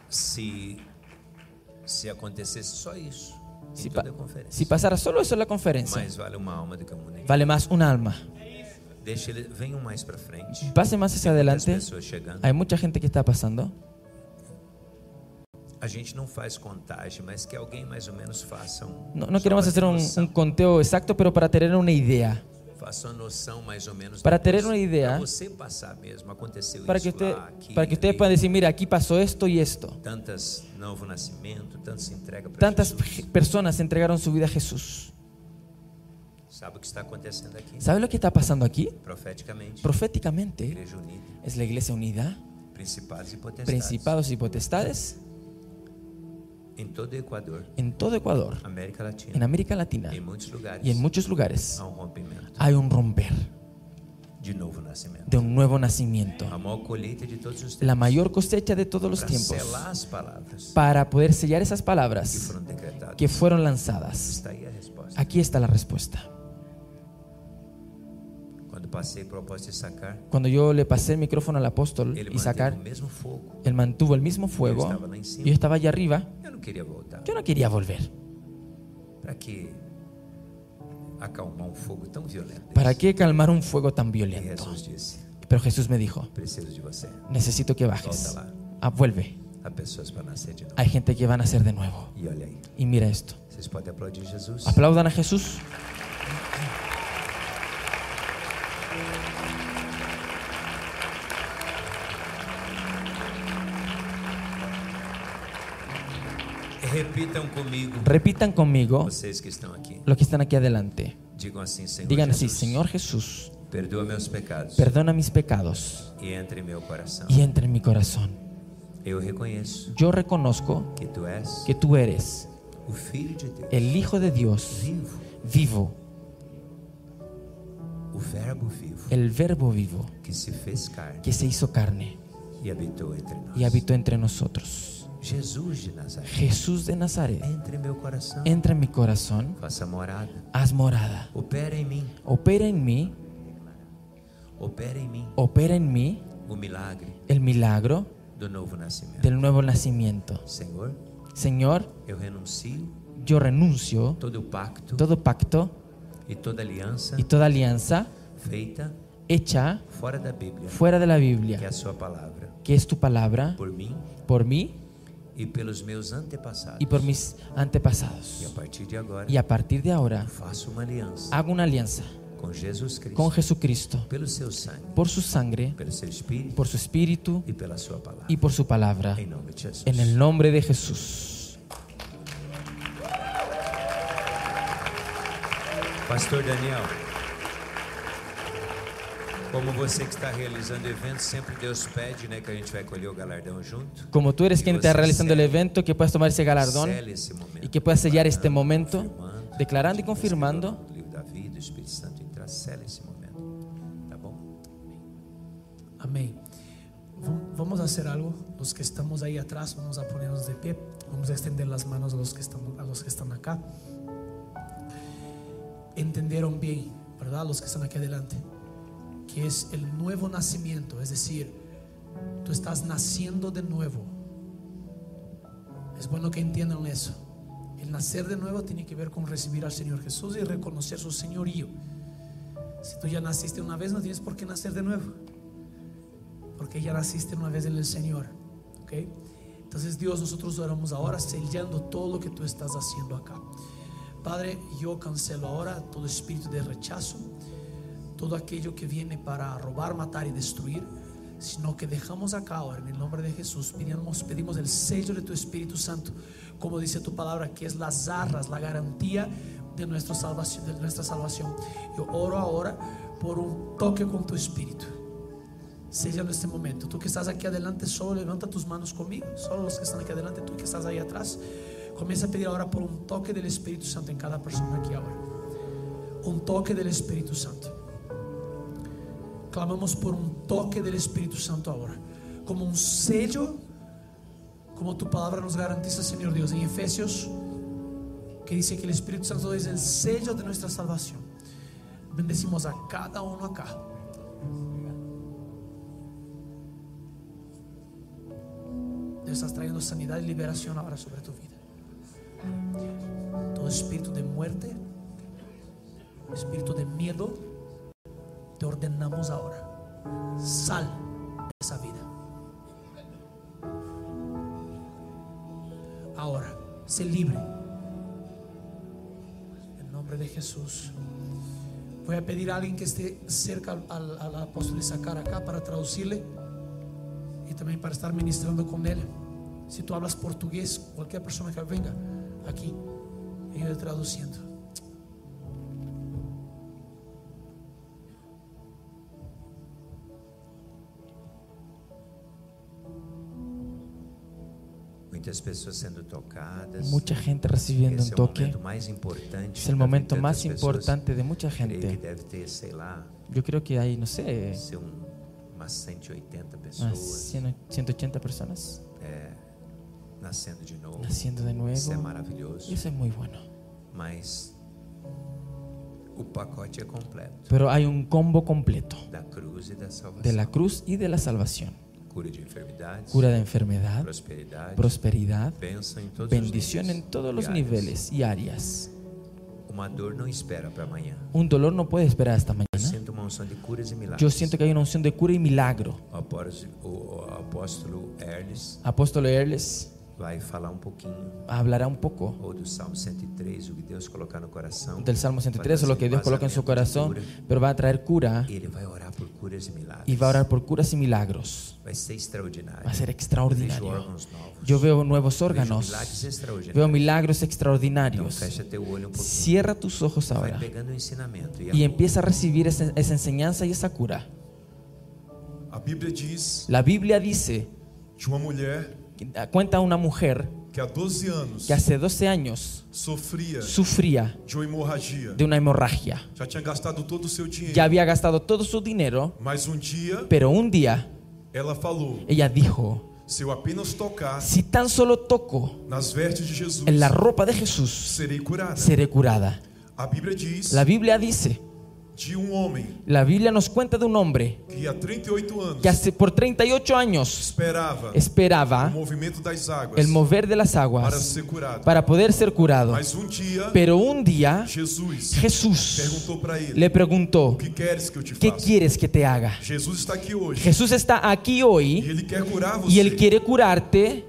S4: Si, se acontecesse só isso em Si, pa- pasara solo eso en la conferencia, mais vale uma alma do que um vale más un alma. Deixa ele, venham mais para frente. Pase más hacia adelante. Hay mucha gente que está pasando. A gente não faz contagem, mas que alguém mais ou menos faça um, no, no queremos hacer un, un, conteo exacto, pero para tener una idea. Noção, mais ou menos, para tener una idea. Mesmo, para, que aqui, para que ustedes puedan decir, mira, aquí pasó esto y esto. Tantas, novo tantas, entregas. tantas personas entregaron su vida a Jesús. ¿Sabe, que está acontecendo aqui? ¿Sabe lo que está pasando aquí? Proféticamente. Proféticamente. es la iglesia unida. Principados y potestades. Principados y potestades en todo Ecuador. En todo Ecuador. América Latina. En América Latina. y en muchos lugares. Hay un romper. De, un nuevo nacimiento. La mayor, cosecha de todos los tiempos. Para poder sellar esas palabras que fueron, lanzadas. Aquí está la respuesta cuando yo le pasé el micrófono al apóstol y sacar, él mantuvo el mismo fuego. Yo estaba, estaba allá arriba. Yo no quería, volver. ¿Para qué? Acalmar un fuego tan violento. ¿Para qué calmar un fuego tan violento? Pero Jesús me dijo, necesito que bajes. Ah, vuelve. Hay gente que va a nacer de nuevo. Y, mira esto. Aplaudan a Jesús. Repitan conmigo. lo que Los que están aquí adelante. Digan así, Señor Jesús. Perdona mis pecados. Y entre en mi corazón. Yo reconozco. que tú eres. el Hijo de Dios. Vivo. el verbo vivo que se, hizo carne y habitó entre nosotros. Jesús de Nazaret, Jesús entra, en mi corazón, morada. haz morada, opera en em mí, opera en mí, opera em en mí, el milagro, del, nuevo nacimiento. Señor, yo renuncio, todo pacto, e y toda alianza, y toda alianza hecha fuera de la Biblia, que, es que es tu palabra por mí, por mí y por mis antepasados. Y a partir de ahora, hago una alianza con, Jesucristo, por su sangre, por su espíritu e y, por su palabra, em en el nombre de Jesús. Pastor Daniel. Como está realizando Como tú eres e quien está realizando el evento, que puedas tomar ese galardón y que puedas sellar este momento, declarando y confirmando. Vamos a hacer algo.
S6: Los que estamos ahí atrás, vamos a ponernos de pie. Vamos a extender las manos a los que están, a los que están acá. Entendieron bien, ¿verdad? Los que están aquí adelante que es el nuevo nacimiento, es decir, tú estás naciendo de nuevo. Es bueno que entiendan eso. El nacer de nuevo tiene que ver con recibir al Señor Jesús y reconocer su señorío. Si tú ya naciste una vez, no tienes por qué nacer de nuevo, porque ya naciste una vez en el Señor. Entonces, Dios, nosotros oramos ahora sellando todo lo que tú estás haciendo acá. Padre, yo cancelo ahora todo espíritu de rechazo todo aquello que viene para robar, matar y destruir, sino que dejamos acá ahora en el nombre de Jesús. Pedimos, el sello de tu Espíritu Santo, como dice tu palabra, que es las zarras, la garantía de nuestra salvación. De nuestra salvación. Yo oro ahora por un toque con tu Espíritu. Sella en este momento. Tú que estás aquí adelante, solo levanta tus manos conmigo. Solo los que están aquí adelante, tú que estás ahí atrás, comienza a pedir ahora por un toque del Espíritu Santo en cada persona aquí ahora. Un toque del Espíritu Santo. Clamamos por un toque del Espíritu Santo ahora, como un sello, como tu palabra nos garantiza, Señor Dios, en Efesios, que dice que el Espíritu Santo es el sello de nuestra salvación. Bendecimos a cada uno acá. Dios estás trayendo sanidad y liberación ahora sobre tu vida. Todo espíritu de muerte, espíritu de miedo te ordenamos ahora, sal de esa vida. Ahora, sé libre. En nombre de Jesús. Voy a pedir a alguien que esté cerca al, apóstol apóstol sacar acá para traducirle y también para estar ministrando con él. Si tú hablas portugués, cualquier persona que venga aquí, yo traduciendo.
S4: tocadas, mucha gente recibiendo un toque. Es el momento más importante de mucha gente. Yo creo que hay, no sé, más um, 180 e personas. 180 personas. naciendo de nuevo. Naciendo Eso es maravilloso. Eso es muy bueno. Pero hay un combo completo. E de la cruz y de la salvación cura de enfermedad, prosperidad, em bendición en todos los niveles y áreas. Um Un dolor no puede esperar hasta mañana. E Yo siento que hay una unción de cura y milagro. apóstol Erles, vai um Hablará un poco. Salmo 103, e o Del Salmo 103, e lo que Dios coloca en su corazón, pero va a traer cura. E y va a orar por curas y milagros. Va a ser extraordinario. Yo, veo nuevos órganos. Veo milagros extraordinarios. Um Cierra tus ojos ahora. y, empieza a recibir esa, enseñanza y esa cura. La Biblia dice de una cuenta una mujer que, hace 12 años sufría, de, una hemorragia. Ya, había gastado todo su dinero, um pero un día ella dijo, si, tan solo toco en la ropa de Jesús, seré curada. la Biblia dice la Biblia nos cuenta de un hombre que, e hace, por 38 años esperaba, el, mover de las aguas para, poder ser curado. Um Pero un día Jesús, le preguntó, ¿qué quieres que te haga? Jesús está aquí hoy, e y él quiere curarte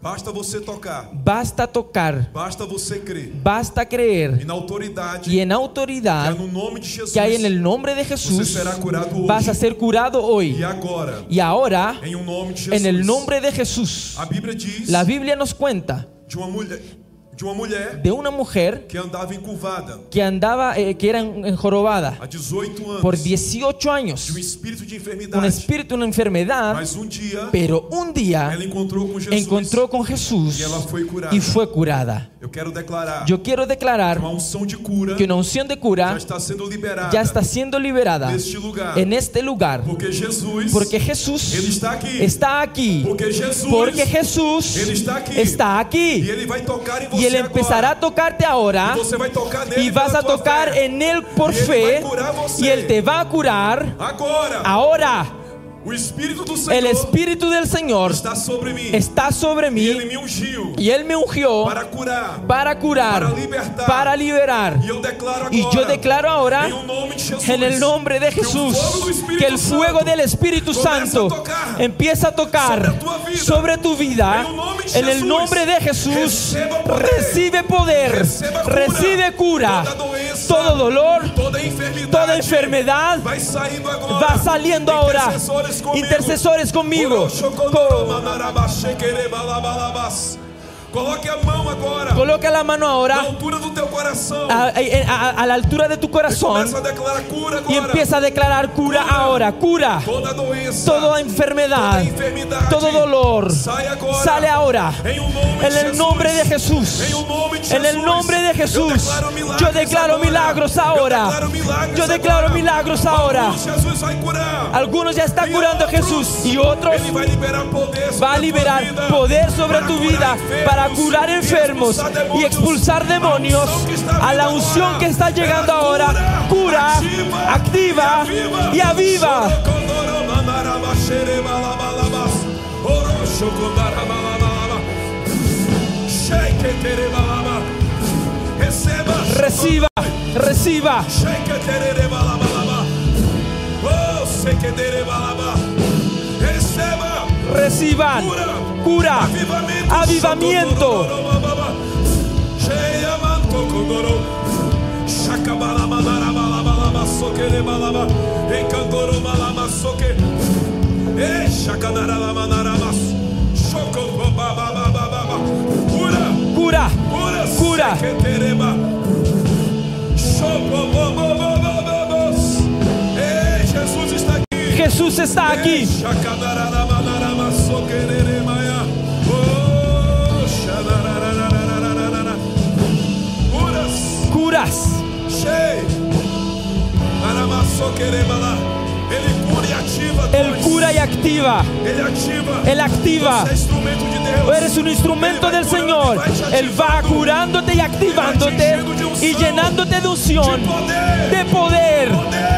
S4: Basta tocar. Basta tocar. Basta Basta creer. E y en autoridad. Que, hay en el nombre de Jesús. vas a ser curado hoy. E y ahora. Em um en, el nombre de Jesús. la Biblia nos cuenta de uma mulher, de una mujer que andava encurvada, que, andaba, eh, que era jorobada 18 anos, por 18 años, de um espírito de enfermidade, un espíritu de una enfermedad, mas um dia, pero un día encontrou com Jesus, encontrou con e Jesús y, ela foi curada. y fue curada declarar, Yo quiero declarar que una unción de cura, que ya, está siendo liberada, está liberada en este lugar. Porque Jesús, porque está, aquí, está Porque Jesús, está, aquí, e em Y Él, tocar empezará a tocarte ahora. E y, vas a tocar en Él por e fe. y Él te va a curar ahora. ahora el Espíritu del Señor está sobre mí, está sobre mí e y, él me ungió, para curar, para, liberar. E y yo declaro ahora, em en, el nombre de Jesús que el fuego del Espíritu Santo, Santo empieza a tocar sobre tu vida. Em en el nombre de Jesús recibe poder, recibe cura. Todo dolor, toda enfermedad va saliendo em ahora. intercessores comigo. Coloca la mano ahora A, la altura de tu corazón Y empieza a declarar cura, ahora Cura. Toda enfermedad. Todo dolor. Sale ahora en el nombre de Jesús. En el nombre de Jesús. Yo declaro milagros ahora. Yo declaro milagros ahora. Algunos ya están curando a Jesús y otros va a liberar poder sobre tu vida para curar enfermos y expulsar demonios. A la unción que está llegando ahora, cura, activa y aviva. Reciba, reciba. Oh, reciban cura, avivamiento. Cura, cura, cura. Jesús está aquí. Curas. Él cura y activa. Él activa. Eres un instrumento del Señor. Él va curándote y activándote y llenándote de unción, de poder.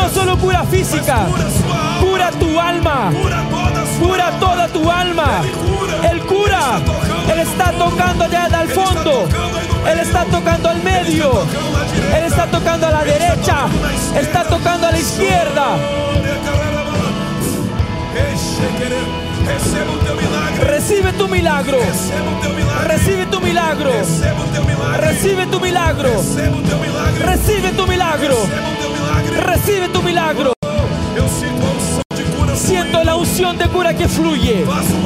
S4: No solo cura física, cura pues tu alma. Cura toda tu alma. el cura. Él está tocando allá al fondo. Él está tocando al medio. Él está tocando a la derecha. Está tocando a la izquierda. Recibe tu milagro. Recibe tu milagro. Recibe tu milagro. Recibe tu milagro. Recibe tu milagro. Recibe tu milagro. Siento la unción de cura que fluye. Haz el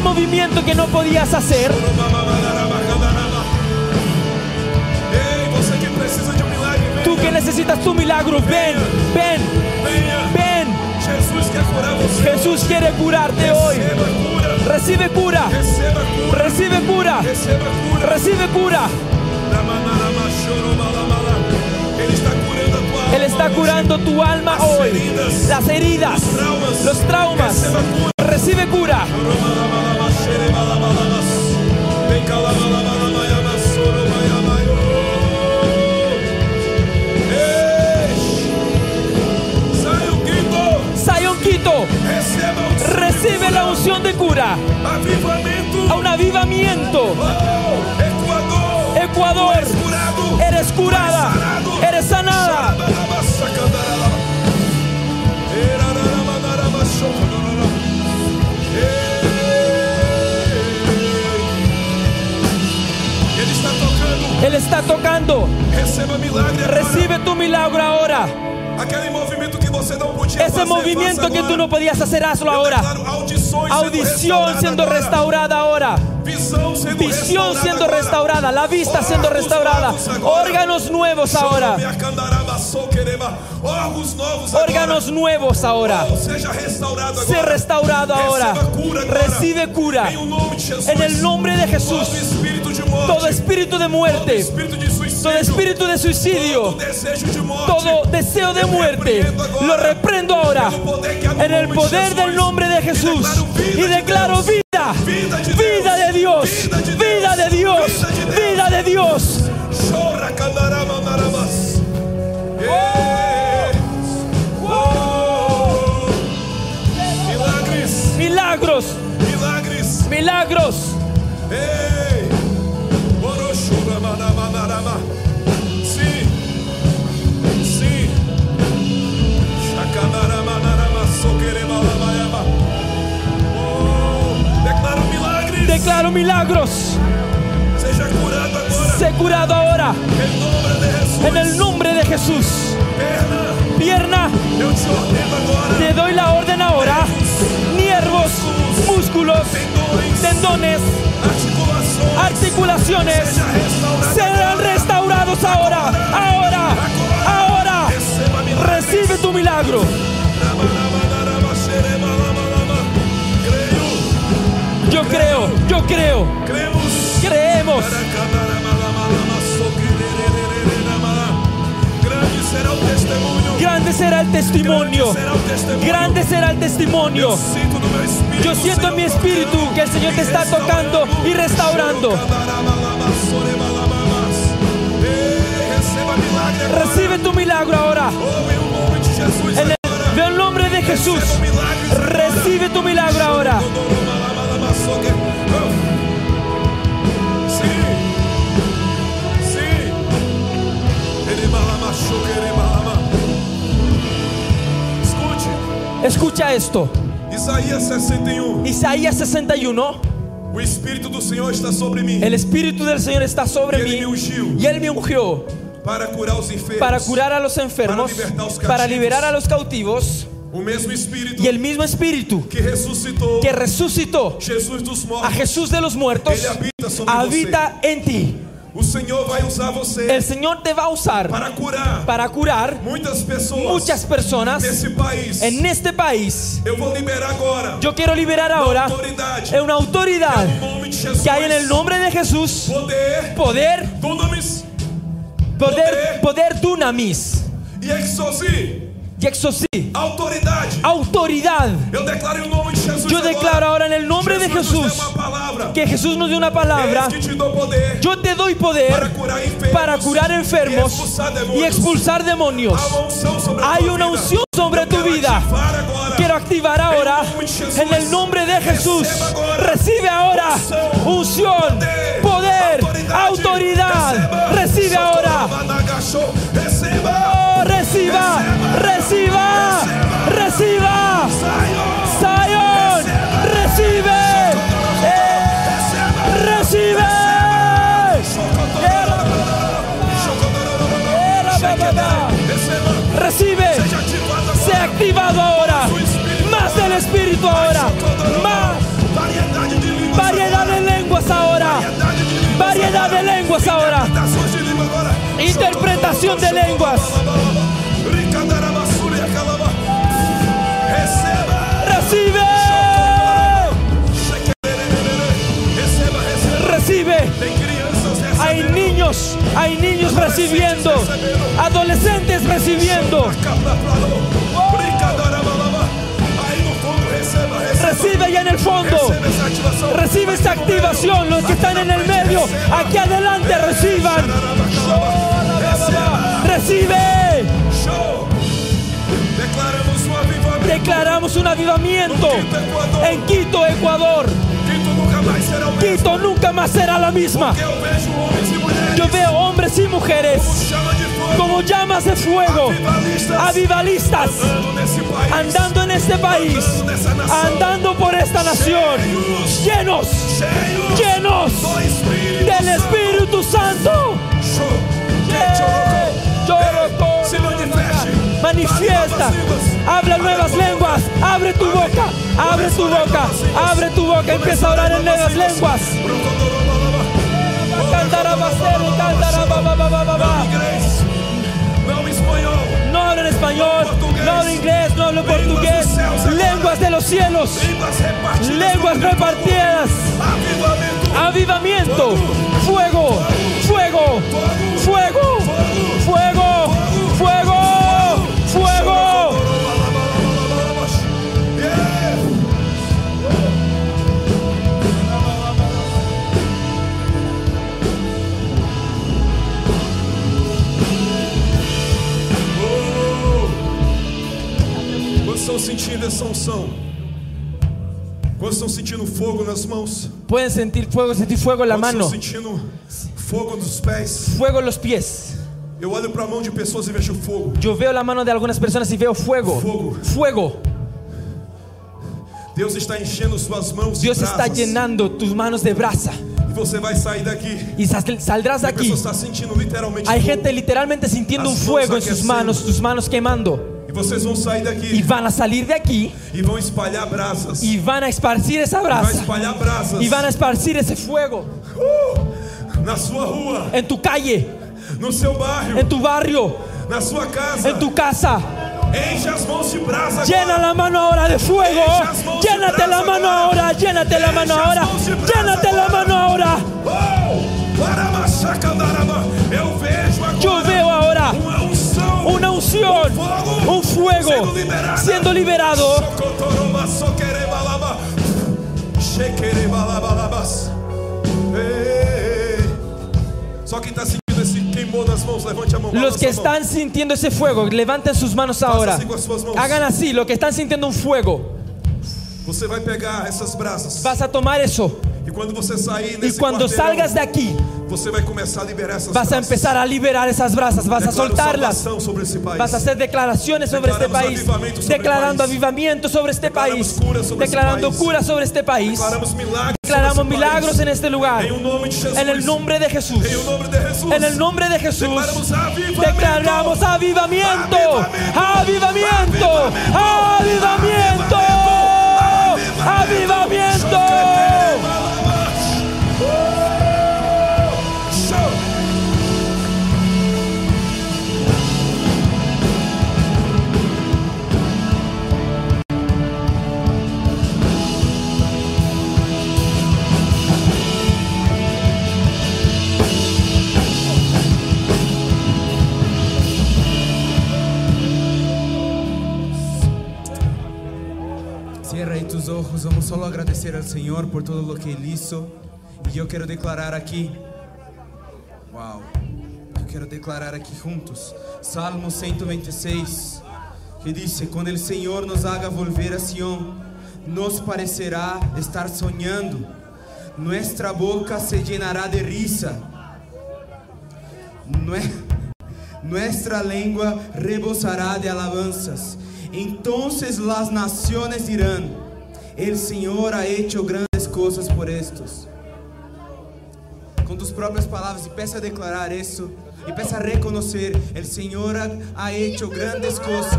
S4: movimiento que no podías hacer. Tú que necesitas tu milagro, ven, ven, ven. Jesús quiere curarte hoy. Recibe cura. Recibe cura. Recibe cura. Recibe cura. Él está curando tu alma hoy. Las heridas, los traumas. Recibe cura. Sion Quito, recibe la unción de cura. A un avivamiento. Ecuador. está tocando. Recibe tu milagro ahora. Ese movimiento que tú no podías hacer, hazlo ahora. Audición, siendo restaurada ahora. Visión siendo, restaurada, la vista siendo restaurada, oh, órganos nuevos ahora. Órganos oh, nuevos ahora. restaurado, ahora. Recibe cura. En el nombre de Jesús todo espíritu de muerte, todo espíritu de suicidio, todo deseo de muerte, lo reprendo ahora en el poder del nombre de Jesús y declaro vida, vida de Dios, vida de Dios, vida de Dios. Milagros, milagros, milagros. Eh. los milagros. se curado curado ahora. En el nombre de Jesús. Pierna. Te doy la orden ahora. nervios músculos, tendones, articulaciones serán restaurados ahora. Ahora. Ahora. Recibe tu milagro. Yo creo, yo creo. Creemos. Grande será el testimonio. Grande será el testimonio. Yo siento en mi espíritu que el Señor te está tocando y restaurando. Recibe tu milagro ahora. En el, nombre de Jesús. Recibe tu milagro ahora. Oh. Escucha esto. Isaías 61. Isaías 61. sobre El Espíritu del Señor está sobre mí. Y él me ungió. Para curar, a los enfermos, para liberar a los cautivos, y el mismo Espíritu que resucitó, que a Jesús de los muertos habita en ti. El Señor te va a usar para curar. Muchas personas. En este país. Yo quiero liberar ahora. Autoridade. Una autoridad. Que hay en el nombre de Jesús. Poder. Poder. Poder, poder, dunamis. Y exorci. Autoridad. Autoridad. Em Yo declaro, ahora en el nombre de Jesús que Jesús nos dio una palabra. Este Yo te doy poder para curar enfermos, y, expulsar demonios. Hay una unción sobre tu vida. Quiero activar em ahora en el nombre de Jesús. Recibe ahora unción, poder, autoridad. Recibe ahora reciba, reciba, reciba. Zion, recibe, recibe. Recibe, se ha activado ahora, más del Espíritu ahora, más variedad de lenguas ahora, variedad de lenguas ahora, interpretación de lenguas. Hay niños recibiendo, adolescentes recibiendo. Recibe ya en el fondo. Recibe esta activación. Los que están en el medio, aquí adelante reciban. Recibe. Declaramos un avivamiento en Quito, Ecuador. Quito nunca más será la misma. Yo veo hombres y mujeres como llamas de fuego, avivalistas, andando en este país, andando por esta nación, llenos, llenos del Espíritu Santo manifiesta, habla nuevas lenguas, abre tu boca, abre tu boca, abre tu boca, empieza a orar en nuevas lenguas. No hablo en español, no hablo inglés, no hablo portugués. Lenguas de los cielos, lenguas repartidas. Avivamiento, fuego, fuego, fuego. fuego.
S7: estão sentindo essa unção? Quando estão sentindo fogo nas mãos?
S4: Podem sentir fogo, sentir
S7: fogo
S4: na mão. Quantos estão sentindo
S7: fogo nos pés? Fogo nos pés. Eu olho para a mão
S4: de pessoas e vejo fogo. Eu vejo a mão de algumas pessoas e vejo fogo. Fogo. Deus está enchendo suas mãos Deus está llenando tus manos de brasa. E você vai sair daqui. E saldrás daqui. A está sentindo literalmente fogo. gente literalmente sintiendo um fogo em suas mãos, tus manos Vocês vão sair daqui. E vão sair daqui. E vão espalhar brasas. E vão esparcir essa brasa. E vão espalhar brasas. E vão esparcir esse fogo. Uh, na sua rua. Em tu calle. No seu bairro. Em tu barrio. Na sua casa. Em tu casa. Enche as mãos de brasa Llena la mano ahora de fuego. Llénate la mano ahora. Llénate la mano ahora. Llénate la mano ahora. Oh! Eu vejo agora. Eu vejo un fuego siendo liberado. Los que están sintiendo ese fuego, levanten sus manos ahora. Hagan así, los que están sintiendo un fuego. Vas a tomar eso. Y cuando salgas de aquí vas a empezar a liberar esas brasas, vas a soltarlas. Vas a hacer declaraciones sobre este país, declarando avivamiento sobre este país, este declarando cura sobre este país. Declaramos milagros este en este lugar. En el nombre de Jesús. En el nombre de Jesús. Declaramos Avivamiento. Avivamiento. Avivamiento. Avivamiento.
S6: Nós vamos só agradecer ao Senhor por tudo o que Ele hizo. E eu quero declarar aqui. Uau! Eu quero declarar aqui juntos. Salmo 126, que diz: Quando o Senhor nos haga volver a Sião, nos parecerá estar sonhando. Nuestra boca se llenará de risa. Nuestra lengua rebosará de alabanzas. Entonces las naciones dirán: El Senhor ha hecho grandes coisas por estos. Com tus próprias palavras, e peça a declarar isso, e peça a reconhecer: El Senhor ha hecho grandes coisas.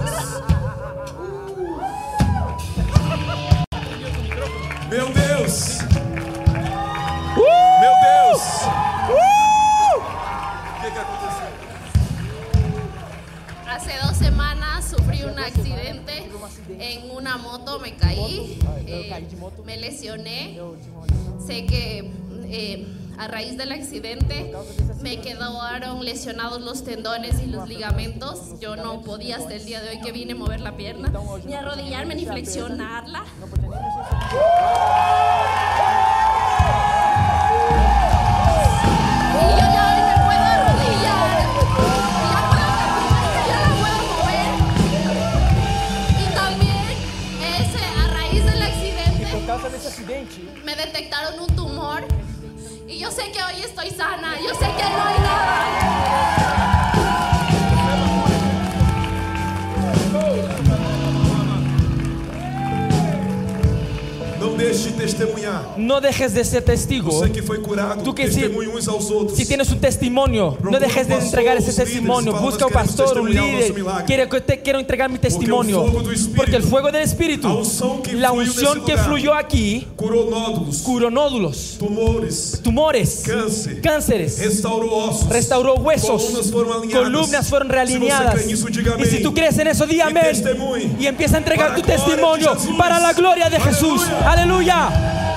S8: Meu Deus!
S9: accidente en una moto, me caí, eh, me lesioné. Sé que eh, a raíz del accidente me quedaron lesionados los tendones y los ligamentos. Yo no podía hasta el día de hoy que vine mover la pierna, ni arrodillarme, ni flexionarla. Pues, me detectaron un tumor y yo sé que hoy estoy sana, yo sé que no hay nada.
S4: No dejes de ser testigo. Tú que si, tienes un testimonio, no dejes de um entregar ese e testimonio. Busca un pastor, un líder. Quiero, te, quiero entregar mi testimonio. Porque, el fuego del Espíritu, la unción que fluyó aquí, curó nódulos, tumores, tumores cánceres, restauró, huesos, columnas fueron, realineadas. y si tú crees en eso, di Y empieza a entregar tu testimonio para la gloria de Jesús. Aleluya. Hallelujah.